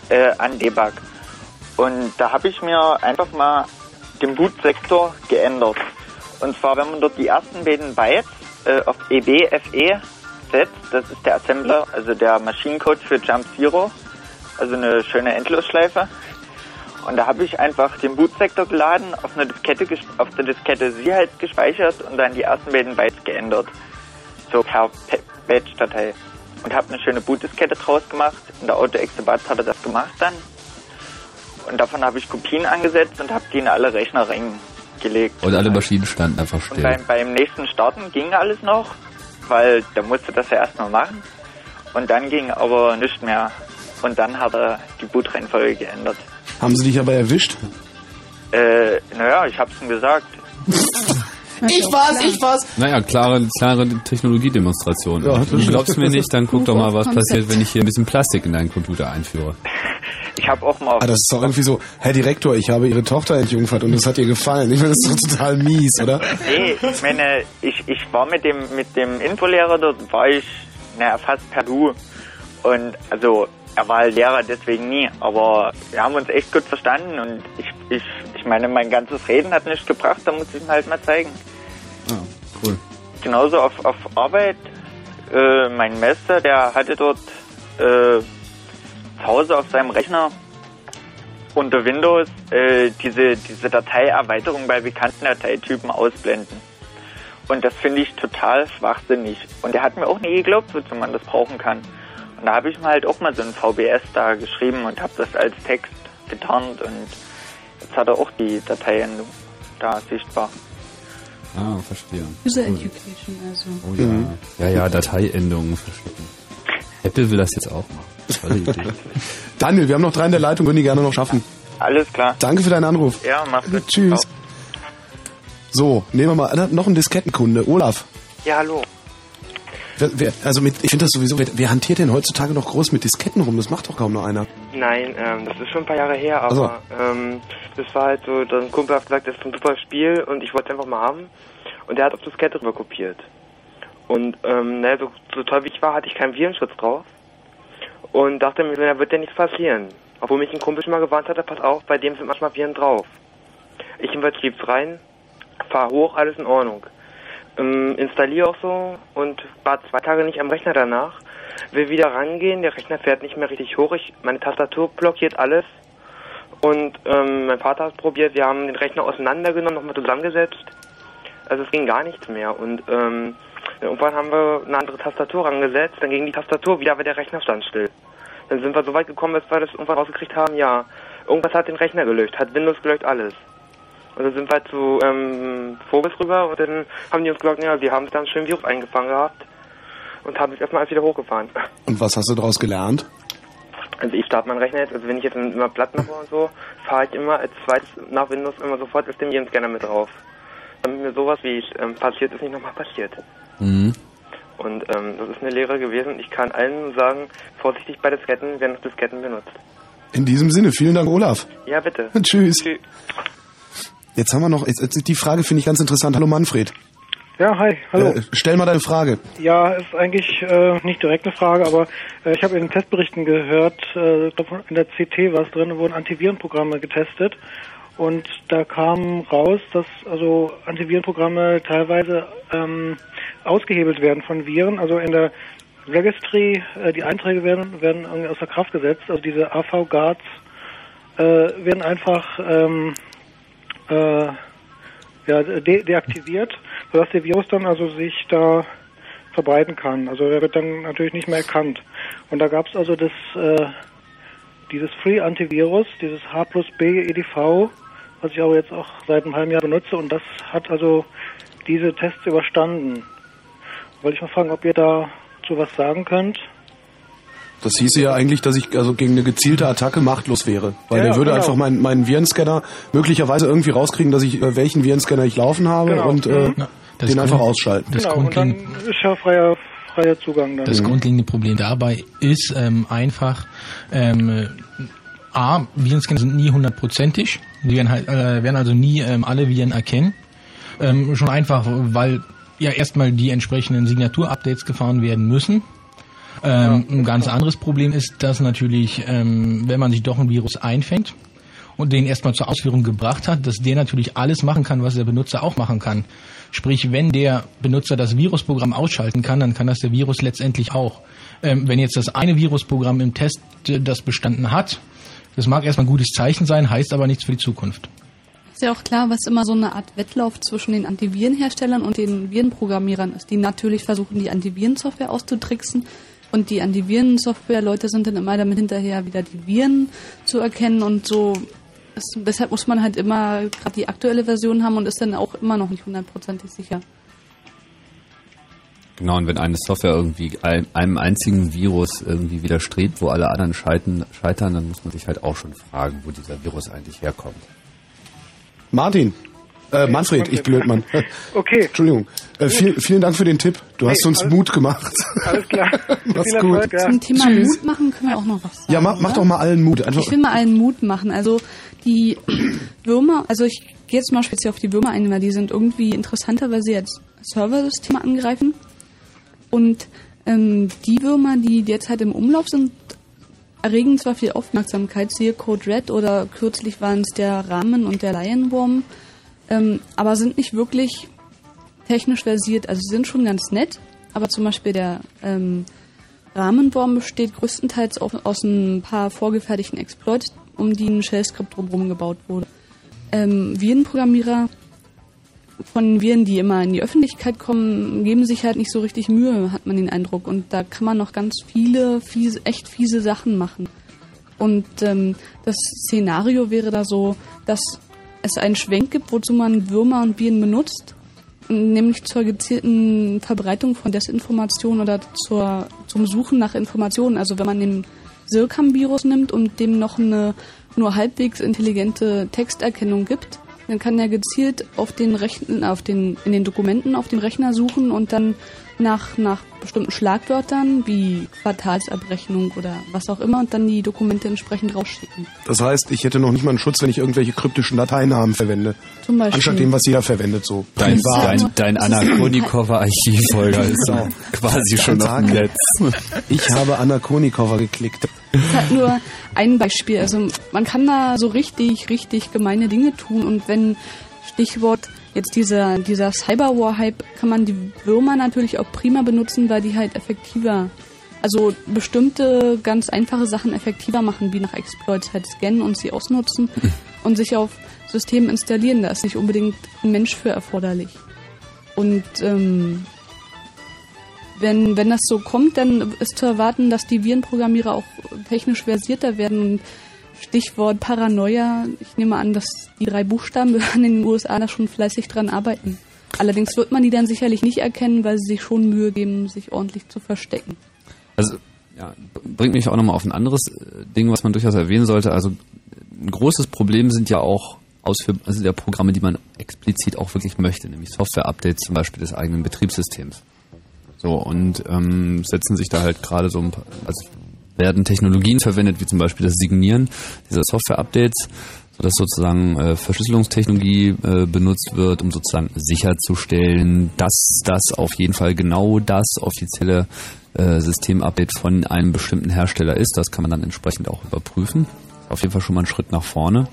äh, an Debug. Und da habe ich mir einfach mal den Bootsektor geändert. Und zwar, wenn man dort die ersten beiden Bytes äh, auf EBFE setzt, das ist der Assembler, also der Maschinencode für Jump Zero, also eine schöne Endlosschleife. Und da habe ich einfach den Bootsektor geladen, auf eine Diskette, auf der Diskette sie halt gespeichert und dann die ersten beiden Bytes geändert. So per Pe- Batch-Datei. Und habe eine schöne Bootdiskette draus gemacht. In der Auto-Exebat hat er das gemacht dann. Und davon habe ich Kopien angesetzt und habe die in alle Rechner reingelegt. Und alle Maschinen standen einfach Und still. beim, beim nächsten Starten ging alles noch, weil da musste das ja erstmal machen. Und dann ging aber nichts mehr. Und dann hat er die Bootreihenfolge geändert. Haben sie dich aber erwischt? Äh, naja, ich hab's ihm gesagt. Ich war's, ich war's. Naja, klare, klare Technologiedemonstration. Ja, du glaubst mir nicht, dann guck doch mal, was passiert, wenn ich hier ein bisschen Plastik in deinen Computer einführe. Ich habe auch mal. Ah, das ist doch irgendwie so, Herr Direktor, ich habe Ihre Tochter entjungfert und das hat ihr gefallen. Ich meine, das ist doch total mies, oder? Nee, ich meine, ich, ich war mit dem mit dem Infolehrer dort, war ich, naja, fast per Du. Und also, er war halt Lehrer, deswegen nie. Aber wir haben uns echt gut verstanden und ich, ich, ich meine, mein ganzes Reden hat nichts gebracht, da muss ich ihm halt mal zeigen. Ah, cool. Genauso auf, auf Arbeit, äh, mein Meister, der hatte dort äh, zu Hause auf seinem Rechner unter Windows äh, diese, diese Dateierweiterung bei bekannten Dateitypen ausblenden. Und das finde ich total schwachsinnig. Und er hat mir auch nie geglaubt, wozu man das brauchen kann. Und da habe ich mir halt auch mal so ein VBS da geschrieben und habe das als Text getarnt und jetzt hat er auch die Dateiendung da sichtbar. Ah, verstehe. User Cool. Education, also. Oh ja. Ja, ja, Dateiendungen verschicken. Apple will das jetzt auch machen. Tolle Idee. Daniel, wir haben noch drei in der Leitung, würden die gerne noch schaffen. Alles klar. Danke für deinen Anruf. Ja, mach's gut. Tschüss. So, nehmen wir mal noch einen Diskettenkunde. Olaf. Ja, hallo. Wer, also mit, ich finde das sowieso, wer, wer hantiert denn heutzutage noch groß mit Disketten rum? Das macht doch kaum noch einer. Nein, ähm, das ist schon ein paar Jahre her, Ach so. aber ähm, das war halt so, ein Kumpel hat gesagt, das ist ein super Spiel und ich wollte es einfach mal haben. Und der hat auf Diskette drüber kopiert. Und ähm, naja, so, so toll wie ich war, hatte ich keinen Virenschutz drauf. Und dachte mir, da wird ja nichts passieren. Obwohl mich ein Kumpel schon mal gewarnt hatte, pass auf, bei dem sind manchmal Viren drauf. Ich jedenfalls schieb's rein, fahr hoch, alles in Ordnung. Ähm, installiere auch so und war zwei Tage nicht am Rechner danach. Will wieder rangehen, der Rechner fährt nicht mehr richtig hoch. Ich, meine Tastatur blockiert alles. Und ähm, mein Vater hat probiert, wir haben den Rechner auseinandergenommen, nochmal zusammengesetzt. Also es ging gar nichts mehr. Und ähm, irgendwann haben wir eine andere Tastatur rangesetzt, dann ging die Tastatur wieder, aber der Rechner stand still. Dann sind wir so weit gekommen, dass wir das irgendwann rausgekriegt haben, ja, irgendwas hat den Rechner gelöscht, hat Windows gelöscht, alles. Und dann sind wir zu ähm, Vogels rüber und dann haben die uns gesagt, ja, wir haben da einen schönen Virus eingefangen gehabt und haben jetzt erstmal alles wieder hochgefahren. Und was hast du daraus gelernt? Also ich starte meinen Rechner jetzt, also wenn ich jetzt immer platt mache und so, fahre ich immer als zweites nach Windows immer sofort auf den Scanner mit drauf. Damit mir sowas wie ich, ähm, passiert ist, nicht nochmal passiert. Mhm. Und ähm, das ist eine Lehre gewesen. Ich kann allen sagen, vorsichtig bei Disketten, wer noch Disketten benutzt. In diesem Sinne, vielen Dank, Olaf. Ja, bitte. Tschüss. Jetzt haben wir noch, jetzt, jetzt die Frage finde ich ganz interessant. Hallo Manfred. Ja, hi, hallo. Äh, stell mal deine Frage. Ja, ist eigentlich äh, nicht direkt eine Frage, aber äh, ich habe in den Testberichten gehört, äh, in der CT war es drin, wurden Antivirenprogramme getestet und da kam raus, dass also Antivirenprogramme teilweise ähm, ausgehebelt werden von Viren. Also in der Registry, äh, die Einträge werden, werden irgendwie außer Kraft gesetzt. Also diese AV-Guards äh, werden einfach ähm, äh, ja, de deaktiviert, sodass der Virus dann also sich da verbreiten kann. Also er wird dann natürlich nicht mehr erkannt. Und da gab es also das äh, dieses Free Antivirus, dieses H plus B EDV, was ich aber jetzt auch seit einem halben Jahr benutze und das hat also diese Tests überstanden. Wollte ich mal fragen, ob ihr da zu was sagen könnt? Das hieße ja eigentlich, dass ich also gegen eine gezielte Attacke machtlos wäre. Weil Ja, der würde genau. einfach meinen meinen Virenscanner möglicherweise irgendwie rauskriegen, dass ich äh, welchen Virenscanner ich laufen habe Genau. und äh, Mhm. Ja, den Grund- einfach ausschalten. das genau, und dann ist ja freier, freier Zugang dann. Das grundlegende Problem dabei ist ähm, einfach, ähm, äh, A, Virenscanner sind nie hundertprozentig. Die werden, halt, äh, werden also nie ähm, alle Viren erkennen. Ähm, schon einfach, weil ja erstmal die entsprechenden Signaturupdates gefahren werden müssen. Ähm, ein ganz anderes Problem ist, dass natürlich, ähm, wenn man sich doch ein Virus einfängt und den erstmal zur Ausführung gebracht hat, dass der natürlich alles machen kann, was der Benutzer auch machen kann. Sprich, wenn der Benutzer das Virusprogramm ausschalten kann, dann kann das der Virus letztendlich auch. Ähm, wenn jetzt das eine Virusprogramm im Test äh, das bestanden hat, das mag erstmal ein gutes Zeichen sein, heißt aber nichts für die Zukunft. Ist ja auch klar, was immer so eine Art Wettlauf zwischen den Antivirenherstellern und den Virenprogrammierern ist, die natürlich versuchen, die Antivirensoftware auszutricksen. Und die Antivirensoftware-Leute sind dann immer damit hinterher, wieder die Viren zu erkennen und so. Ist, deshalb muss man halt immer gerade die aktuelle Version haben und ist dann auch immer noch nicht hundertprozentig sicher. Genau, und wenn eine Software irgendwie ein- einem einzigen Virus irgendwie widerstrebt, wo alle anderen scheitern, scheitern, dann muss man sich halt auch schon fragen, wo dieser Virus eigentlich herkommt. Martin. Äh, Manfred, ich blöd, Mann. Okay. Entschuldigung. Äh, viel, vielen Dank für den Tipp. Du hast Nee, uns alles- Mut gemacht. Alles klar. Mach's gut. Erfolg, ja. Zum Thema Tschüss. Mut machen können wir auch noch was sagen. Ja, mach, mach oder? doch mal allen Mut. Einfach, Ich will mal allen Mut machen. Also die Würmer, also ich gehe jetzt mal speziell auf die Würmer ein, weil die sind irgendwie interessanter, weil sie jetzt Serversysteme angreifen. Und ähm, die Würmer, die derzeit im Umlauf sind, erregen zwar viel Aufmerksamkeit, siehe Code Red oder kürzlich waren es der Rahmen und der Lionworm, ähm, aber sind nicht wirklich technisch versiert. Also sie sind schon ganz nett, aber zum Beispiel der ähm, Rahmenwurm besteht größtenteils auf, aus ein paar vorgefertigten Exploits, um die ein Shell-Skript drumherum gebaut wurde. Ähm, Virenprogrammierer von Viren, die immer in die Öffentlichkeit kommen, geben sich halt nicht so richtig Mühe, hat man den Eindruck. Und da kann man noch ganz viele, fiese, echt fiese Sachen machen. Und ähm, das Szenario wäre da so, dass es einen Schwenk gibt, wozu man Würmer und Viren benutzt, nämlich zur gezielten Verbreitung von Desinformation oder zur, zum Suchen nach Informationen. Also wenn man den Sircam-Virus nimmt und dem noch eine nur halbwegs intelligente Texterkennung gibt, dann kann er gezielt auf den Rechten, auf den, in den Dokumenten auf dem Rechner suchen und dann nach, nach bestimmten Schlagwörtern wie Quartalsabrechnung oder was auch immer und dann die Dokumente entsprechend rausschicken. das heißt, ich hätte noch nicht mal einen Schutz, wenn ich irgendwelche kryptischen Dateinamen verwende. Zum Beispiel. Anstatt dem, was jeder verwendet, so. Dein, dein, dein Anakonikover-Archiv, Holger, ist so quasi schon auf dem Netz. Ich habe Anakonikover geklickt. Das ist halt nur ein Beispiel. Also man kann da so richtig, richtig gemeine Dinge tun und wenn Stichwort jetzt dieser, dieser Cyberwar-Hype, kann man die Würmer natürlich auch prima benutzen, weil die halt effektiver, also bestimmte ganz einfache Sachen effektiver machen, wie nach Exploits halt scannen und sie ausnutzen und sich auf Systemen installieren. Da ist nicht unbedingt ein Mensch für erforderlich. Und ähm, wenn, wenn das so kommt, dann ist zu erwarten, dass die Virenprogrammierer auch technisch versierter werden. Und Stichwort Paranoia, ich nehme an, dass die drei Buchstabenbehörden in den USA da schon fleißig dran arbeiten. Allerdings wird man die dann sicherlich nicht erkennen, weil sie sich schon Mühe geben, sich ordentlich zu verstecken. Also, ja, bringt mich auch nochmal auf ein anderes äh, Ding, was man durchaus erwähnen sollte. Also, ein großes Problem sind ja auch Ausführ also der Programme, die man explizit auch wirklich möchte, nämlich Software-Updates zum Beispiel des eigenen Betriebssystems. So, und ähm, setzen sich da halt gerade so ein paar, also werden Technologien verwendet, wie zum Beispiel das Signieren dieser Software-Updates, sodass sozusagen äh, Verschlüsselungstechnologie äh, benutzt wird, um sozusagen sicherzustellen, dass das auf jeden Fall genau das offizielle äh, Systemupdate von einem bestimmten Hersteller ist. Das kann man dann entsprechend auch überprüfen. Auf jeden Fall schon mal ein Schritt nach vorne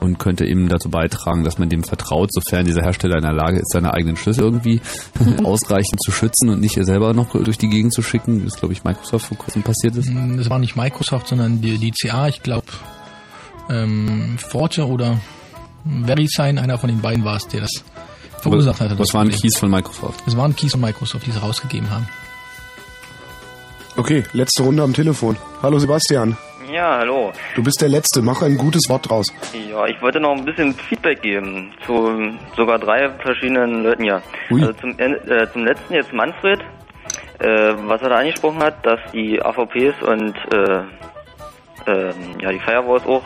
und könnte eben dazu beitragen, dass man dem vertraut, sofern dieser Hersteller in der Lage ist, seine eigenen Schlüssel irgendwie ausreichend zu schützen und nicht selber noch durch die Gegend zu schicken, das glaube ich Microsoft vor kurzem passiert ist. Das war nicht Microsoft, sondern die, die CA, ich glaube ähm, Forte oder VeriSign, einer von den beiden war es, der das verursacht hatte. Das waren Keys von Microsoft. Das waren Keys von Microsoft, die sie rausgegeben haben. Okay, letzte Runde am Telefon. Hallo Sebastian. Ja, hallo. Du bist der Letzte, mach ein gutes Wort draus. Ja, ich wollte noch ein bisschen Feedback geben zu sogar drei verschiedenen Leuten hier. Ui. Also zum, äh, zum letzten jetzt Manfred, äh, was er da angesprochen hat, dass die AVPs und äh, äh, ja die Firewalls auch,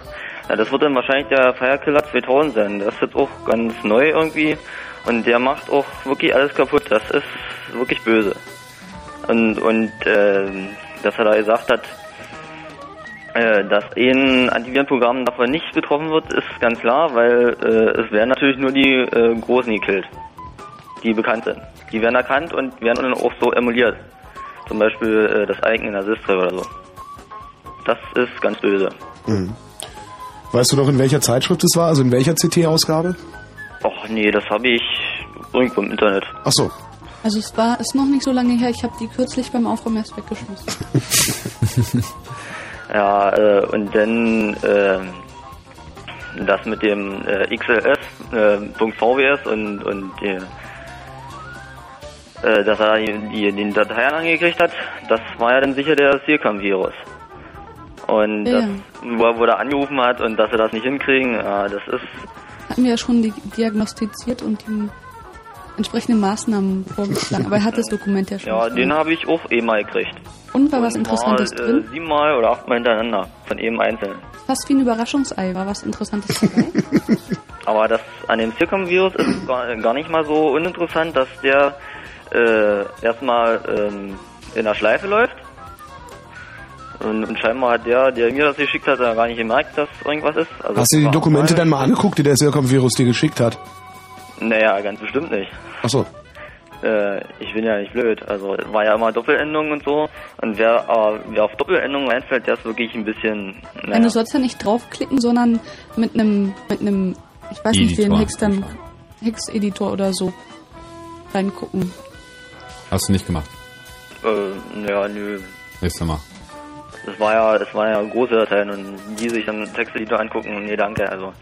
ja, das wird dann wahrscheinlich der Firekiller 2000 sein. Das ist jetzt auch ganz neu irgendwie und der macht auch wirklich alles kaputt. Das ist wirklich böse. Und und äh, dass er da gesagt hat, dass ein Antivirenprogramm davon nicht betroffen wird, ist ganz klar, weil äh, es werden natürlich nur die äh, Großen gekillt, die bekannt sind. Die werden erkannt und werden dann auch so emuliert. Zum Beispiel äh, das Icon in der Sistre oder so. Das ist ganz böse. Mhm. Weißt du noch, in welcher Zeitschrift es war? Also in welcher CT-Ausgabe? Och nee, das habe ich irgendwo im Internet. Ach so. Also es war, ist noch nicht so lange her, ich habe die kürzlich beim Aufräumen erst weggeschmissen. Ja, äh, und dann äh, das mit dem äh, XLS, äh, .vws und, und äh, dass er die, die, den Dateien angekriegt hat, das war ja dann sicher der Sealcam-Virus. Und Ja. das, wo, er- er angerufen hat und dass sie das nicht hinkriegen, ja, das ist, Hatten wir ja schon die diagnostiziert und die entsprechenden Maßnahmen vorgeschlagen. Aber er hat das Dokument ja schon. ja, den habe ich auch eh mal gekriegt. Und war was Interessantes War, drin? Äh, siebenmal oder achtmal hintereinander, von jedem Einzelnen. Fast wie ein Überraschungsei. War was Interessantes dabei? Aber das an dem Zirkum-Virus ist gar, gar nicht mal so uninteressant, dass der äh, erstmal ähm, in der Schleife läuft. Und, und scheinbar hat der, der mir das geschickt hat, ja gar nicht gemerkt, dass irgendwas ist. Also Hast du die Dokumente mal- dann mal angeguckt, die der Sercom-Virus dir geschickt hat? Naja, ganz bestimmt nicht. Ach so. Äh, ich bin ja nicht blöd. Also es war ja immer Doppelendungen und so. Und wer, aber wer auf Doppelendungen reinfällt, der ist wirklich ein bisschen. Wenn Naja. du sollst ja nicht draufklicken, sondern mit einem, mit einem, ich weiß nicht, wie ein Editor. Hex dann, Hex-Editor oder so reingucken. Hast du nicht gemacht. Äh, ja, nö. Nächstes Mal. Das war ja, das waren ja große Dateien und die sich dann Texteditor angucken, nee, danke, also.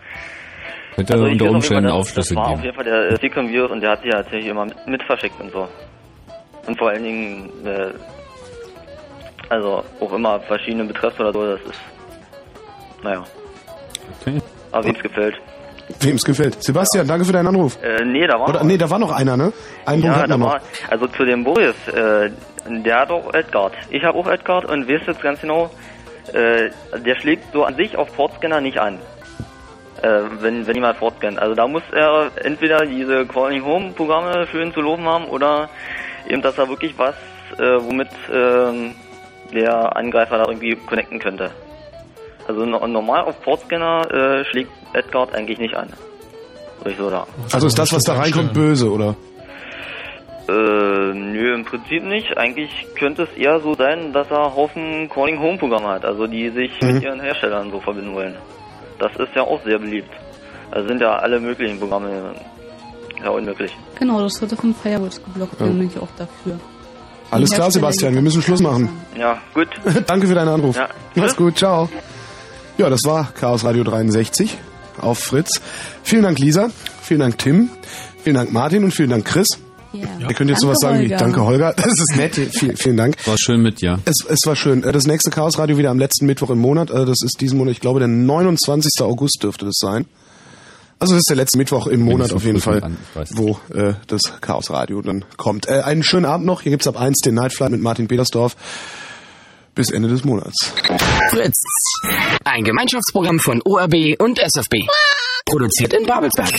Könnte also unter weiß auf jeden Umständen Fall, das- Aufschlüsse Das war auf geben. jeden Fall der äh, Sequem-Virus und der hat sich ja tatsächlich immer mit, verschickt und so. Und vor allen Dingen, äh, also auch immer verschiedene Betreffs oder so, das ist, naja. Okay. Aber wem's gefällt. Wem es gefällt. Sebastian, danke für deinen Anruf. Äh, nee, da war Oder, noch- nee, da war noch einer, ne? Einen Punkt ja, hatten da noch. war, also zu dem Boris, äh, der hat auch Edgard. Ich habe auch Edgard und weiß jetzt ganz genau, äh, der schlägt so an sich auf Portscanner nicht an. Äh, wenn, wenn jemand fortscannt. Also da muss er entweder diese Calling Home Programme schön zu loben haben oder eben, dass er wirklich was, äh, womit ähm, der Angreifer da irgendwie connecten könnte. Also no normal auf Portscanner äh, schlägt Edgard eigentlich nicht an. Würde ich so da. Also ist das, was da reinkommt, böse, oder? Äh, nö, im Prinzip nicht. Eigentlich könnte es eher so sein, dass er Haufen Calling Home Programme hat, also die sich Mhm. mit ihren Herstellern so verbinden wollen. Das ist ja auch sehr beliebt. Also sind ja alle möglichen Programme ja unmöglich. Genau, das sollte von Firewalls geblockt werden, bin ich auch dafür. Alles klar, Sebastian, wir müssen Schluss machen. Ja, gut. Danke für deinen Anruf. Ja. Mach's gut, ciao. Ja, das war Chaos Radio 63 auf Fritz. Vielen Dank, Lisa. Vielen Dank, Tim. Vielen Dank, Martin und vielen Dank, Chris. Ja. Ihr könnt jetzt Danke, sowas sagen wie Holger. Danke, Holger. Das ist nett. Vielen, vielen Dank. War schön mit dir. Es, es war schön. Das nächste Chaos Radio wieder am letzten Mittwoch im Monat. Äh, Das ist diesen Monat, ich glaube, der 29. August dürfte das sein. Also das ist der letzte Mittwoch im Monat so auf jeden Fall, an, wo äh, das Chaos Radio dann kommt. Äh, einen schönen Abend noch. Hier gibt's ab 1 den Night Flight mit Martin Petersdorf. Bis Ende des Monats. Fritz. Ein Gemeinschaftsprogramm von ORB und SFB. Produziert in Babelsberg.